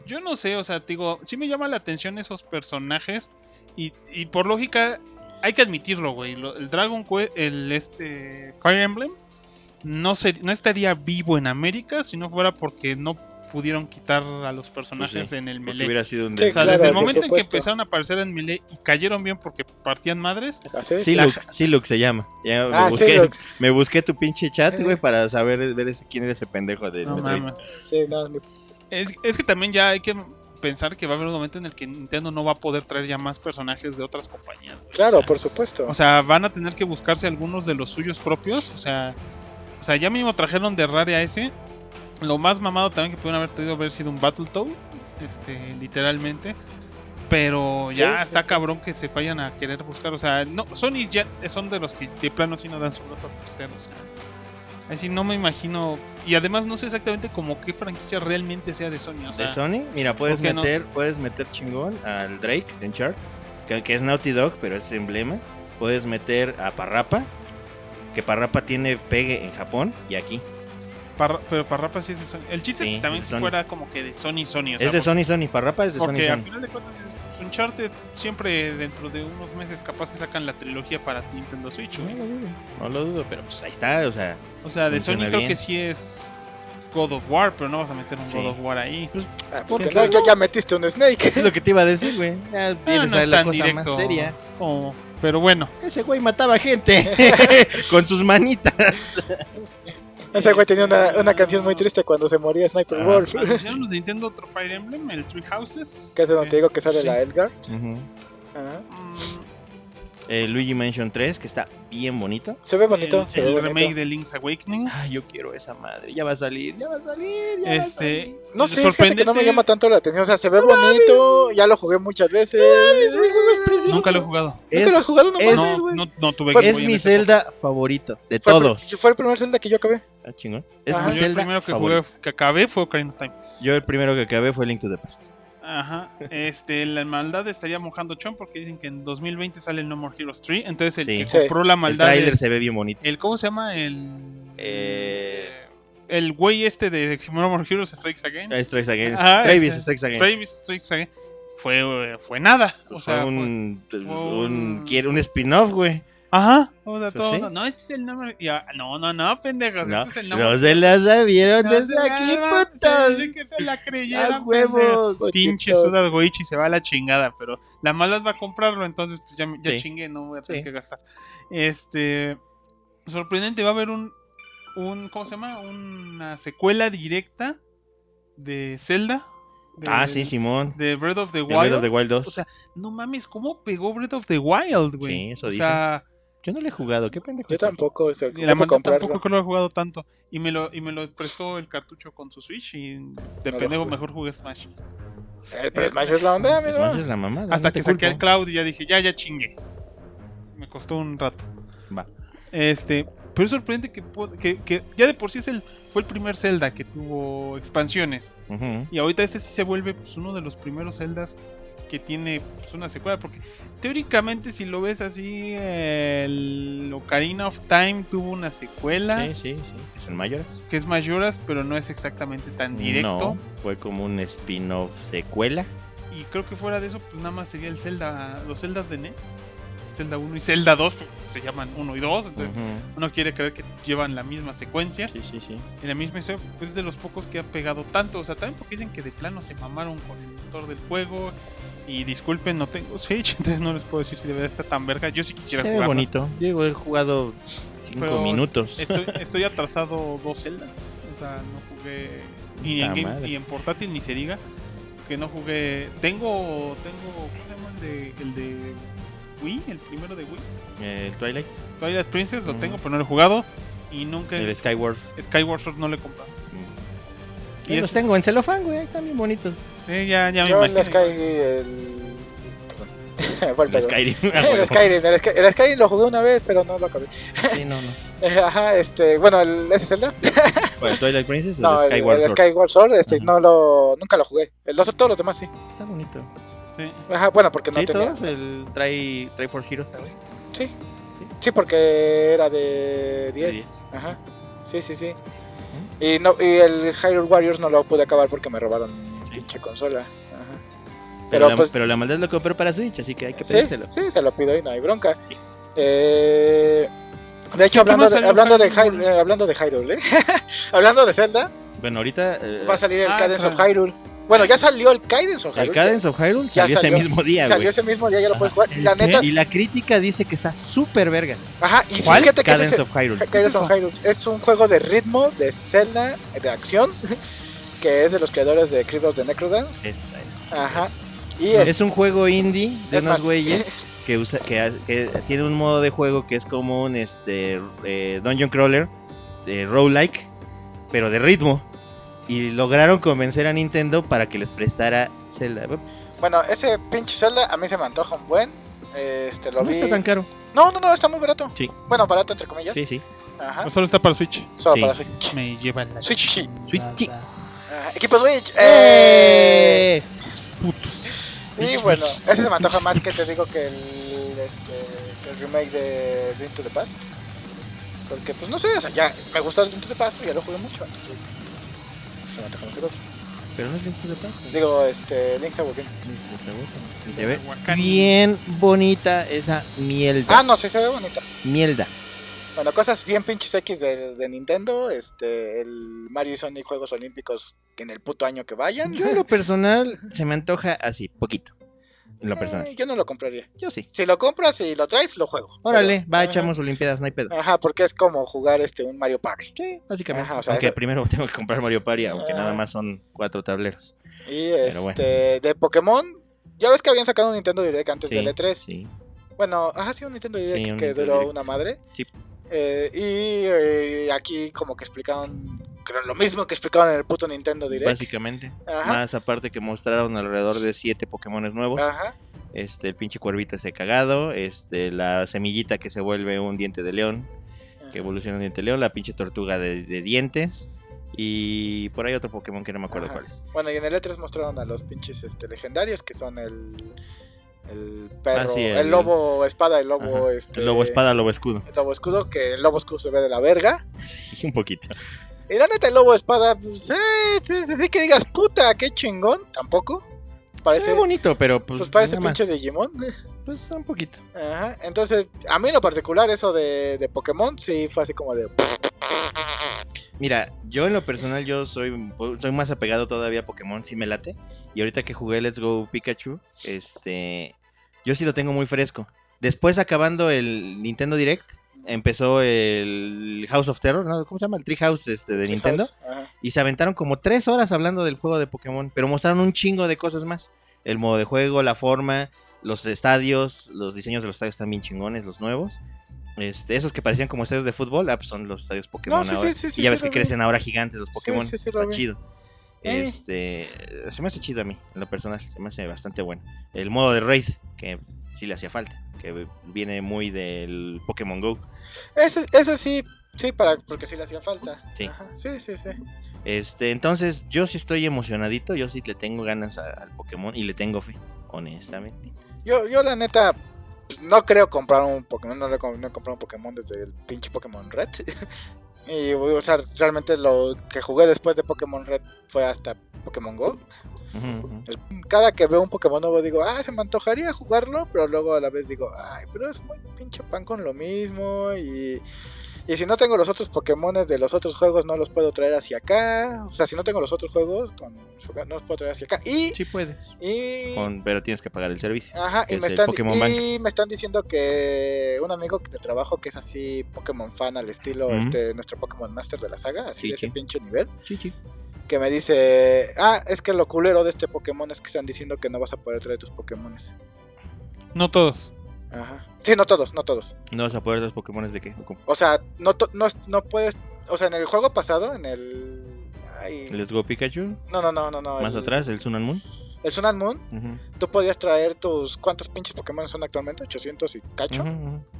yo no sé, o sea, digo, sí me llama la atención esos personajes. Y, y por lógica, hay que admitirlo, güey. El Dragon Quest, el este Fire Emblem, no, no estaría vivo en América si no fuera porque no pudieron quitar a los personajes Pues sí, en el melee. hubiera sido un Sí, O sea, claro, desde el momento en que empezaron a aparecer en melee y cayeron bien porque partían madres. Silux, se llama. Ya me, Ah, busqué, me busqué tu pinche chat, güey, para saber ver ese- quién era ese pendejo de no. Sí, no, Es, es que también ya hay que pensar que va a haber un momento en el que Nintendo no va a poder traer ya más personajes de otras compañías. güey. Claro, O sea, por supuesto. O sea, van a tener que buscarse algunos de los suyos propios. O sea, o sea ya mismo trajeron de Rare a ese. Lo más mamado también que pudieron haber tenido haber sido un Battletoad. Este, literalmente. Pero Sí, ya sí, está sí. cabrón que se vayan a querer buscar. O sea, no, Sony ya son de los que de plano sí no dan su brazo a torcer, O sea, así no me imagino. Y además no sé exactamente como qué franquicia realmente sea de Sony. O sea, de Sony, mira, puedes ¿por no? meter, puedes meter chingón al Drake de que, que es Naughty Dog, pero es emblema. Puedes meter a Parrapa, que Parrapa tiene pegue en Japón y aquí. Parra- pero Parrapa sí es de Sony. El chiste Sí, es que también si Sony. fuera como que de Sony Sony. O sea, es de Sony Sony, Parrapa es de Porque Sony al Sony. final de cuentas es pues, Uncharted siempre dentro de unos meses capaz que sacan la trilogía para Nintendo Switch. No lo dudo, no lo dudo, pero pues ahí está, o sea, O sea, de Sony creo que sí es God of War, pero no vas a meter un Sí. God of War ahí. Ah, porque ¿Por no, ya, no? ya metiste un Snake. es lo que te iba a decir, güey. Ya Ah, tienes no es la tan cosa directo. más seria. como- Pero bueno, Ese güey mataba gente con sus manitas. Ese güey tenía una, una canción muy triste cuando se moría Sniper Ah. Wolf. anunciaron los de Nintendo otro Fire Emblem, el Three Houses. Que es de donde te digo que sale Sí. la Elgar. Ajá. Eh, Luigi Mansion 3, que está bien bonito. Se ve bonito, el, se ve el bonito. remake de Link's Awakening. Ay, yo quiero esa madre. Ya va a salir, ya va a salir. Ya va a Este, salir. No sé, fíjate que no me sorprendente- llama tanto la atención. O sea, se ve bonito, ya lo jugué muchas veces. Nunca lo he jugado. ¿Nunca lo has jugado? No es- mames, No, güey. no, no tuve Game Es mi época. Zelda favorito de Fue todos. Fue el primer Zelda que yo acabé. Ah, chingón. Es mi Yo el Zelda primero que favorito. jugué, que acabé fue Ocarina of Time. Yo el primero que acabé fue Link to the Past. Ajá. Este, la maldad estaría mojando chon porque dicen que en 2020 sale el No More Heroes 3. Entonces el Sí. que Sí. compró la El maldad. El, se ve bien bonito. el- ¿Cómo se llama? El. Eh, El güey este de No More Heroes Strikes Again. Ah, Strikes Again. Ajá, Travis ese- Strikes Again. Travis Strikes Again. Fue, fue nada. O fue sea, un, fue un, un- quiere un spin-off, güey. Ajá. O sea, Pues todo. sí. No, este es el No More. ya, no, no, no, pendejos. No, este es el No More no se la sabieron No desde aquí, putos. sí, que se la creyeron, A huevos. Pinche Pochitos. Suda Goichi se va a la chingada, pero la maldad va a comprarlo, entonces pues ya, ya Sí. chingué, no voy a tener Sí. que gastar. Este. Sorprendente, va a haber un. un ¿Cómo se llama? Una secuela directa de Zelda. de- Ah, sí, Simón. De Breath of the Wild. Breath of the Wild 2. O sea, no mames, ¿cómo pegó Breath of the Wild, güey? Sí, eso o dicen. sea, Yo no le he jugado, qué pendejo. Yo tampoco, o sea, y la ¿cómo maldad comprarlo? tampoco que lo he jugado tanto. Y me lo, y me lo prestó el cartucho con su Switch y de lo pendejo mejor jugué Smash. Eh, pero Smash es la onda, amigo. Smash es la mamada. Hasta no que saqué el cloud y ya dije, ya, ya chingue. Me costó un rato. Va. Este, pero es sorprendente que, que, que ya de por sí es el, fue el primer Zelda que tuvo expansiones. Ujú. Y ahorita este sí se vuelve pues, uno de los primeros Zeldas que tiene pues, una secuela. Porque teóricamente, si lo ves así, el Ocarina of Time tuvo una secuela Sí, sí, sí. Es en Mayoras. que es Mayoras, pero no es exactamente tan directo. No, fue como un spin-off secuela. Y creo que fuera de eso, pues nada más sería el Zelda, los Zeldas de NES. Zelda 1 y Zelda 2, pues, se llaman 1 y 2. Entonces, uno quiere creer que llevan la misma secuencia. Sí, sí, sí. Y la misma historia, pues es de los pocos que ha pegado tanto. O sea, también porque dicen que de plano se mamaron con el motor del juego. Y disculpen, no tengo Switch, entonces no les puedo decir si de verdad está tan verga. Yo sí quisiera Se ve jugarlo. bonito. Yo he jugado 5 Pero minutos. Estoy, estoy atrasado dos celdas. O sea, no jugué. Y en, game- y en portátil ni se diga. Que no jugué. Tengo. Tengo. ¿Cómo se llama el de, el de Wii? El primero de Wii. El Twilight, Twilight Princess lo tengo, pero no lo he jugado. Y nunca. el Skyward. Skyward Sword no lo he comprado. Y Y los es- tengo en celofán, güey. Ahí están bien bonitos. Eh, ya, ya me Yo el imagino. Sky, el... Se me fue el El. Skyrim. El Skyrim, el, Sky- el Skyrim lo jugué una vez, pero no lo acabé. Sí, no, no. Eh, Ajá, este, bueno, el, ¿ese Zelda? ¿Cuál, ¿El Twilight Princess o No, el el, Skyward el Sword? Skyward Sword, este, Ajá. no lo, nunca lo jugué. El dos, todos los demás sí. Está bonito. Sí. Ajá, bueno, porque no sí, tenía. todos. El Tri, Triforce Heroes, ¿sabes? Sí. Sí, porque era de 10. diez. Ajá. Sí, sí, sí. Y no y el Hyrule Warriors no lo pude acabar porque me robaron mi pinche consola. Ajá. Pero, Pero, la, pues- pero la maldad lo compró para Switch, así que hay que pedírselo. sí, se lo pido y no hay bronca. Eh, de hecho, ¿Qué hablando de, hablando, de Hyrule? Eh, hablando de Hyrule, ¿eh? hablando de Zelda, Bueno, ahorita. eh, va a salir el ah, Cadence of. Hyrule. Bueno, ya salió el Cadence of el Hyrule. Cadence of Hyrule salió, salió. ese mismo día, Salió güey. ese mismo día, ya lo puedes jugar. Y ¿El la neta, Y la crítica dice que está súper verga. ajá, y sí, ¿Cuál? fíjate que ese es Cadence el- of Hyrule. Cadence of Hyrule es un juego de ritmo, de Zelda, de acción, que es de los creadores de of the Necrodance. Es, Ajá. Y es, es un juego indie de Es unos güeyes que usa que, que tiene un modo de juego que es como un este eh, dungeon crawler de roguelike, pero de ritmo. Y lograron convencer a Nintendo para que les prestara Zelda. bueno, ese pinche Zelda a mí se me antoja un buen. Este, lo No vi. está tan caro. No, no, no, está muy barato. Sí. Bueno, barato entre comillas. Sí, sí. Ajá. No solo está para Switch. Solo sí. para Switch. Me llevan la Switch. Switch. Ajá, Equipo Switch. ¡Eh! ¡Eh! putos. Y bueno, ese se me antoja más que te digo que el, este, que el remake de Link to the Past. Porque, pues no sé, o sea, ya me gusta el Link to the Past, pero ya lo jugué mucho. Entonces, se me antoja otro. Pero no es Link to the Past. Digo, este, Link's Awakening. Se ve bien bonita esa mielda. Ah, no, sí se ve bonita. Mielda. Bueno, cosas bien pinches X de, de Nintendo. Este, el Mario y Sonic Juegos Olímpicos en el puto año que vayan. Yo en lo personal se me antoja así, poquito. En lo personal. Eh, yo no lo compraría. Yo sí. Si lo compras y lo traes, lo juego. Órale, Pero- va, ajá. echamos Olimpiadas, no hay pedo. Ajá, porque es como jugar este un Mario Party. Sí, básicamente. Ajá, o sea, aunque eso- primero tengo que comprar Mario Party, aunque Ah. nada más son cuatro tableros. Y Pero este, bueno. de Pokémon, ya ves que habían sacado un Nintendo Direct antes Sí, del E3. Sí. Bueno, ajá, sí, un Nintendo Direct Sí, un que Nintendo duró Direct. una madre. Sí. Eh, y eh, aquí como que explicaron lo mismo que explicaban en el puto Nintendo Direct. Básicamente. Ajá. Más aparte que mostraron alrededor de siete Pokémones nuevos. Ajá. Este, el pinche cuervito ese cagado. Este, la semillita que se vuelve un diente de león. Que evoluciona en diente de león. La pinche tortuga de, de dientes. Y por ahí otro Pokémon que no me acuerdo Ajá. cuál es. Bueno, y en el E3 mostraron a los pinches este, legendarios que son el, el perro, Ah, sí, el... el- lobo espada, el lobo Ajá. este. El lobo espada, lobo escudo. El lobo escudo, que el lobo escudo se ve de la verga. Sí, un poquito. Y la neta, el lobo espada, pues, eh, sí, sí, sí que digas, puta, qué chingón, tampoco. Parece, ve bonito, pero pues. pues parece pinche Digimon. Pues un poquito. Ajá. Entonces, a mí en lo particular, eso de, de Pokémon, sí fue así como de. Mira, yo en lo personal yo soy, soy más apegado todavía a Pokémon, sí me late. Y ahorita que jugué Let's Go Pikachu, este, yo sí lo tengo muy fresco. Después acabando el Nintendo Direct, empezó el House of Terror, ¿no? ¿Cómo se llama? El Treehouse este, de Nintendo. Y se aventaron como tres horas hablando del juego de Pokémon, pero mostraron un chingo de cosas más. El modo de juego, la forma, los estadios, los diseños de los estadios están bien chingones, los nuevos. Este, esos que parecían como estadios de fútbol, ah, pues son los estadios Pokémon No, sí, ahora. sí, sí, sí, y ya ves que crecen ahora gigantes los Pokémon. sí, sí, está chido. Eh. Este, se me hace chido a mí, en lo personal, se me hace bastante bueno. El modo de raid, que sí le hacía falta, que viene muy del Pokémon Go. Ese, ese sí, sí, para, porque sí le hacía falta. Sí. Ajá, sí, sí, sí. Este, entonces yo sí estoy emocionadito, yo sí le tengo ganas a- al Pokémon y le tengo fe, honestamente. Yo, yo la neta, no creo comprar un Pokémon, no, le, no he comprado un Pokémon desde el pinche Pokémon Red. y, o sea, realmente lo que jugué después de Pokémon Red fue hasta Pokémon Go. Ujú, ujú. Cada que veo un Pokémon nuevo digo, ah, se me antojaría jugarlo, pero luego a la vez digo, ay, pero es muy pinche pan con lo mismo y... Y si no tengo los otros Pokémones de los otros juegos, no los puedo traer hacia acá. O sea, si no tengo los otros juegos, con, no los puedo traer hacia acá. Y, Sí puedes, y con- pero tienes que pagar el servicio. Ajá, y es me, están, y me están diciendo que un amigo de trabajo que es así Pokémon fan al estilo Ujú. este nuestro Pokémon Master de la saga, así Sí, de ese sí. pinche nivel, Sí, sí. Que me dice, ah, es que lo culero de este Pokémon es que están diciendo que no vas a poder traer tus Pokémones. No todos. Ajá. Sí, no todos, no todos. No vas a poder los Pokémon de qué? ¿O cómo? O sea, no, to- no, no puedes, o sea, en el juego pasado, en el... ay, Let's Go Pikachu, no, no, no, no, no. más el, atrás, el Sun and Moon. El Sun and Moon, Ujú, tú podías traer tus... ¿Cuántos pinches Pokémon son actualmente? 800 y cacho.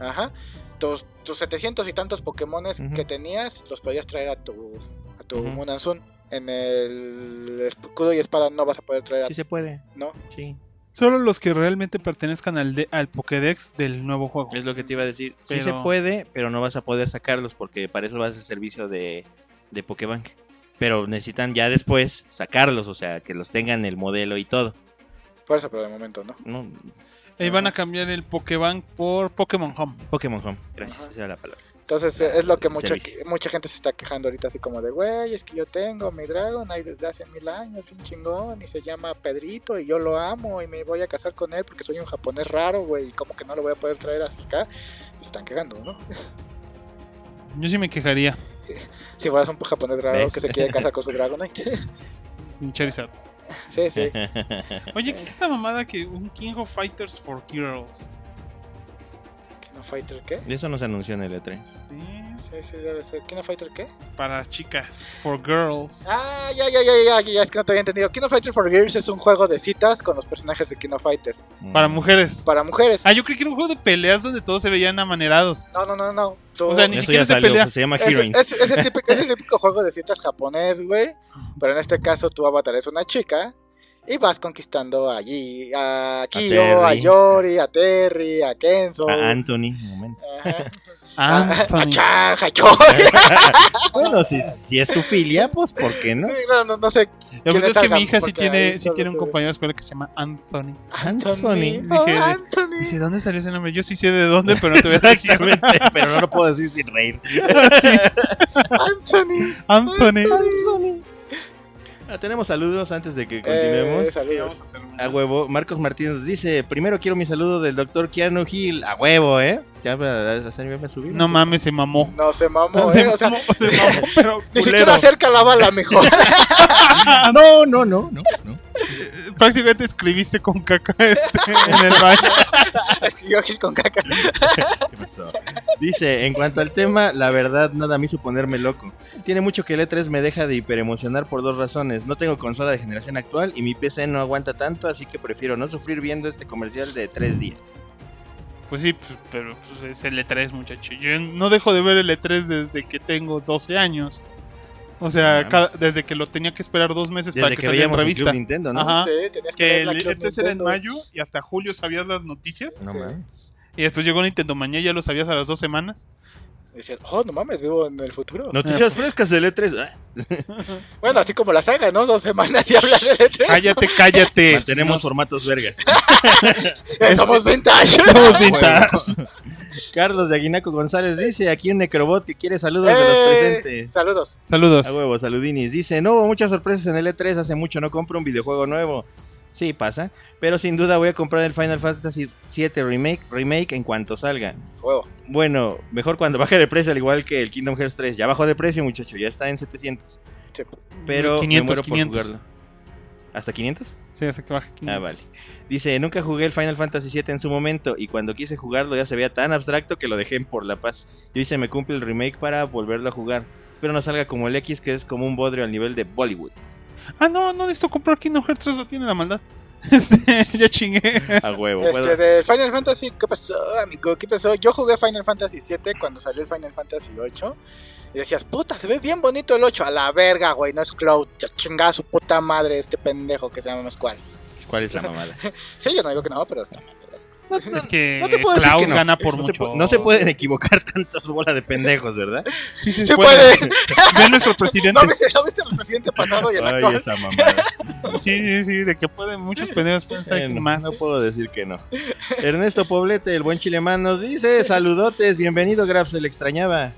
Ajá. Tus, tus 700 y tantos Pokémones que tenías los podías traer a tu, a tu. Moon and Sun. En el escudo y espada no vas a poder traer a... Sí se puede, No. sí. Solo los que realmente pertenezcan al, de- al Pokédex del nuevo juego. Es lo que te iba a decir. Sí Pero- se puede, pero no vas a poder sacarlos porque para eso vas al servicio de, de Pokébank. Pero necesitan ya después sacarlos, o sea, que los tengan el modelo y todo. Por eso, pero de momento no. ¿no? Y van a cambiar el Pokébank por Pokémon Home. Pokémon Home, gracias, Ajá. esa era la palabra. Entonces eh, es lo que mucha, mucha gente se está quejando ahorita así como de, güey, es que yo tengo mi Dragonite desde hace mil años, un chingón, y se llama Pedrito, y yo lo amo, y me voy a casar con él porque soy un japonés raro, güey, y como que no lo voy a poder traer hacia acá. Se están quejando, ¿no? Yo sí me quejaría. Si fueras un japonés raro ¿Ves? que se quiere casar con su Dragonite. en Charizard. sí, sí. Oye, ¿qué es esta mamada que un King of Fighters for Girls? ¿Kino Fighter qué? Eso no se anunció en el E E3. Sí, Sí, sí, debe ser. ¿Kino Fighter qué? para chicas. For girls. Ah, ya, ya, ya, ya, ya, es que no te había entendido. Kino Fighter for Girls es un juego de citas con los personajes de Kino Fighter. Para Mm. mujeres. Para mujeres. Ah, yo creí que era un juego de peleas donde todos se veían amanerados. No, no, no, no. Tú- O sea, ni Eso siquiera se salió, pelea. pues, se llama es, Heroines. es- es el típico, es el típico juego de citas japonés, güey. Pero en este caso tu avatar es una chica. Y vas conquistando allí a Kyo, a. Yori, a Terry, a Kenzo. A Anthony, un momento. Anthony. Achá, jachó. Bueno, si, si es tu filia, pues ¿por qué no? Sí, bueno, no, no sé. La verdad ¿Quiénes es que mi hija sí tiene, sí tiene un compañero de escuela que se llama Anthony. Anthony. Anthony. Oh, Dije, Anthony. Dice, ¿dónde salió ese nombre? Yo sí sé de dónde, pero no te voy a decir. Pero no lo puedo decir sin reír. Sí, Anthony. Anthony. Ah, tenemos saludos antes de que continuemos. Eh, saludos. A huevo. Marcos Martínez dice: Primero quiero mi saludo del doctor Keanu Hill. A huevo, ¿eh? Ya me, ya me subí. No mames, se mamó. No se mamó, Se eh. O sea, mamó, se mamó, pero ni siquiera acerca la bala, mijo. No, no, no, no. no. Prácticamente escribiste con caca este, en el baño. Escribió Gil con caca. ¿Qué pasó? Dice, en cuanto al tema, la verdad nada me hizo ponerme loco. Tiene mucho que el E3 me deja de hiperemocionar por dos razones. No tengo consola de generación actual y mi PC no aguanta tanto, así que prefiero no sufrir viendo este comercial de tres días. Pues sí, pues, pero pues, es el E3, muchacho. Yo no dejo de ver el E3 desde que tengo 12 años. O sea, Ah. cada- desde que lo tenía que esperar dos meses para Desde que, que saliera en revista. Club Nintendo, ¿no? Ajá. Sí, tenías que Que ver el la Club E3 era en mayo y hasta julio sabías las noticias. No Sí. mames. Y después llegó Nintendo Manía y ya lo sabías a las dos semanas. Decías, oh, no mames, vivo en el futuro. Noticias frescas del E3. Ah, Bueno, así como la saga, ¿no? Dos semanas y hablas del E3. Cállate, cállate. Mantenemos Si formatos vergas. Eh, Somos vintage. no- Somos vintage. Carlos de Aguinaco González dice, aquí un necrobot que quiere saludos de los Eh, presentes. Saludos. Saludos. A huevo, saludinis. Dice, no hubo muchas sorpresas en el E3, hace mucho no compro un videojuego nuevo. Sí, pasa. Pero sin duda voy a comprar el Final Fantasy VII Remake, remake en cuanto salga. Juego. Bueno, mejor cuando baje de precio, al igual que el Kingdom Hearts 3. Ya bajó de precio, muchacho, ya está en 700. Sí. Pero 500, me muero 500. por jugarlo. ¿Hasta 500? Sí, hasta que baje 500. Ah, vale. Dice, nunca jugué el Final Fantasy VII en su momento y cuando quise jugarlo ya se veía tan abstracto que lo dejé en por la paz. Y hoy se me cumple el remake para volverlo a jugar. Espero no salga como el X, que es como un bodrio al nivel de Bollywood. Ah, no, no necesito comprar Kingdom Hearts 3, lo tiene la maldad. Este, ya chingué. A huevo. Este, puedo- del Final Fantasy, ¿qué pasó, amigo? ¿Qué pasó? Yo jugué Final Fantasy 7 cuando salió el Final Fantasy 8. Y decías, puta, se ve bien bonito el 8. A la verga, güey, no es Cloud. Ya chingada su puta madre este pendejo que se llama Squall. ¿Cuál es la mamada? Sí, yo no digo que no, pero está vergas. Es que No te puedo decir que no. gana por no mucho. Se, no se pueden equivocar tantos bola de pendejos, ¿verdad? Sí, sí, Se puede. puede. Ve nuestro presidente. ¿No viste, ¿No viste al presidente pasado y el Ay, actual? esa. Sí, sí, sí, de que pueden muchos pendejos pueden estar Eh, no, más. no puedo decir que no. Ernesto Poblete, el buen chilemán, nos dice: Saludotes, bienvenido, Graf, se le extrañaba.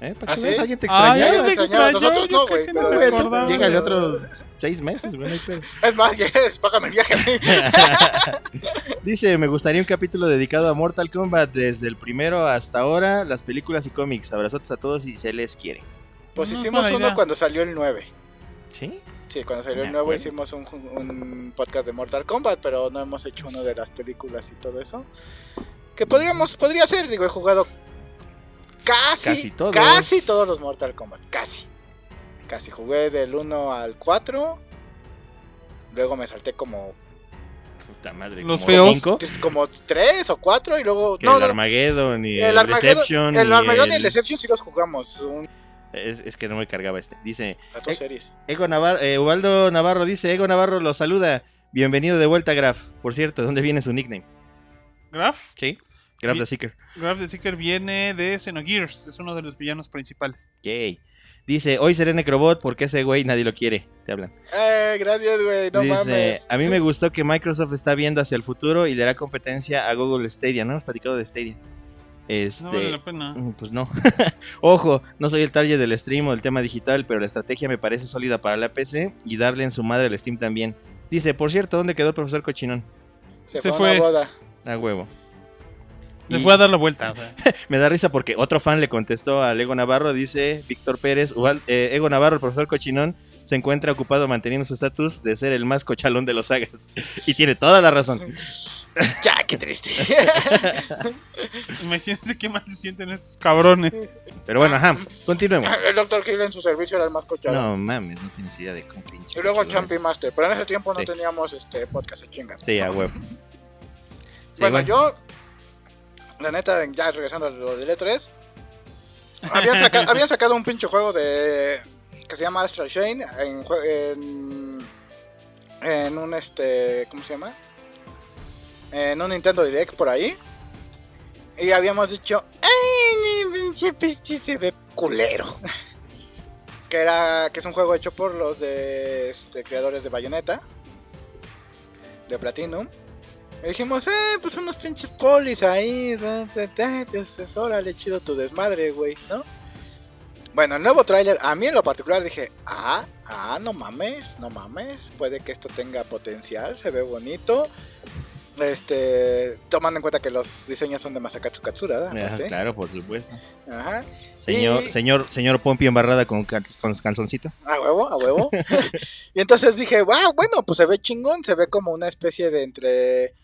¿Eh? ¿Para ¿Ah, qué sí? ves? ¿Alguien te Ay, ya extrañaba? no te extrañaba, nosotros no, güey, pero- se otros seis meses, güey. Es más, yes, págame el viaje a mí. Dice, me gustaría un capítulo dedicado a Mortal Kombat desde el primero hasta ahora, las películas y cómics. Abrazotes a todos y se les quiere. Pues No, hicimos uno cuando salió el 9. ¿Sí? Sí, cuando salió el nuevo hicimos un, un podcast de Mortal Kombat, pero no hemos hecho uno de las películas y todo eso. Que podríamos, podría ser, digo, he jugado casi, Casi todos. casi todos los Mortal Kombat, casi. Casi jugué del 1 al 4. Luego me salté como, Puta madre. Los como feos. cinco, como 3 o 4 y luego... que No, el Armageddon y el el, Armageddon, el Armageddon y el el- Deception sí los jugamos, un- Es, es que no me cargaba este. Dice, las dos Eh, series. Ego Navarro, eh, Ubaldo Navarro dice, Ego Navarro lo saluda. Bienvenido de vuelta, Graf. Por cierto, ¿dónde viene su nickname? Graf, Sí. Graf the Seeker. Graf de Seeker viene de Xenogears, es uno de los villanos principales. Yay. Dice, hoy seré Necrobot porque ese güey nadie lo quiere. Te hablan. Eh, gracias, güey, no Dice, mames. a mí me gustó que Microsoft está viendo hacia el futuro y le hará competencia a Google Stadia, ¿no? Hemos platicado de Stadia. Este, No vale la pena. mm, pues no. Ojo, no soy el target del stream o del tema digital, pero la estrategia me parece sólida para la PC y darle en su madre al Steam también. Dice, por cierto, ¿dónde quedó el profesor Cochinón? Se, se fue a una boda. A huevo. Le fue a dar la vuelta. o sea. Me da risa porque otro fan le contestó a Ego Navarro, dice Víctor Pérez, Ubal- eh, Ego Navarro, el profesor Cochinón, se encuentra ocupado manteniendo su estatus de ser el más cochalón de los sagas. Y tiene toda la razón. Ya, qué triste. Imagínense qué mal se sienten estos cabrones. Pero bueno, ajá, continuemos. el Dr. Hill en su servicio era el más cochado. No mames, no tienes idea de cómo pinche. Y luego cochalón. Champion Master, pero en ese tiempo no Sí. teníamos este podcast de chinga. Sí, a huevo. Sí, bueno, yo, la neta, ya regresando a lo del E3, habían, saca- habían sacado un pinche juego de que se llama Astral Chain en, en un este, ¿cómo se llama? En un Nintendo Direct por ahí. Y habíamos dicho, ¡ay! pinche, pinche se ve culero. que era, que es un juego hecho por los de este, creadores de Bayonetta, de Platinum. Dijimos, eh, pues unos pinches polis ahí, o sea, te- te- te- es órale, chido tu desmadre, güey, ¿no? Bueno, el nuevo tráiler, a mí en lo particular dije, ah, ah, no mames, no mames, puede que esto tenga potencial, se ve bonito. Este, tomando en cuenta que los diseños son de Masakatsu Katsura, ¿verdad? Ah, Aparte. claro, por supuesto. Ajá. Señor, Y- señor, señor Pompi embarrada con, con calzoncito. A huevo, a huevo. y entonces dije, wow, bueno, pues se ve chingón, se ve como una especie de entre.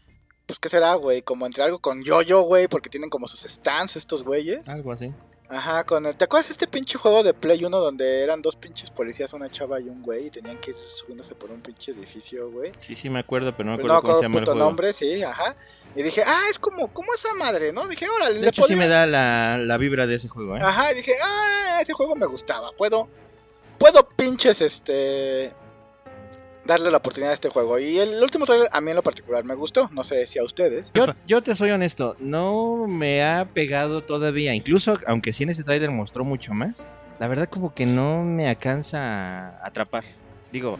Pues, ¿qué será, güey? Como entre algo con yo-yo, güey, porque tienen como sus stands estos güeyes. Algo así. Ajá, con el. ¿Te acuerdas de este pinche juego de Play 1 donde eran dos pinches policías, una chava y un güey, y tenían que ir subiéndose por un pinche edificio, güey? Sí, sí, me acuerdo, pero no me no acuerdo me cómo se llama el el puto juego. nombre, sí, ajá. Y dije, ah, es como, como esa madre, ¿no? Dije, órale, De le hecho, sí podría- me da la, la vibra de ese juego, ¿eh? Ajá, y dije, ah, ese juego me gustaba. Puedo, puedo pinches, este, darle la oportunidad a este juego. Y el último trailer a mí en lo particular me gustó. No sé si a ustedes. Yo, yo te soy honesto, no me ha pegado todavía, incluso aunque sí en ese trailer mostró mucho más, la verdad como que no me alcanza a atrapar. Digo,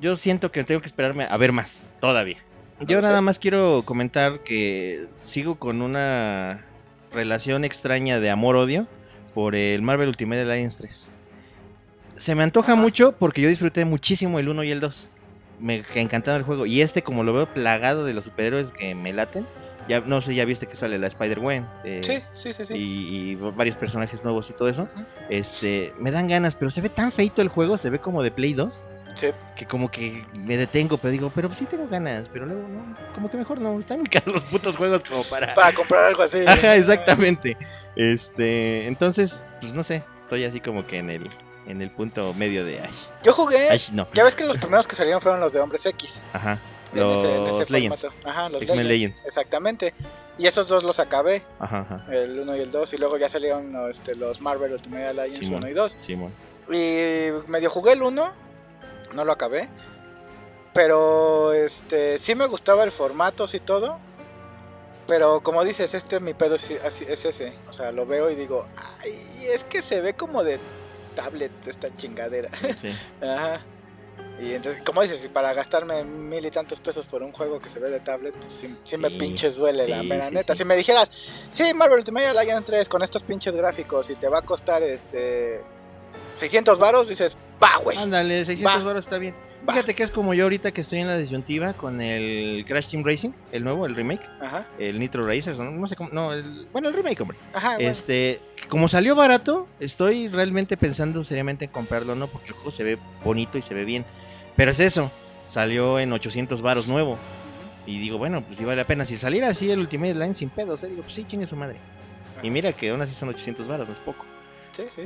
yo siento que tengo que esperarme a ver más, todavía. Yo sé. nada más quiero comentar que sigo con una relación extraña de amor-odio por el Marvel Ultimate Alliance 3. Se me antoja Ajá. mucho porque yo disfruté muchísimo el 1 y el 2. Me encantaron el juego. Y este, como lo veo plagado de los superhéroes que me laten, ya no sé, ya viste que sale la Spider-Gwen. eh, Sí, sí, sí, sí. Y, y varios personajes nuevos y todo eso. Este, me dan ganas, pero se ve tan feito el juego, se ve como de Play 2 Sí. que como que me detengo, pero digo, pero sí tengo ganas, pero luego no, como que mejor no, están muy caros los putos juegos como para... Para comprar algo así. Ajá, exactamente. Este, entonces, pues no sé, estoy así como que en el en el punto medio de ay, Yo jugué. ay, no. Ya ves que los primeros que salieron fueron los de Hombres X. Ajá. en ese- en ese Los Legends. formato. Ajá, los Legends. Legends. Exactamente. Y esos dos los acabé, Ajá, ajá. el 1 y el 2. Y luego ya salieron este, los Marvel Ultimate Alliance Simón. 1 y 2. Simón. Y medio jugué el 1, no lo acabé. Pero este sí me gustaba el formato y todo. Pero como dices, este mi pedo sí- así- es ese. O sea, lo veo y digo, ay, es que se ve como de tablet esta chingadera. Sí. Ajá. Y entonces, como dices, si para gastarme mil y tantos pesos por un juego que se ve de tablet, pues sí, sí me pinches duele la mera sí, neta. sí. Si me dijeras, sí, Marvel Ultimate Alliance 3 con estos pinches gráficos y te va a costar este 600 varos, dices, va, güey. Ándale, 600 Va. baros está bien. Fíjate que es como yo ahorita que estoy en la disyuntiva con el Crash Team Racing, el nuevo, el remake, Ajá, el Nitro Racers, no, no sé cómo, no, el, bueno, el remake, hombre. ajá, bueno. Este, como salió barato, estoy realmente pensando seriamente en comprarlo, ¿no? Porque el juego se ve bonito y se ve bien. Pero es eso, salió en 800 varos nuevo. Y digo, bueno, pues si vale la pena. Si saliera así el Ultimate Line sin pedos, ¿eh? digo, pues sí, chingue su madre. Y mira que aún así son 800 varos, no es poco. Sí, sí.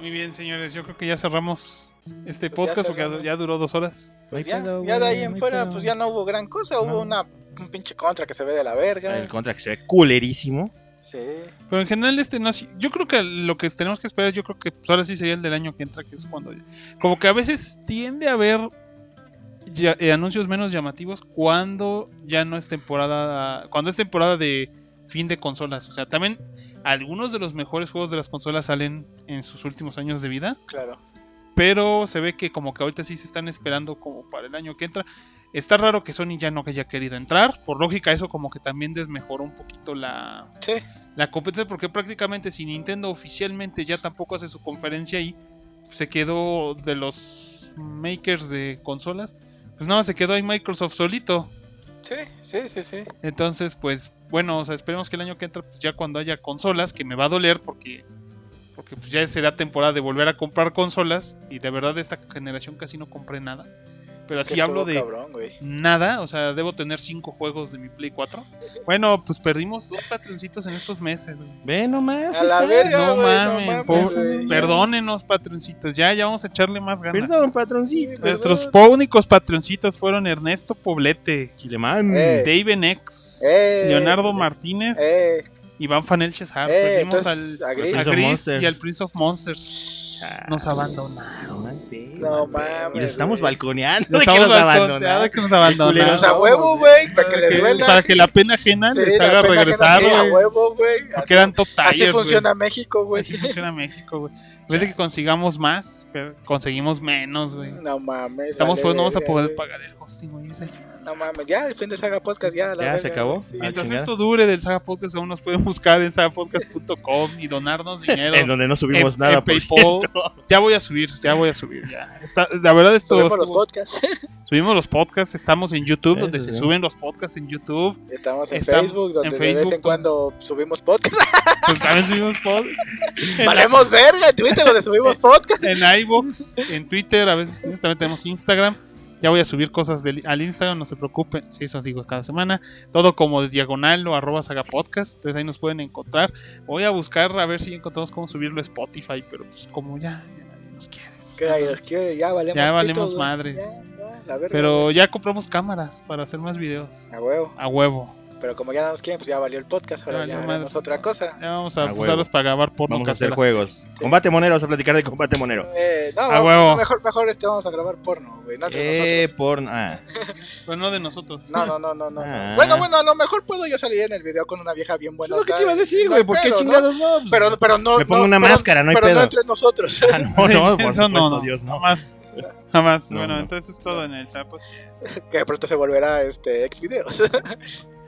Muy bien, señores. Yo creo que ya cerramos este Pues ya podcast porque ya, duró dos horas. Pues ya, pedo, ya de ahí en fuera, pedo. pues ya no hubo gran cosa. No. Hubo una, un pinche contra que se ve de la verga. El contra que se ve culerísimo. Sí. Pero en general este no yo creo que lo que tenemos que esperar, yo creo que pues, ahora sí sería el del año que entra, que es cuando como que a veces tiende a haber ya- eh, anuncios menos llamativos cuando ya no es temporada, cuando es temporada de fin de consolas, o sea, también algunos de los mejores juegos de las consolas salen en sus últimos años de vida, Claro. Pero se ve que como que ahorita sí se están esperando como para el año que entra. Está raro que Sony ya no haya querido entrar, por lógica eso como que también desmejoró un poquito la Sí. la competencia porque prácticamente si Nintendo oficialmente ya tampoco hace su conferencia ahí se quedó de los makers de consolas pues nada se quedó ahí Microsoft solito Sí, sí, sí, sí. entonces pues bueno o sea esperemos que el año que entra pues ya cuando haya consolas que me va a doler porque porque pues ya será temporada de volver a comprar consolas y de verdad de esta generación casi no compré nada pero Es así hablo de cabrón, güey. nada, o sea, debo tener cinco juegos de mi Play 4. Bueno, pues perdimos dos patroncitos en estos meses. güey. Ve nomás. A la verga, No güey, mames, no po- mames, perdónenos, patroncitos. Ya, ya vamos a echarle más ganas. Perdón, patroncito. Sí, Nuestros únicos patroncitos fueron Ernesto Poblete, Chilemán. Eh. David X, Eh, Leonardo Martínez, Eh, Iván Fanel Chesar. eh, Perdimos entonces, al, a a Gris. Prince of Gris Monsters. y al Prince of Monsters. Nos abandonaron. No mames. Y les estamos balconeando. Que estamos abandonaron. que nos abandonaron. sea, somos, huevo, güey. para que les Que- duela. para que la pena ajena Sí, les haga regresar, a güey. huevo, güey. Así, Quedan top así tires, funciona México, güey. Así funciona México, güey. A veces que consigamos más, pero conseguimos menos, güey. No mames. Estamos vale pues, no vamos a poder pagar el hosting, güey. es el fin. No mames, ya el fin de Saga Podcast, ya. la Ya, verga, se acabó. sí. Mientras chingada. esto dure del Saga Podcast, aún nos pueden buscar en sagapodcast.com y donarnos dinero. En donde no subimos en- nada, en PayPal. Ya voy a subir, ya voy a subir. Ya. Está- la verdad, esto Subimos los podcasts. subimos los podcasts. Estamos en YouTube, Eso donde se sí. suben los podcasts en YouTube. Estamos en Estamos Facebook, donde en de Facebook, vez en cuando subimos podcasts. Pues también subimos podcasts. Valemos verga en Twitter, donde subimos podcasts. en iVoox, en Twitter, a veces también tenemos Instagram. Ya voy a subir cosas del- al Instagram, no se preocupen. Sí, eso digo cada semana. Todo como de diagonal o arroba saga podcast. Entonces ahí nos pueden encontrar. Voy a buscar a ver si encontramos cómo subirlo a Spotify. Pero pues como ya, ya nadie nos quiere. Que ya valemos Ya valemos madres. Ya, ya, verga, Pero ya compramos cámaras para hacer más videos. A huevo. A huevo. Pero como ya no nos quieren, pues ya valió el podcast. Ahora Ya ya, haremos otra cosa. Ya vamos a, usarlos para grabar porno Vamos a hacer juegos. Combate monero, vamos a platicar de combate monero. Eh, no, A huevo. mejor, mejor este vamos a grabar porno, güey. No entre Eh, porno. Ah. Pero no de nosotros. nosotros. No, no, no, no, no. Ah. Bueno, bueno, a lo mejor puedo yo salir en el video con una vieja bien buena. lo que te iba a decir, No güey. hay ¿Por qué pedo, ¿no? chingados no? Pues, Pero, pero no. Me pongo no, una pero- máscara, no hay pero pedo. no entre nosotros. Ah, no, no, por Eso no, supuesto, no. Dios, no. Jamás. Jamás. No, bueno, no. entonces es todo en el Sapo. que de pronto se volverá este ex videos.